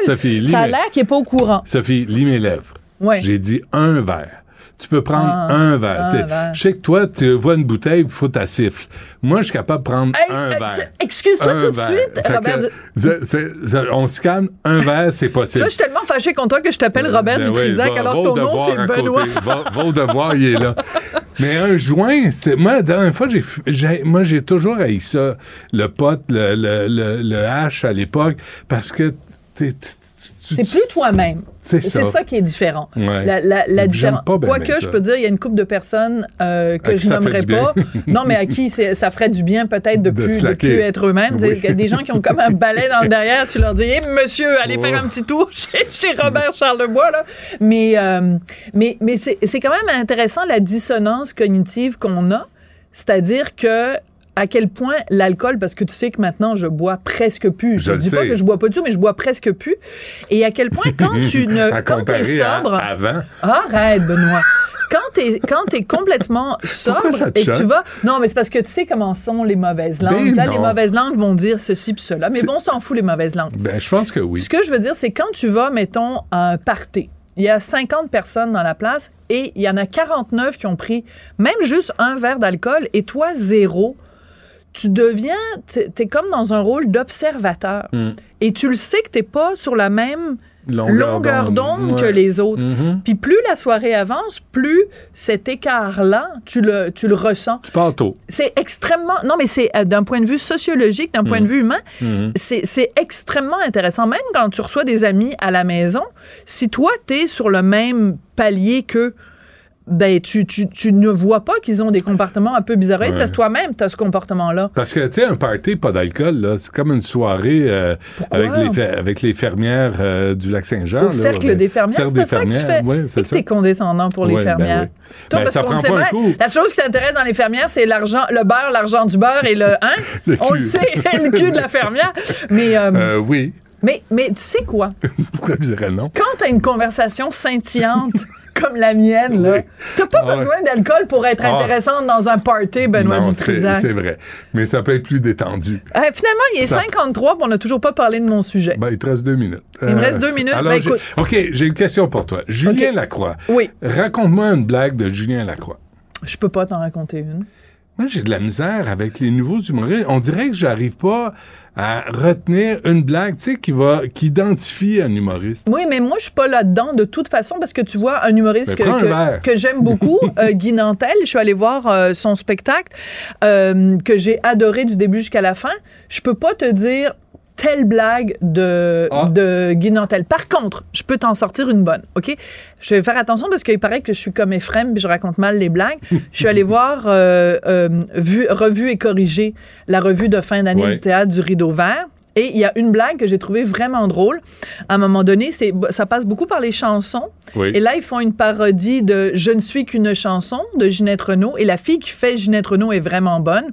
Ça a l'air qu'il n'est pas au courant. Sophie, lis mes lèvres. Ouais. J'ai dit un verre. Tu peux prendre Ah, un verre. un verre. Je sais que toi, tu vois une bouteille, il faut ta siffle. Moi, je suis capable de prendre Hey, un euh, verre. excuse-toi tout de suite, Fait Robert que, c'est- c'est- on se calme, un verre, c'est possible. vois, je suis tellement fâché contre toi que je t'appelle Robert Ben oui, Dutrisac va- alors ton nom, c'est. Benoît. Va, va au devoir, il est là. Mais un joint, c'est moi la dernière fois j'ai, moi j'ai toujours haï ça, le pot, le, le, le, le hache à l'époque, parce que t'es, C'est plus toi-même. C'est ça. qui est différent. Ouais. La, la, la différence. pas Quoique, je peux dire, il y a une couple de personnes euh, que À je nommerai pas. non, mais à qui ça ferait du bien peut-être de, De plus, de plus être eux-mêmes. Oui. Il y a des gens qui ont comme un balai dans le derrière. Tu leur dis, Eh, monsieur, allez Oh. faire un petit tour chez, chez Robert Charlebois. Là. Mais, euh, mais, mais c'est c'est quand même intéressant la dissonance cognitive qu'on a. C'est-à-dire que à quel point l'alcool, parce que tu sais que maintenant je bois presque plus. Je ne dis pas que je bois pas du tout, mais je bois presque plus. Et à quel point quand tu ne, À quand t'es comparer à sobre, avant. arrête Benoît. Quand t'es quand t'es complètement sobre et tu vas non mais c'est parce que tu sais comment sont les mauvaises langues. Ben Là non. les mauvaises langues vont dire ceci puis cela. Mais bon on s'en fout les mauvaises langues. Ben, je pense que oui. Ce que je veux dire, c'est quand tu vas, mettons, à un party, il y a 50 personnes dans la place et il y en a 49 qui ont pris même juste un verre d'alcool et toi, zéro. Tu deviens, t'es es comme dans un rôle d'observateur. Hmm. Et tu le sais que t'es pas sur la même Longueur d'onde, que les autres. Mhm. Puis plus la soirée avance, plus cet écart-là, tu le, tu le ressens. Tu pars tôt. C'est extrêmement... Non, mais c'est euh, d'un point de vue sociologique, d'un point Mhm. de vue humain, Mhm. c'est c'est extrêmement intéressant. Même quand tu reçois des amis à la maison, si toi, tu es sur le même palier qu'eux, ben, tu, tu, tu ne vois pas qu'ils ont des comportements un peu bizarroïdes Ouais. parce que toi-même, tu as ce comportement-là. Parce que, tu sais, un party, pas d'alcool, là, c'est comme une soirée euh, avec, les avec les fermières euh, du Lac-Saint-Jean. Au là, cercle ben, des fermières, c'est ça que tu fais. ouais, c'est que condescendant pour les ben fermières. oui. Toi, Ben, parce ça qu'on prend sait bien, la chose qui t'intéresse dans les fermières, c'est l'argent, le beurre, l'argent du beurre et le, hein? Le On le sait, le cul de la fermière. Mais, Euh, oui. mais, mais tu sais quoi? Pourquoi je dirais non? quand t'as une conversation scintillante comme la mienne, là, t'as pas Ah besoin d'alcool pour être Ah. intéressante dans un party, Benoît non, c'est Dutrisac. c'est vrai. Mais ça peut être plus détendu. Euh, finalement, il est Ça- 53 puis on n'a toujours pas parlé de mon sujet. Ben, il te reste deux minutes. Il me reste deux minutes. Alors, Ben, écoute. OK, j'ai une question pour toi. Julien Lacroix. Oui. Raconte-moi une blague de Julien Lacroix. Je peux pas t'en raconter une. Moi, j'ai de la misère avec les nouveaux humoristes. On dirait que j'arrive pas à retenir une blague, tu sais, qui va, qui identifie un humoriste. Oui, mais moi, je suis pas là-dedans de toute façon parce que tu vois, un humoriste que, prends un que- verre. que j'aime beaucoup, euh, Guy Nantel, je suis allée voir euh, son spectacle euh, que j'ai adoré du début jusqu'à la fin. Je peux pas te dire telle blague de, Ah. de Guy Nantel. Par contre, je peux t'en sortir une bonne, OK? Je vais faire attention parce qu'il paraît que je suis comme Ephraim puis je raconte mal les blagues. je suis allée voir euh, euh, vu, Revue et corrigée, la revue de fin d'année Ouais. du théâtre du Rideau Vert. Et il y a une blague que j'ai trouvée vraiment drôle. À un moment donné, c'est ça passe beaucoup par les chansons. Oui. Et là, ils font une parodie de Je ne suis qu'une chanson de Ginette Renault. Et la fille qui fait Ginette Renault est vraiment bonne.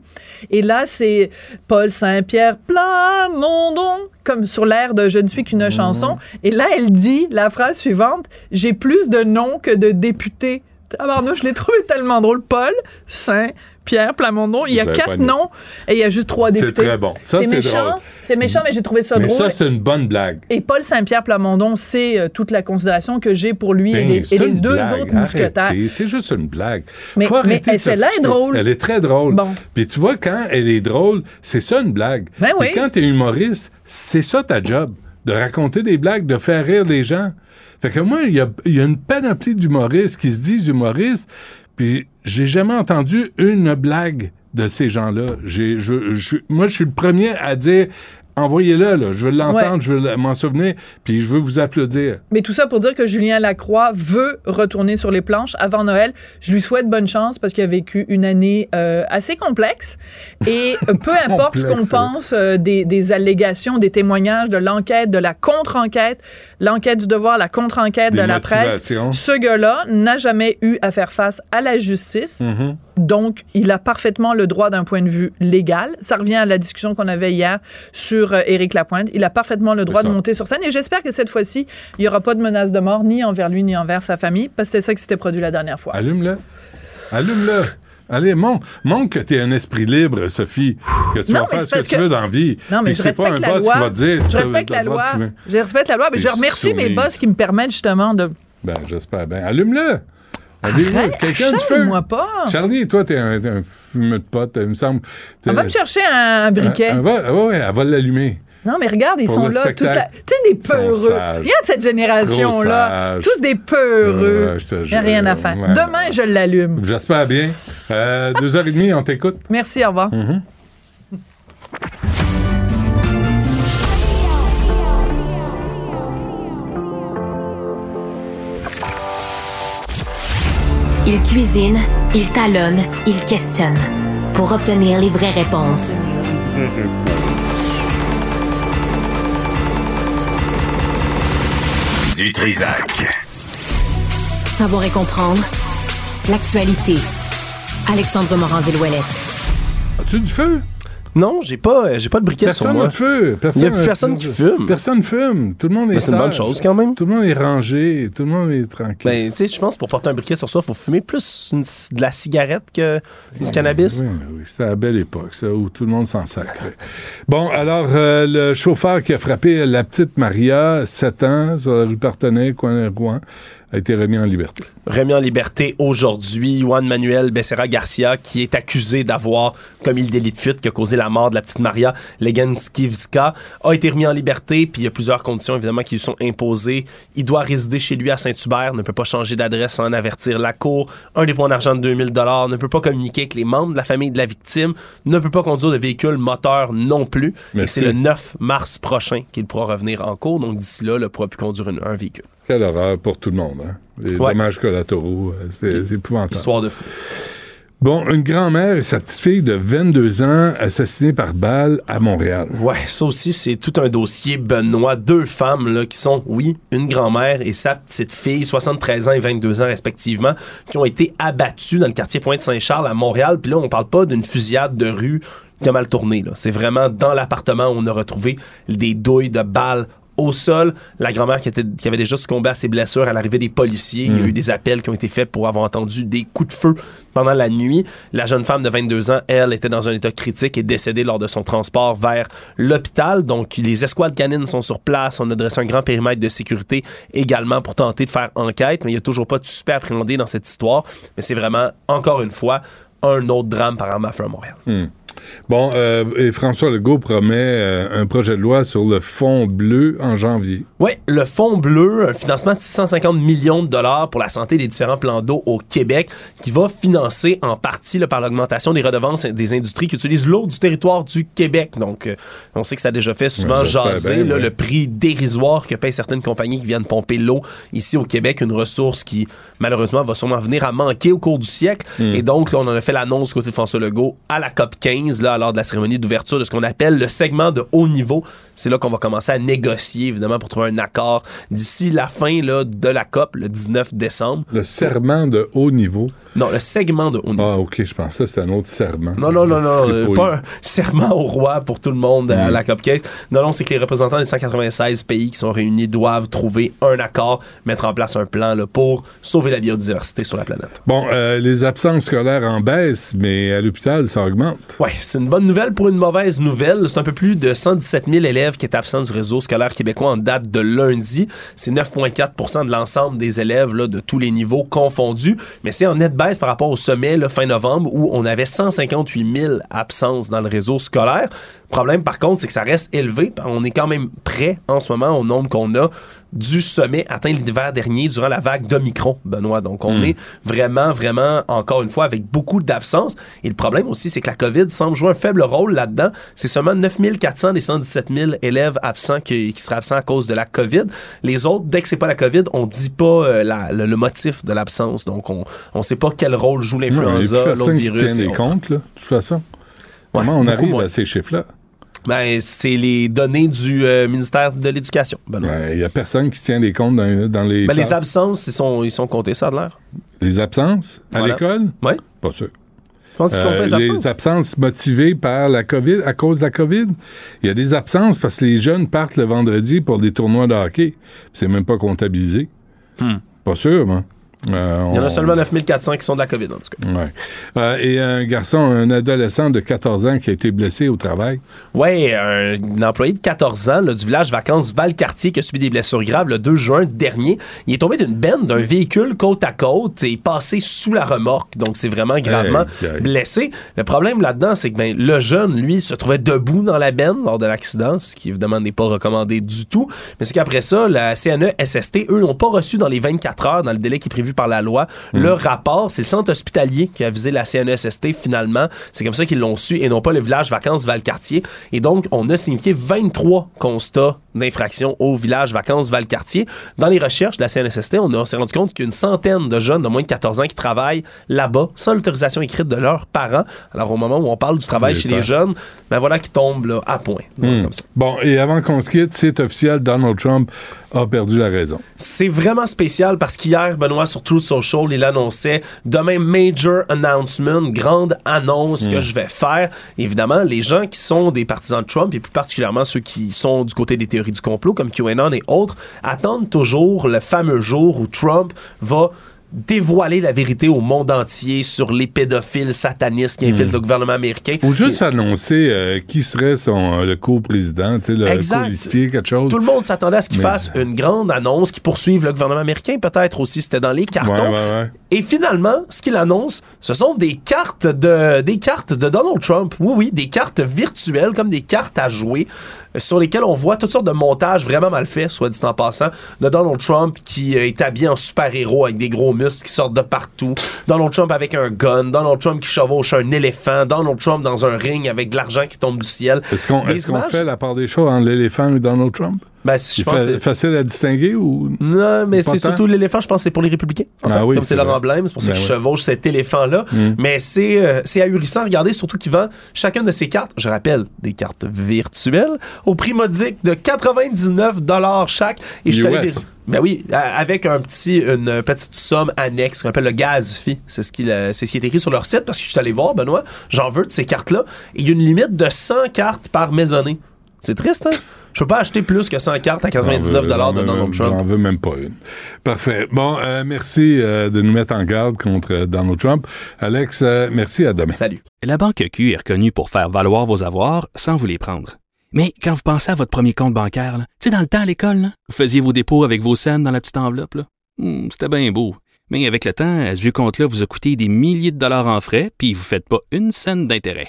Et là, c'est Paul Saint-Pierre Plamondon, comme sur l'air de Je ne suis qu'une chanson. Et là, elle dit la phrase suivante J'ai plus de noms que de députés. Tabarnouche, je l'ai trouvé tellement drôle. Paul Saint-Pierre Plamondon. Il y a quatre noms et il y a juste trois C'est députés. très bon. C'est c'est méchant. C'est méchant, mais j'ai trouvé ça Mais drôle. ça, c'est une bonne blague. Et Paul Saint-Pierre Plamondon, c'est euh, toute la considération que j'ai pour lui et Ben, les, et c'est les une deux blague. autres mousquetaires. C'est juste une blague. Mais- Faut mais celle-là est drôle. Elle est très drôle. Bon. Puis tu vois, quand elle est drôle, c'est ça une blague. Ben oui. Quand t'es humoriste, c'est ça ta job. De raconter des blagues, de faire rire les gens. Fait que moi, il y a, y a une panoplie d'humoristes qui se disent humoristes, puis j'ai jamais entendu une blague de ces gens-là. J'ai, je, je- moi, je suis le premier à dire envoyez-le, là. Je veux l'entendre, je veux m'en souvenir, puis je veux vous applaudir. Mais tout ça pour dire que Julien Lacroix veut retourner sur les planches avant Noël. Je lui souhaite bonne chance parce qu'il a vécu une année euh, assez complexe. Et peu importe ce qu'on pense euh, des, des allégations, des témoignages, de l'enquête, de la contre-enquête, l'enquête du devoir, la contre-enquête de la presse, ce gars-là n'a jamais eu à faire face à la justice. Mhm. Donc, il a parfaitement le droit d'un point de vue légal. Ça revient à la discussion qu'on avait hier sur euh, Éric Lapointe. Il a parfaitement le droit de monter sur scène. Et j'espère que cette fois-ci, il n'y aura pas de menace de mort ni envers lui ni envers sa famille, parce que c'est ça qui s'était produit la dernière fois. Allume-le. Allume-le. Allez, montre, montre que tu es un esprit libre, Sophie, que tu Non, vas faire ce que tu veux dans la vie. Non, mais je c'est pas un respecte la boss loi. qui va te dire Je respecte la loi. Je respecte la loi, mais je remercie mes boss qui me permettent justement de. Ben, j'espère bien. Allume-le. Arrête, Quelqu'un du feu? achète-moi pas. Charlie, toi, t'es un, un fumeur de pote, il me semble. On va me chercher un, un briquet. Un- un- va- ouais, elle va l'allumer. Non, mais regarde, ils sont là, tous spectacle. Tu sais, des peureux. Regarde cette génération-là. Tous des peureux. Il n'y a rien à faire. Ouais. Demain, je l'allume. J'espère bien. Euh, deux heures et demie, on t'écoute. Merci, au revoir. Mhm. Il cuisine, il talonne, il questionne pour obtenir les vraies réponses. Du Trisac. Savoir et comprendre l'actualité. Alexandre Morand-Villouellette. As-tu du feu? Non, j'ai pas, euh, j'ai pas de briquet sur Personne moi. n'a de feu. Il y a plus personne qui fume. Personne fume. Tout le monde est Ben, c'est une bonne chose, quand même. Tout le monde est rangé. Tout le monde est tranquille. Ben, tu sais, je pense que pour porter un briquet sur soi, il faut fumer plus une- de la cigarette que du cannabis. Oui, oui, c'était à la belle époque, ça, où tout le monde s'en sacrait. Bon, alors, euh, le chauffeur qui a frappé la petite Maria, 7 ans, sur la rue Partenay, coin Rouen, a été remis en liberté. remis en liberté aujourd'hui. Juan Manuel Becerra Garcia, qui est accusé d'avoir commis le délit de fuite qui a causé la mort de la petite Maria Leganskivska, a été remis en liberté. Puis il y a plusieurs conditions, évidemment, qui lui sont imposées. Il doit résider chez lui à Saint-Hubert, ne peut pas changer d'adresse sans en avertir la cour. Un dépôt d'argent de 2000 ne peut pas communiquer avec les membres de la famille de la victime, ne peut pas conduire de véhicule moteur non plus. Et Merci. c'est le 9 mars prochain qu'il pourra revenir en cours. Donc d'ici là, il ne pourra plus conduire un véhicule. Quelle horreur pour tout le monde, hein? Les Ouais. dommages collatéraux, euh, c'est épouvantable. Histoire de fou. Bon, une grand-mère et sa petite fille de 22 ans assassinée par balle à Montréal. Ouais, ça aussi, c'est tout un dossier, Benoît. Deux femmes, là, qui sont, oui, une grand-mère et sa petite fille, 73 ans et 22 ans respectivement, qui ont été abattues dans le quartier Pointe-Saint-Charles à Montréal. Puis là, on parle pas d'une fusillade de rue qui a mal tourné. C'est vraiment dans l'appartement où on a retrouvé des douilles de balles au sol. La grand-mère qui, était- qui avait déjà succombé à ses blessures à l'arrivée des policiers. Il y a Mm. eu des appels qui ont été faits pour avoir entendu des coups de feu pendant la nuit. La jeune femme de 22 ans, elle, était dans un état critique et décédée lors de son transport vers l'hôpital. Donc, les escouades canines sont sur place. On a dressé un grand périmètre de sécurité également pour tenter de faire enquête, mais il n'y a toujours pas de suspect appréhendé dans cette histoire. Mais c'est vraiment, encore une fois, un autre drame par arme à feu à Montréal. Hmm. Bon, euh, et François Legault promet euh, un projet de loi sur le fonds bleu en janvier. Oui, le Fonds bleu, un financement de 650 millions de dollars pour la santé des différents plans d'eau au Québec, qui va financer en partie là, par l'augmentation des redevances des industries qui utilisent l'eau du territoire du Québec. Donc, euh, on sait que ça a déjà fait souvent Ouais, jaser bien, là, ouais. le prix dérisoire que payent certaines compagnies qui viennent pomper l'eau ici au Québec, une ressource qui, malheureusement, va sûrement venir à manquer au cours du siècle. Mm. Et donc, là, on en a fait l'annonce du côté de François Legault à la COP 15, là, lors de la cérémonie d'ouverture de ce qu'on appelle le segment de haut niveau. C'est là qu'on va commencer à négocier, évidemment, pour trouver un accord d'ici la fin là, de la COP, le 19 décembre. Le serment de haut niveau. Non, le segment de haut niveau. Ah, OK, je pensais que c'était un autre serment. Non, non, non, non, euh, pas un serment au roi pour tout le monde à Mm. la COP 15. Non, non, c'est que les représentants des 196 pays qui sont réunis doivent trouver un accord, mettre en place un plan là, pour sauver la biodiversité sur la planète. Bon, euh, les absences scolaires en baisse, mais à l'hôpital, ça augmente. Ouais, c'est une bonne nouvelle pour une mauvaise nouvelle. C'est un peu plus de 117 000 élèves qui étaient absents du réseau scolaire québécois en date de lundi. C'est 9,4% de l'ensemble des élèves de tous les niveaux confondus. Mais c'est en nette baisse par rapport au sommet fin novembre où on avait 158 000 absences dans le réseau scolaire. Problème, par contre, c'est que ça reste élevé. On est quand même prêt en ce moment au nombre qu'on a du sommet atteint l'hiver dernier durant la vague d'Omicron, Benoît. Donc, on Mm. est vraiment, vraiment, encore une fois, avec beaucoup d'absence. Et le problème aussi, c'est que la COVID semble jouer un faible rôle là-dedans. C'est seulement 9400 des 117 000 élèves absents qui, qui seraient absents à cause de la COVID. Les autres, dès que c'est pas la COVID, on dit pas euh, la- le, le motif de l'absence. Donc, on on sait pas quel rôle joue l'influenza, l'autre personne qui virus. tient et comptes, là, de toute façon. Comment on arrive à ces chiffres-là? Ben, c'est les données du euh, ministère de l'Éducation. Benoît. Il n'y a personne qui tient des comptes dans, dans les. Ben, les absences, ils sont, ils sont comptés, ça a l'air. Les absences à Voilà. l'école? Oui. Pas sûr. Je pense qu'ils comptent pas les absences. Euh, absences motivées par la COVID, à cause de la COVID? Il y a des absences parce que les jeunes partent le vendredi pour des tournois de hockey. C'est même pas comptabilisé. Pas sûr, moi. Euh. Il y en on- a seulement 9400 qui sont de la COVID, en tout cas. Ouais. Euh, et un garçon, un adolescent de 14 ans qui a été blessé au travail. Ouais, un, un employé de 14 ans là, du village vacances Valcartier qui a subi des blessures graves le 2 juin dernier. Il est tombé d'une benne d'un véhicule côte à côte et passé sous la remorque. Donc, c'est vraiment gravement blessé. Le problème là-dedans, c'est que ben, le jeune, lui, se trouvait debout dans la benne lors de l'accident, ce qui évidemment n'est pas recommandé du tout. Mais c'est qu'après ça, la CNE-SST, eux, n'ont pas reçu dans les 24 heures, dans le délai qui est prévu par la loi, le rapport. C'est le centre hospitalier qui a visé la E CNESST finalement. C'est comme ça qu'ils l'ont su et non pas le village vacances Valcartier. Et donc, on a signifié 23 constats d'infraction au village vacances Valcartier. Dans les recherches de la CNSST, on s'est rendu compte qu'une centaine de jeunes de moins de 14 ans qui travaillent là-bas sans l'autorisation écrite de leurs parents. Alors, au moment où on parle du travail chez les jeunes, ben voilà qui tombe là, à point. Hmm. comme ça. Bon, et avant qu'on se quitte, c'est officiel, Donald Trump a perdu la raison. C'est vraiment spécial parce qu'hier, Benoît, sur Truth Social, il annonçait demain, major announcement, grande annonce que Mm. je vais faire. Évidemment, les gens qui sont des partisans de Trump, et plus particulièrement ceux qui sont du côté des théories du complot, comme QAnon et autres, attendent toujours le fameux jour où Trump va dévoiler la vérité au monde entier sur les pédophiles satanistes qui infiltrent Mm. le gouvernement américain. Ou juste annoncer euh, qui serait son, euh, le co-président, le Exact. colistier, quelque chose. Tout le monde s'attendait à ce qu'il Mais- fasse une grande annonce qui poursuive le gouvernement américain, peut-être aussi. C'était dans les cartons. Ouais, ouais, ouais. Et finalement, ce qu'il annonce, ce sont des cartes de des cartes de Donald Trump. Oui, oui, des cartes virtuelles, comme des cartes à jouer, sur lesquelles on voit toutes sortes de montages vraiment mal faits, soit dit en passant, de Donald Trump qui euh, est habillé en super-héros avec des gros muscles qui sortent de partout. Donald Trump avec un gun. Donald Trump qui chevauche un éléphant. Donald Trump dans un ring avec de l'argent qui tombe du ciel. Est-ce qu'on fait la part des choses entre l'éléphant et Donald Trump? Ben, je C'est pense fa- que- facile à distinguer ou. Non, mais c'est surtout l'éléphant, je pense que c'est pour les républicains. En Ah fait, oui, comme c'est leur vrai. emblème, c'est pour ça Ben qu'ils ouais. chevauchent cet éléphant-là. Mm. Mais c'est euh, c'est ahurissant. Regardez, surtout qu'ils vendent chacune de ces cartes, je rappelle, des cartes virtuelles, au prix modique de 99 chaque. Et je vérifier- Ben oui, avec un petit, une petite somme annexe qu'on appelle le gaz fee. C'est ce, qui, c'est ce qui est écrit sur leur site parce que je suis allé voir, Benoît, j'en veux de ces cartes-là. Et il y a une limite de 100 cartes par maisonnée. C'est triste, hein? Je peux pas acheter plus que 100 cartes à 99 J'en de Donald J'en Trump. veux même pas une. Parfait. Bon, euh, merci euh, de nous mettre en garde contre euh, Donald Trump. Alex, euh, merci, à demain. Salut. La Banque Q est reconnue pour faire valoir vos avoirs sans vous les prendre. Mais quand vous pensez à votre premier compte bancaire, tu sais, dans le temps à l'école, là, vous faisiez vos dépôts avec vos scènes dans la petite enveloppe. Hmm, C'était bien beau. Mais avec le temps, ce vieux compte-là vous a coûté des milliers de dollars en frais, puis vous ne faites pas une scène d'intérêt.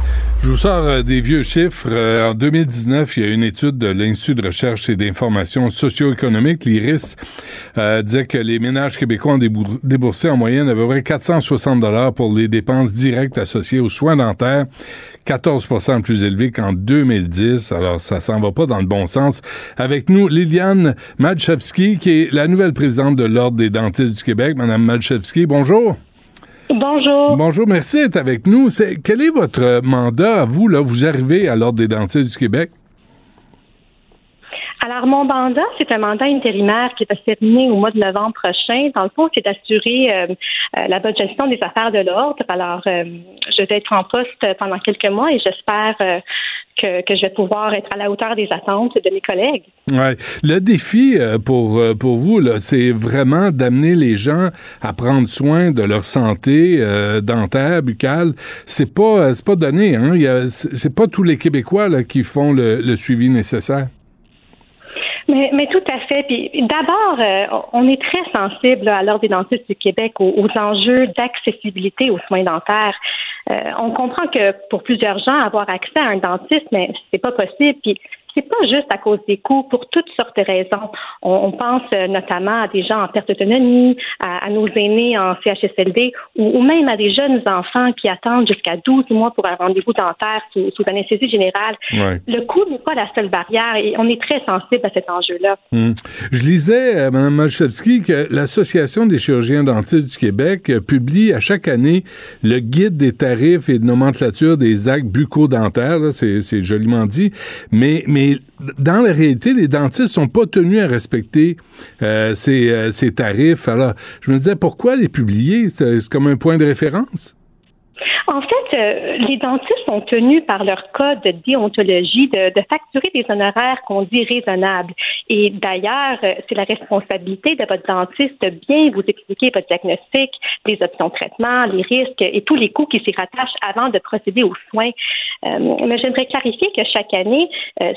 Je vous sors euh, des vieux chiffres. Euh, en 2019, il y a une étude de l'Institut de recherche et d'information socio-économique, l'IRIS, euh, disait que les ménages québécois ont débour- déboursé en moyenne à peu près 460 dollars pour les dépenses directes associées aux soins dentaires, 14% plus élevé qu'en 2010. Alors, ça s'en va pas dans le bon sens. Avec nous, Liliane Madchevski, qui est la nouvelle présidente de l'Ordre des dentistes du Québec. Madame Madchevski, bonjour. Bonjour. Bonjour, merci d'être avec nous. Quel est votre mandat à vous, là? Vous arrivez à l'Ordre des dentistes du Québec? Alors, mon mandat, c'est un mandat intérimaire qui va se terminer au mois de novembre prochain. Dans le fond, c'est d'assurer euh, euh, la bonne gestion des affaires de l'ordre. Alors, euh, je vais être en poste pendant quelques mois et j'espère que, je vais pouvoir être à la hauteur des attentes de mes collègues. Ouais. Le défi pour, pour vous, c'est vraiment d'amener les gens à prendre soin de leur santé dentaire, buccale. C'est pas, pas donné, hein. C'est pas tous les Québécois là, qui font le suivi nécessaire. Mais, tout à fait. Puis d'abord, euh, on est très sensible à l'Ordre des dentistes du Québec aux, enjeux d'accessibilité aux soins dentaires. Euh, on comprend que pour plusieurs gens, avoir accès à un dentiste, mais c'est pas possible. C'est pas juste à cause des coûts, pour toutes sortes de raisons. On, on pense euh, notamment à des gens en perte d'autonomie, à, à nos aînés en CHSLD ou, ou même à des jeunes enfants qui attendent jusqu'à 12 mois pour un rendez-vous dentaire sous, sous anesthésie générale. Ouais. Le coût n'est pas la seule barrière et on est très sensible à cet enjeu-là. Hmm. Je lisais, euh, Mme Malchevski, que l'Association des chirurgiens dentistes du Québec euh, publie à chaque année le guide des tarifs et de nomenclature des actes bucco-dentaires. C'est c'est joliment dit. Mais, mais dans la réalité, les dentistes sont pas tenus à respecter euh, ces, euh, ces tarifs. Alors, je me disais, pourquoi les publier? C'est comme un point de référence? En fait, euh, les dentistes sont tenus par leur code de déontologie de, facturer des honoraires qu'on dit raisonnables. Et d'ailleurs, euh, c'est la responsabilité de votre dentiste de bien vous expliquer votre diagnostic, les options de traitement, les risques et tous les coûts qui s'y rattachent avant de procéder aux soins. Euh, mais j'aimerais clarifier que chaque année,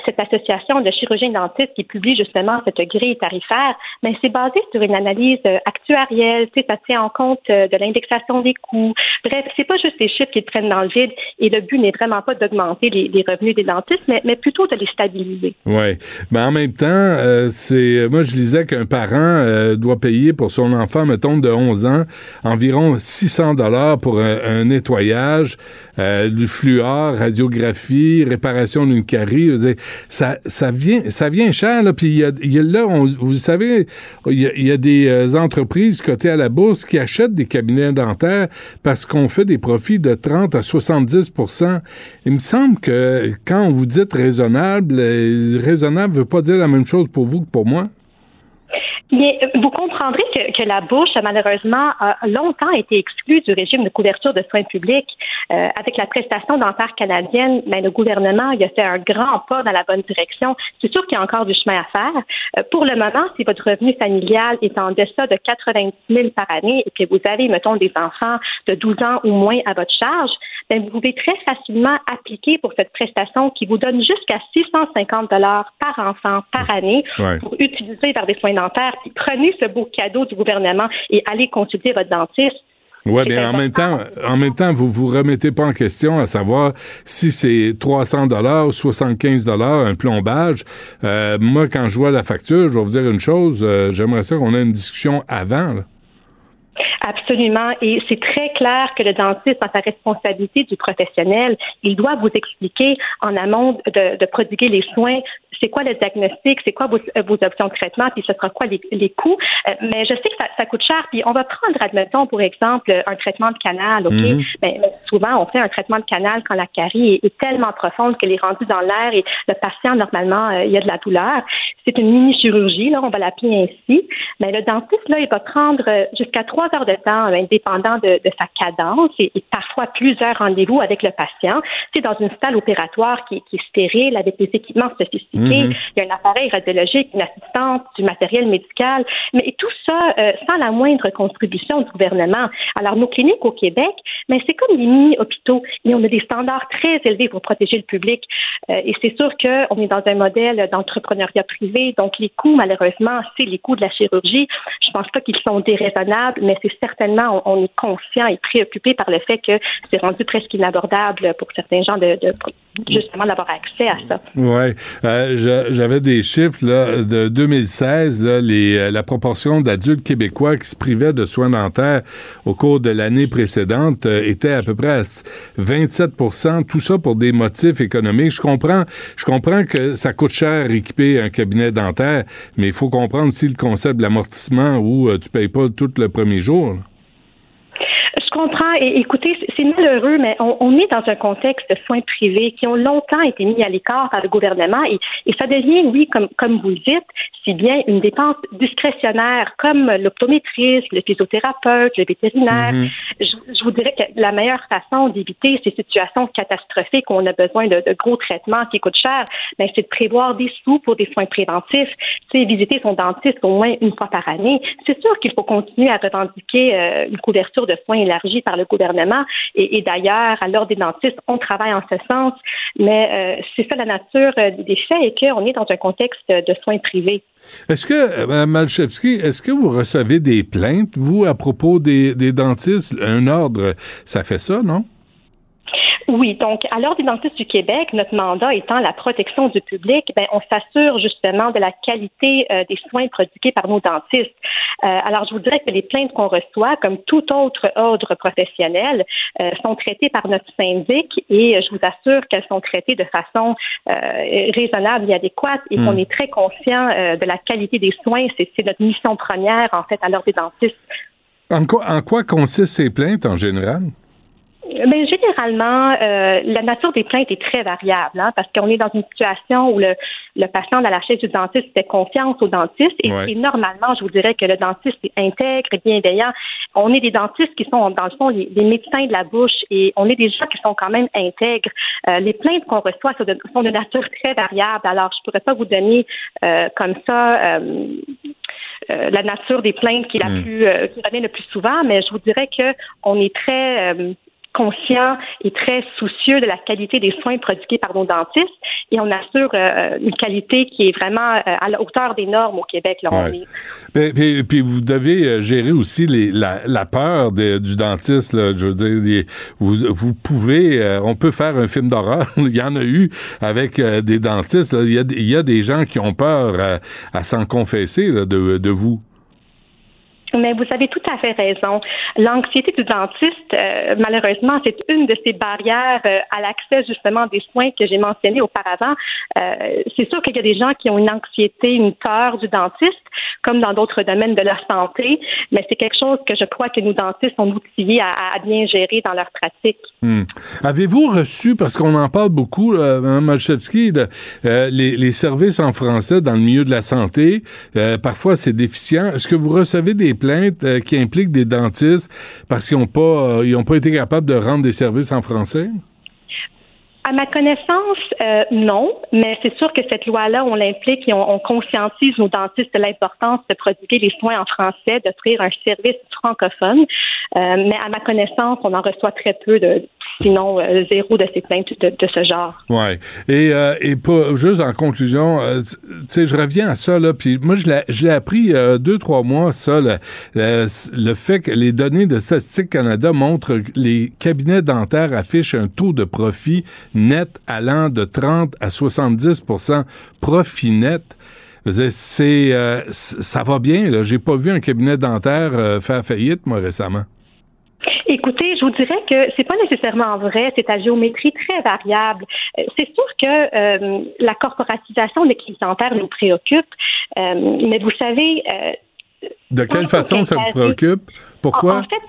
cette association de chirurgiens dentistes qui publie justement cette grille tarifaire, mais c'est basé sur une analyse actuarielle, ça tient en compte de l'indexation des coûts. Bref, c'est pas juste des chiffres qu'ils prennent dans le vide et le but n'est vraiment pas d'augmenter les, revenus des dentistes, mais, mais plutôt de les stabiliser. Oui. Mais en même temps, euh, c'est moi je lisais qu'un parent euh, doit payer pour son enfant, mettons, de 11 ans, environ 600 dollars pour un, nettoyage, euh, du fluor, radiographie, réparation d'une carie. Ça, ça vient, ça vient cher là. Puis y a, là, vous savez, il y y a des euh, entreprises cotées à la bourse qui achètent des cabinets dentaires parce qu'on fait des profits de 30 à 70 Il me semble que quand vous dites raisonnable, euh, raisonnable veut pas dire la même chose pour vous que pour moi. Mais vous comprendrez que, que la bouche, malheureusement, a longtemps été exclue du régime de couverture de soins publics. Euh, avec la prestation dentaire canadienne, ben, le gouvernement il a fait un grand pas dans la bonne direction. C'est sûr qu'il y a encore du chemin à faire. Euh, pour le moment, si votre revenu familial est en deçà de 90 000 par année et que vous avez, mettons, des enfants de 12 ans ou moins à votre charge, ben, vous pouvez très facilement appliquer pour cette prestation qui vous donne jusqu'à 650 dollars par enfant par année Ouais. pour utiliser vers des soins dentaires. Puis prenez ce beau cadeau du gouvernement et allez consulter votre dentiste. Oui, bien en même temps, en même temps, vous vous remettez pas en question à savoir si c'est 300 dollars ou 75 dollars un plombage. Euh, moi, quand je vois la facture, je vais vous dire une chose. euh, J'aimerais ça qu'on ait une discussion avant. là. Absolument. Et c'est très clair que le dentiste, dans sa responsabilité du professionnel, il doit vous expliquer en amont de, de prodiguer les soins, c'est quoi le diagnostic, c'est quoi vos, vos options de traitement, puis ce sera quoi les, les coûts. Euh, mais je sais que ça, ça coûte cher. Puis on va prendre, admettons, pour exemple, un traitement de canal. OK? Mhm. Mais, mais souvent, on fait un traitement de canal quand la carie est, est tellement profonde qu'elle est rendue dans l'air et le patient, normalement, euh, il y a de la douleur. C'est une mini-chirurgie, là, on va l'appeler ainsi. Mais le dentiste, là, il va prendre euh, jusqu'à trois heures de temps, euh, indépendant de, de sa cadence et, et parfois plusieurs rendez-vous avec le patient. C'est dans une salle opératoire qui, qui est stérile avec des équipements sophistiqués. Mhm. Il y a un appareil radiologique, une assistante, du matériel médical, mais tout ça euh, sans la moindre contribution du gouvernement. Alors, nos cliniques au Québec, mais c'est comme des mini-hôpitaux et on a des standards très élevés pour protéger le public. Euh, et c'est sûr qu'on est dans un modèle d'entrepreneuriat privé, donc les coûts, malheureusement, c'est les coûts de la chirurgie. Je pense pas qu'ils sont déraisonnables, mais c'est certainement, on, on est conscient et préoccupé par le fait que c'est rendu presque inabordable pour certains gens de, de justement d'avoir accès à ça. Oui. Euh, J'avais des chiffres de 2016, là, les, euh, la proportion d'adultes québécois qui se privaient de soins dentaires au cours de l'année précédente euh, était à peu près à s- 27% tout ça pour des motifs économiques. Je comprends, je comprends que ça coûte cher équiper un cabinet dentaire, mais il faut comprendre aussi le concept de l'amortissement où euh, tu payes pas tout le premier jour. Je comprends. Et écoutez, c'est malheureux, mais on, on, est dans un contexte de soins privés qui ont longtemps été mis à l'écart par le gouvernement et, et ça devient, oui, comme, comme vous le dites, si bien une dépense discrétionnaire comme l'optométriste, le physiothérapeute, le vétérinaire. Mhm. je, je, vous dirais que la meilleure façon d'éviter ces situations catastrophiques où on a besoin de, de gros traitements qui coûtent cher, ben, c'est de prévoir des sous pour des soins préventifs. C'est visiter son dentiste au moins une fois par année. C'est sûr qu'il faut continuer à revendiquer euh, une couverture de soins élargie par le gouvernement. Et, d'ailleurs, à l'ordre des dentistes, on travaille en ce sens. Mais euh, c'est ça la nature euh, des faits et qu'on est dans un contexte de soins privés. Est-ce que, euh, Mme Malchevski, est-ce que vous recevez des plaintes, vous, à propos des dentistes? Un ordre, ça fait ça, non? Oui, donc à l'Ordre des dentistes du Québec, notre mandat étant la protection du public, ben, on s'assure justement de la qualité euh, des soins prodigués par nos dentistes. Euh, alors, je vous dirais que les plaintes qu'on reçoit, comme tout autre ordre professionnel, euh, sont traitées par notre syndic et je vous assure qu'elles sont traitées de façon raisonnable et adéquate et Hmm. qu'on est très conscient de la qualité des soins. C'est notre mission première, en fait, à l'Ordre des dentistes. En quoi, en quoi consistent ces plaintes en général? Mais généralement, euh, la nature des plaintes est très variable, hein, parce qu'on est dans une situation où le, le patient dans la chaise du dentiste fait confiance au dentiste et, Ouais. et normalement, je vous dirais que le dentiste est intègre et bienveillant. On est des dentistes qui sont, dans le fond, les, les médecins de la bouche et on est des gens qui sont quand même intègres. Euh, les plaintes qu'on reçoit sont de, sont de nature très variable. Alors, je pourrais pas vous donner euh, comme ça. euh, euh, la nature des plaintes qui est la Mm. plus euh, qui revient le plus souvent, mais je vous dirais que on est très euh, conscient et très soucieux de la qualité des soins prodigués par nos dentistes et on assure euh, une qualité qui est vraiment euh, à la hauteur des normes au Québec. Là, Ouais. est- Puis, puis- puis vous devez euh, gérer aussi les, la, la peur de- du dentiste. Là. Je veux dire, les- vous, vous pouvez, euh, on peut faire un film d'horreur. Il y en a eu avec euh, des dentistes. là. Il, y a, il y a des gens qui ont peur euh, à s'en confesser là, de, de vous. Mais vous avez tout à fait raison. L'anxiété du dentiste, euh, malheureusement, c'est une de ces barrières euh, à l'accès justement des soins que j'ai mentionné auparavant. Euh, c'est sûr qu'il y a des gens qui ont une anxiété, une peur du dentiste, comme dans d'autres domaines de la santé, mais c'est quelque chose que je crois que nos dentistes sont outillés à, bien gérer dans leur pratique. Hmm. Avez-vous reçu, parce qu'on en parle beaucoup, Mme Malchevski, de, les, les services en français dans le milieu de la santé, parfois c'est déficient. Est-ce que vous recevez des euh, qui impliquent des dentistes parce qu'ils n'ont pas, euh, ils pas été capables de rendre des services en français? À ma connaissance, euh, non, mais c'est sûr que cette loi-là, on l'implique et on, on conscientise nos dentistes de l'importance de prodiguer les soins en français, d'offrir un service francophone. Mais à ma connaissance, on en reçoit très peu de, sinon euh, zéro de ces plaintes de, de ce genre. Ouais. Et, euh, et pas, juste en conclusion, euh, tu sais, je reviens à ça, là, puis moi, je l'ai, je l'ai appris euh, deux, trois mois, ça, le, le, le fait que les données de Statistique Canada montrent que les cabinets dentaires affichent un taux de profit net allant de 30 à 70% profit net. C'est, euh, ça va bien, là. J'ai pas vu un cabinet dentaire euh, faire faillite, moi, récemment. Écoutez, je vous dirais que c'est pas nécessairement vrai. C'est à géométrie très variable. Euh, C'est sûr que euh, la corporatisation des dentaires nous préoccupe, euh, mais vous savez. euh, De quelle façon ça vous préoccupe? Pourquoi? En, en fait,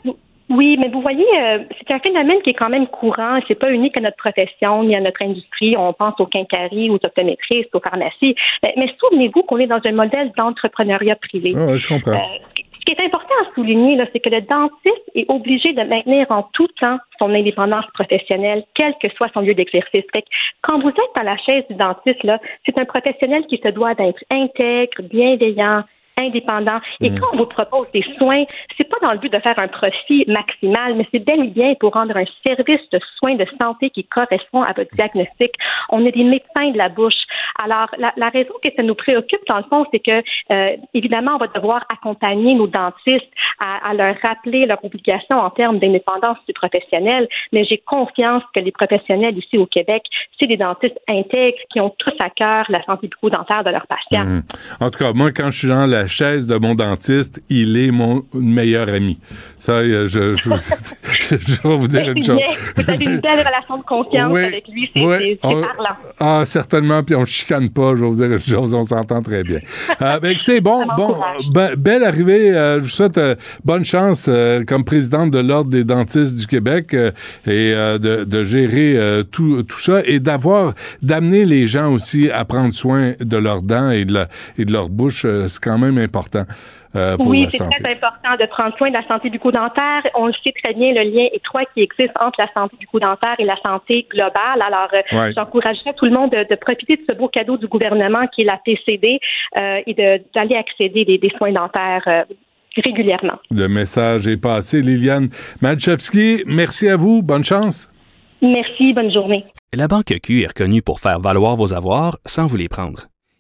oui, mais vous voyez, euh, c'est un phénomène qui est quand même courant. C'est pas unique à notre profession ni à notre industrie. On pense aux quincailleries, aux optométristes, aux pharmacies. Mais, mais souvenez-vous qu'on est dans un modèle d'entrepreneuriat privé. Ouais, je comprends. Euh, ce qui est important à souligner, c'est que le dentiste est obligé de maintenir en tout temps son indépendance professionnelle, quel que soit son lieu d'exercice. Quand vous êtes dans la chaise du dentiste, là, c'est un professionnel qui se doit d'être intègre, bienveillant, indépendant. Et Mhm. quand on vous propose des soins, c'est pas dans le but de faire un profit maximal, mais c'est bel et bien pour rendre un service de soins de santé qui correspond à votre diagnostic. On est des médecins de la bouche. Alors, la, la raison que ça nous préoccupe, dans le fond, c'est que, euh, évidemment, on va devoir accompagner nos dentistes à, à leur rappeler leurs obligations en termes d'indépendance du professionnel, mais j'ai confiance que les professionnels ici au Québec, c'est des dentistes intègres qui ont tous à cœur la santé bucco-dentaire de leurs patients. Mhm. En tout cas, moi, quand je suis dans la chaise de mon dentiste, il est mon meilleur ami. Ça, euh, je, je, je vais vous dire une chose. Vous avez une belle relation de confiance Oui, avec lui. C'est oui, parlant. Ah, certainement, puis on ne chicane pas, je vais vous dire une chose, on s'entend très bien. Euh, ben, écoutez, bon, bon, ben, belle arrivée, euh, je vous souhaite euh, bonne chance comme présidente de l'Ordre des dentistes du Québec et de, de gérer tout, tout ça et d'avoir, d'amener les gens aussi à prendre soin de leurs dents et de, la- et de leur bouche, c'est quand même important. euh, pour Oui, la c'est santé. très important de prendre soin de la santé bucco-dentaire. On le sait très bien, le lien étroit qui existe entre la santé bucco-dentaire et la santé globale. Alors, euh, Ouais. j'encouragerais tout le monde de, de profiter de ce beau cadeau du gouvernement qui est la PCD euh, et de- d'aller accéder des, des soins dentaires euh, régulièrement. Le message est passé. Liliane Malchevski, merci à vous. Bonne chance. Merci, bonne journée. La Banque Q est reconnue pour faire valoir vos avoirs sans vous les prendre.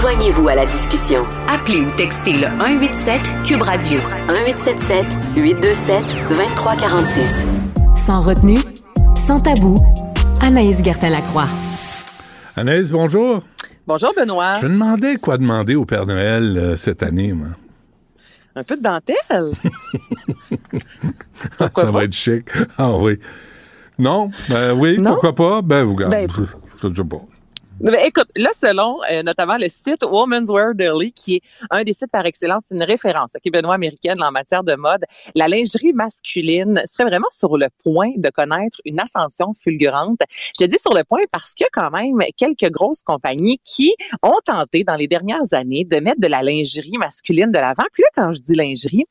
Joignez-vous à la discussion. Appelez ou textez le 187 Cube Radio 1877 827 2346. Sans retenue, sans tabou, Anaïs Gertin-Lacroix. Anaïs, bonjour. Bonjour Benoît. Je me demandais quoi demander au Père Noël euh, cette année, moi. Un peu de dentelle. ça va être chic. Ah oui. Non? Ben oui, Non? pourquoi pas? Ben, vous. Ben, je sais pas. Ben, écoute, là, selon euh, notamment le site Women's Wear Daily, qui est un des sites par excellence, une référence, OK, Benoît, américaine en matière de mode, la lingerie masculine serait vraiment sur le point de connaître une ascension fulgurante. Je dis sur le point parce a quand même quelques grosses compagnies qui ont tenté dans les dernières années de mettre de la lingerie masculine de l'avant. Puis là, quand je dis lingerie,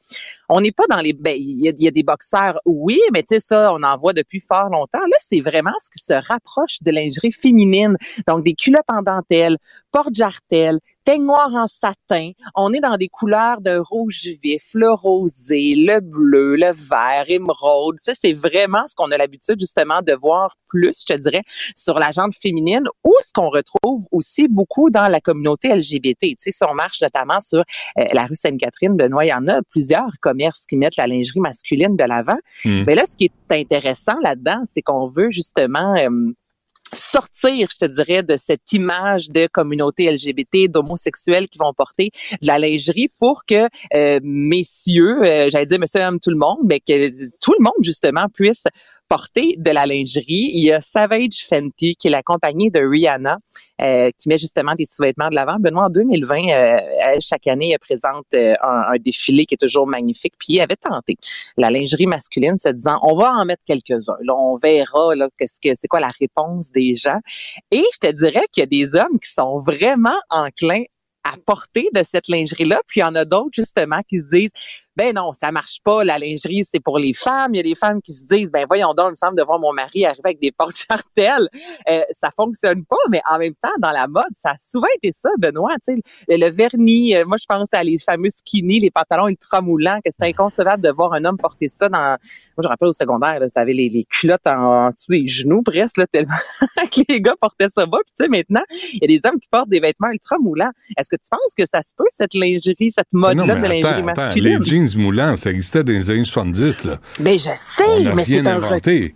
on n'est pas dans les... Ben, il y, y a des boxeurs, oui, mais tu sais, ça, on en voit depuis fort longtemps. Là, c'est vraiment ce qui se rapproche de lingerie féminine. Donc, des culottes en dentelle, porte-jartelle, peignoir en satin. On est dans des couleurs de rouge vif, le rosé, le bleu, le vert, émeraude. Ça, c'est vraiment ce qu'on a l'habitude, justement, de voir plus, je te dirais, sur la jante féminine ou ce qu'on retrouve aussi beaucoup dans la communauté LGBT. Tu sais, si on marche notamment sur euh, la rue Sainte-Catherine, Benoît, il y en a plusieurs commerces qui mettent la lingerie masculine de l'avant. Mm. Mais là, ce qui est intéressant là-dedans, c'est qu'on veut justement euh, sortir, je te dirais, de cette image de communauté LGBT, d'homosexuels qui vont porter de la lingerie pour que euh, messieurs, euh, j'allais dire monsieur, homme, tout le monde, mais que tout le monde justement puisse porter de la lingerie. Il y a Savage Fenty, qui est la compagnie de Rihanna, euh, qui met justement des sous-vêtements de l'avant. Benoît, en 2020, euh, elle, chaque année, elle présente euh, un, un défilé qui est toujours magnifique. Puis elle avait tenté la lingerie masculine, se disant, on va en mettre quelques-uns. Là, on verra là, qu'est-ce que c'est quoi la réponse des gens. Et je te dirais qu'il y a des hommes qui sont vraiment enclins à porter de cette lingerie-là. Puis il y en a d'autres, justement, qui se disent, ben non, ça marche pas, la lingerie, c'est pour les femmes. Il y a des femmes qui se disent, ben voyons donc, il me semble de voir mon mari arriver avec des portes chartelles. Euh, ça fonctionne pas, mais en même temps, dans la mode, ça a souvent été ça, Benoît. Tu sais, le, le vernis, euh, moi, je pense à les fameux skinny, les pantalons ultra moulants, que c'était inconcevable de voir un homme porter ça dans... Moi, je me rappelle au secondaire, là, t'avais les, les culottes en, en dessous des genoux, presque, là, tellement que les gars portaient ça bas. Puis tu sais, maintenant, il y a des hommes qui portent des vêtements ultra moulants. Est-ce que tu penses que ça se peut, cette lingerie, cette Non, mode-là de lingerie attends, attends, masculine? les jeans moulants, ça existait dans les années 70. Là. Ben, je sais, On mais c'est un inventé.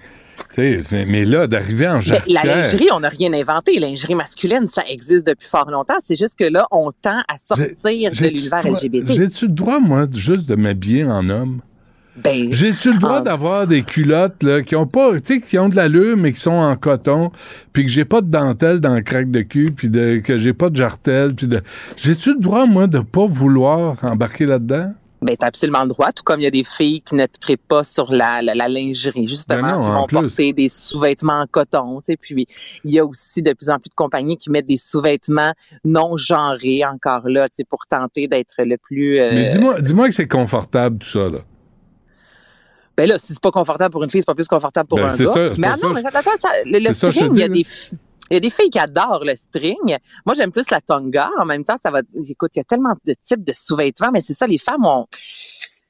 Mais, mais là, d'arriver en Ben, jarretière... la lingerie, on n'a rien inventé. Lingerie masculine, ça existe depuis fort longtemps. C'est juste que là, on tend à sortir de l'univers LGBT. J'ai-tu le droit, moi, juste de m'habiller en homme? Ben, J'ai-tu le droit d'avoir des culottes là, qui ont pas, tu sais, qui ont de l'allure, mais qui sont en coton, puis que j'ai pas de dentelle dans le crack de cul, puis de, que j'ai pas de jartelle, puis de. J'ai-tu le droit, moi, de pas vouloir embarquer là-dedans? Ben, t'as absolument le droit, tout comme il y a des filles qui ne tripent pas sur la, la, la lingerie, justement, Ben non, qui vont plus. porter des sous-vêtements en coton, tu sais, puis il y a aussi de plus en plus de compagnies qui mettent des sous-vêtements non genrés, encore là, tu sais, pour tenter d'être le plus... euh, Mais dis-moi dis-moi que c'est confortable, tout ça, là. Ben là, si c'est pas confortable pour une fille, c'est pas plus confortable pour Ben, un gars. ça, mais ah non, ça, mais attends, attends, ça, le, le string, il y a dis, des il y a des filles qui adorent le string. Moi, j'aime plus la tonga. En même temps, ça va. Écoute, il y a tellement de types de sous-vêtements, mais c'est ça, les femmes ont.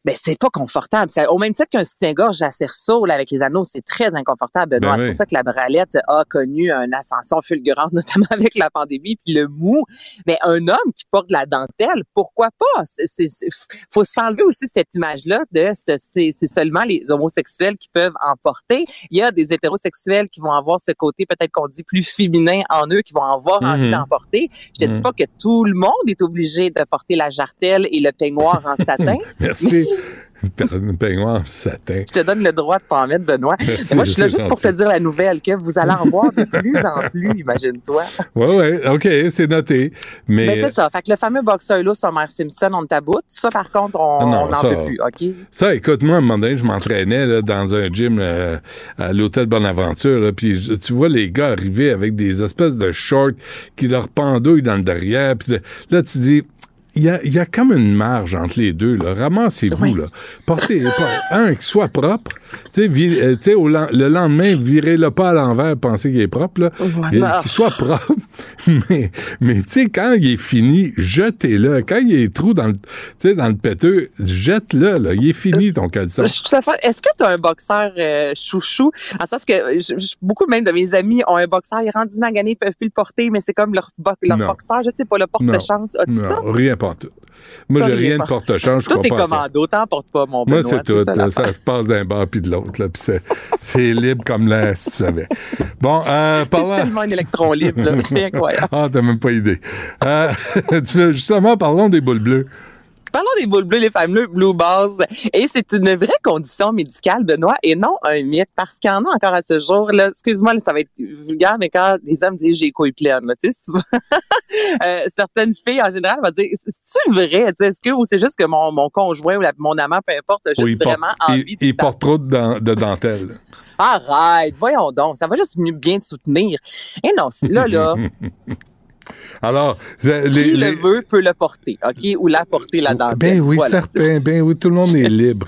Ben, c'est pas confortable. C'est au même titre qu'un soutien-gorge à cerceau, là, avec les anneaux, c'est très inconfortable. Ben c'est pour ça que la bralette a connu une ascension fulgurante, notamment avec la pandémie, puis le mou. Mais un homme qui porte de la dentelle, pourquoi pas? C'est- faut s'enlever aussi cette image-là de ce- c'est, c'est seulement les homosexuels qui peuvent en porter. Il y a des hétérosexuels qui vont avoir ce côté, peut-être qu'on dit plus féminin en eux, qui vont avoir envie Mhm. d'en porter. Je te dis Mhm. pas que tout le monde est obligé de porter la jartelle et le peignoir en satin. Merci. Peignoir en satin. Je te donne le droit de t'en mettre, Benoît. Merci, Moi, je suis là juste pour te dire la nouvelle, que vous allez en voir de plus en plus, imagine-toi. Oui, oui, OK, c'est noté. Mais, Mais c'est ça. Fait que le fameux boxeur là, Homer Simpson, on taboute. Ça, par contre, on Ah n'en peut plus, OK? Ça, écoute, moi, à un moment donné, je m'entraînais dans un gym euh, à l'hôtel Bonaventure, là, puis tu vois les gars arriver avec des espèces de shorts qui leur pendouillent dans le derrière, puis là, tu dis... Il y, a, il y a comme une marge entre les deux. Là. Ramassez-vous. Là. Portez un qui soit propre. Tu sais, vi- euh, tu au le lendemain, virez-le pas à l'envers, pensez qu'il est propre. Là. Et Voilà. Qu'il soit propre. mais mais tu sais, quand il est fini, jetez-le. Quand il y a des trous dans le, tu sais, dans le péteux, jette-le. Là. Il est fini, ton caleçon. Est-ce que tu as un boxeur euh, chouchou? En sens que je- je- beaucoup même de mes amis ont un boxeur, ils rendent magané, ils peuvent plus le porter, mais c'est comme leur, bo- leur boxeur, je sais pas, le porte-chance. As-tu ça? rien pas en tout. Moi, j'ai rien de porte-change. Tout est commando, t'en portes pas, mon Moi, Benoît. c'est tout. ça, se passe d'un bord puis de l'autre. puis c'est- libre comme l'air, si tu savais. Bon, euh, C'est parlant... tellement un électron libre, c'est incroyable. Ah, t'as même pas idée. Euh, justement, parlons des boules bleues. Parlons des boules bleues, les fameux blue balls. Et c'est une vraie condition médicale, Benoît, et non un mythe, parce qu'il y en a encore à ce jour. Là, excuse-moi, là, ça va être vulgaire, mais quand des hommes disent j'ai les couilles pleines, là, tu sais, souvent, euh, certaines filles, en général, vont dire, c'est-tu vrai? Tu sais, Est-ce que, ou c'est juste que mon, mon conjoint ou la- mon amant, peu importe, juste Où il porte, vraiment il- envie il porte trop de, de dentelle. Arrête, voyons donc, ça va juste mieux bien te soutenir. Et non, c'est- là, là, Alors, les, qui les- le veut peut le porter, OK? Ou la porter la dentelle. Ben oui, Voilà, certain. Ben oui, tout le monde est libre.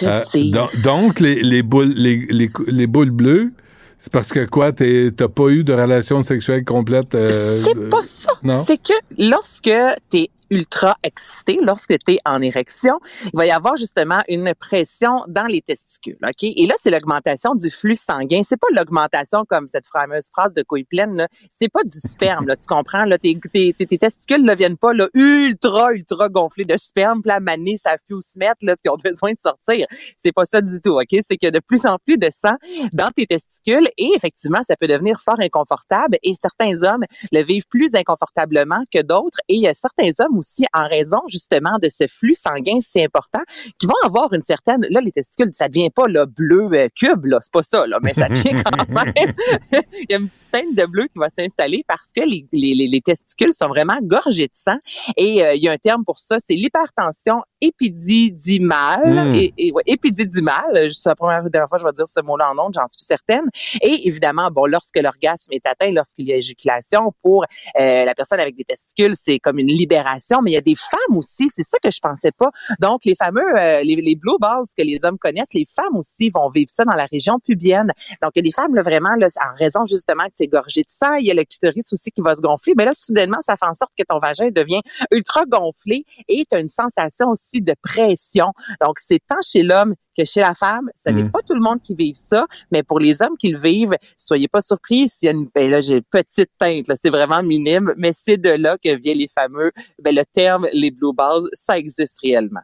Je Euh, sais. don- donc, les, les boules, les, les, cou- les boules bleues, c'est parce que quoi, t'es- t'as pas eu de relation sexuelle complète? euh, C'est pas ça. C'est que lorsque tu es ultra excité, lorsque tu es en érection, il va y avoir justement une pression dans les testicules. OK? Et là, c'est l'augmentation du flux sanguin. C'est pas l'augmentation comme cette fameuse phrase de couille pleine. C'est pas du sperme. Là, tu comprends? Là, tes, tes, tes- tes testicules ne viennent pas là, ultra, ultra gonflés de sperme. Puis la manée, ça fait où se mettre, là, puis ont besoin de sortir. C'est pas ça du tout. OK? C'est que de plus en plus de sang dans tes testicules et effectivement, ça peut devenir fort inconfortable et certains hommes le vivent plus inconfortablement que d'autres et il y a certains hommes aussi en raison justement de ce flux sanguin si important qui vont avoir une certaine là les testicules ça devient pas le bleu euh, cube là. C'est pas ça là mais ça devient quand même il y a une petite teinte de bleu qui va s'installer parce que les, les, les, les testicules sont vraiment gorgés de sang. Et euh, il y a un terme pour ça c'est l'hypertension épididymale Mm. et, et ouais, épididymale c'est la première dernière fois que je vais dire ce mot-là en ondes j'en suis certaine. Et évidemment bon lorsque l'orgasme est atteint lorsqu'il y a éjaculation pour euh, la personne avec des testicules c'est comme une libération mais il y a des femmes aussi c'est ça que je pensais pas. Donc les fameux euh, les, les blue balls que les hommes connaissent les femmes aussi vont vivre ça dans la région pubienne. Donc il y a des femmes là, vraiment là, en raison justement que c'est gorgé de sang il y a le clitoris aussi qui va se gonfler mais là soudainement ça fait en sorte que ton vagin devient ultra gonflé et tu as une sensation aussi de pression. Donc c'est tant chez l'homme que chez la femme, ça n'est Mm. pas tout le monde qui vive ça, mais pour les hommes qui le vivent, soyez pas surpris s'il y a une, ben là, j'ai une petite teinte, là, c'est vraiment minime, mais c'est de là que vient les fameux, ben, le terme, les blue balls, ça existe réellement.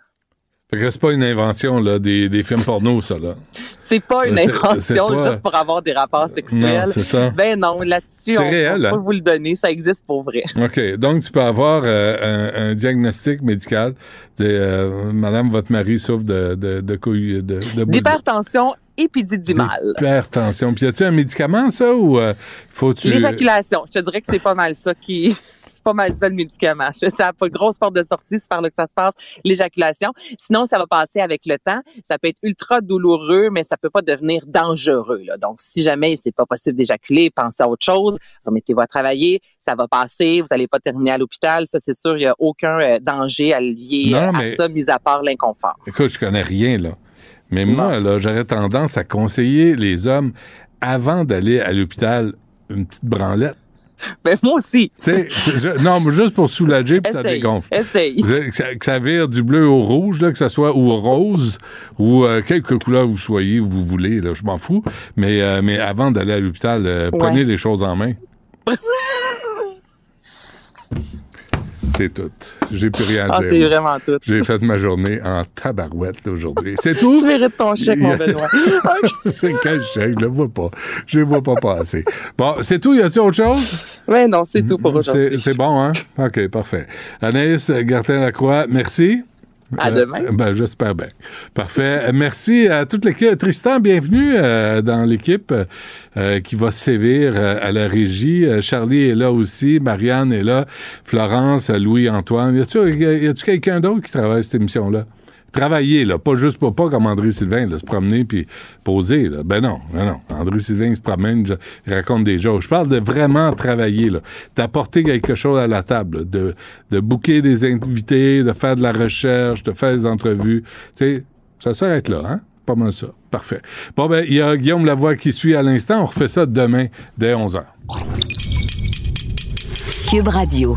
Fait que c'est pas une invention là, des, des films porno, ça. Là. C'est pas une C'est- invention pas- juste pour avoir des rapports sexuels. Non, c'est ça. Ben non, là-dessus, on, réel, on peut hein? vous le donner, ça existe pour vrai. OK. Donc, tu peux avoir euh, un, un diagnostic médical de euh, Madame, votre mari souffre de, de, de couilles de, de D'hypertension épididymale. Hypertension. Puis, y a-tu un médicament, ça, ou euh, faut-tu. L'éjaculation, je te dirais que c'est pas mal ça qui. C'est pas mal ça le médicament. Ça n'a pas de grosse porte de sortie, c'est par là que ça se passe, l'éjaculation. Sinon, ça va passer avec le temps. Ça peut être ultra douloureux, mais ça peut pas devenir dangereux. Là. Donc, si jamais c'est pas possible d'éjaculer, pensez à autre chose, remettez-vous à travailler, ça va passer, vous allez pas terminer à l'hôpital. Ça, c'est sûr, il y a aucun euh, danger à lier Non, euh, à mais- ça, mis à part l'inconfort. Écoute, je connais rien, là. Mais moi, là, j'aurais tendance à conseiller les hommes, avant d'aller à l'hôpital, une petite branlette. Ben, moi aussi. Je- non, mais juste pour soulager, puis ça dégonfle. essaye. Que ça, que ça vire du bleu au rouge, là, que ça soit ou rose, ou euh, quelque couleur vous soyez, vous voulez, là, je m'en fous. Mais, euh, mais avant d'aller à l'hôpital, euh, Ouais. prenez les choses en main. C'est tout. J'ai plus rien à Ah, dire. c'est vraiment tout. J'ai fait ma journée en tabarouette aujourd'hui. C'est tout? Tu mérites ton chèque, mon Benoît. c'est quel chèque? Je le vois pas. Je le vois pas passer. Bon, c'est tout? Y a-t-il autre chose? Oui, non, c'est tout pour aujourd'hui. c'est bon, hein? OK, parfait. Anaïs Gertin-Lacroix, merci. À demain. ben, j'espère bien. Parfait. Euh, Merci à toute l'équipe. Tristan, bienvenue euh, dans l'équipe euh, qui va sévir euh, à la régie. Euh, Charlie est là aussi. Marianne est là. Florence, euh, Louis-Antoine. Y a-tu quelqu'un d'autre qui travaille cette émission-là? Travailler, là, pas juste pas, pas comme André Sylvain, là, se promener puis poser. Là. Ben non, ben non. André Sylvain se promène, je- il raconte des jokes. Je parle de vraiment travailler, là, d'apporter quelque chose à la table, de, de booker des invités, de faire de la recherche, de faire des entrevues. Tu sais, ça s'arrête là, hein? Pas mal ça. Parfait. Bon, ben, il y a Guillaume Lavoie qui suit à l'instant. On refait ça demain dès 11h. Cube Radio.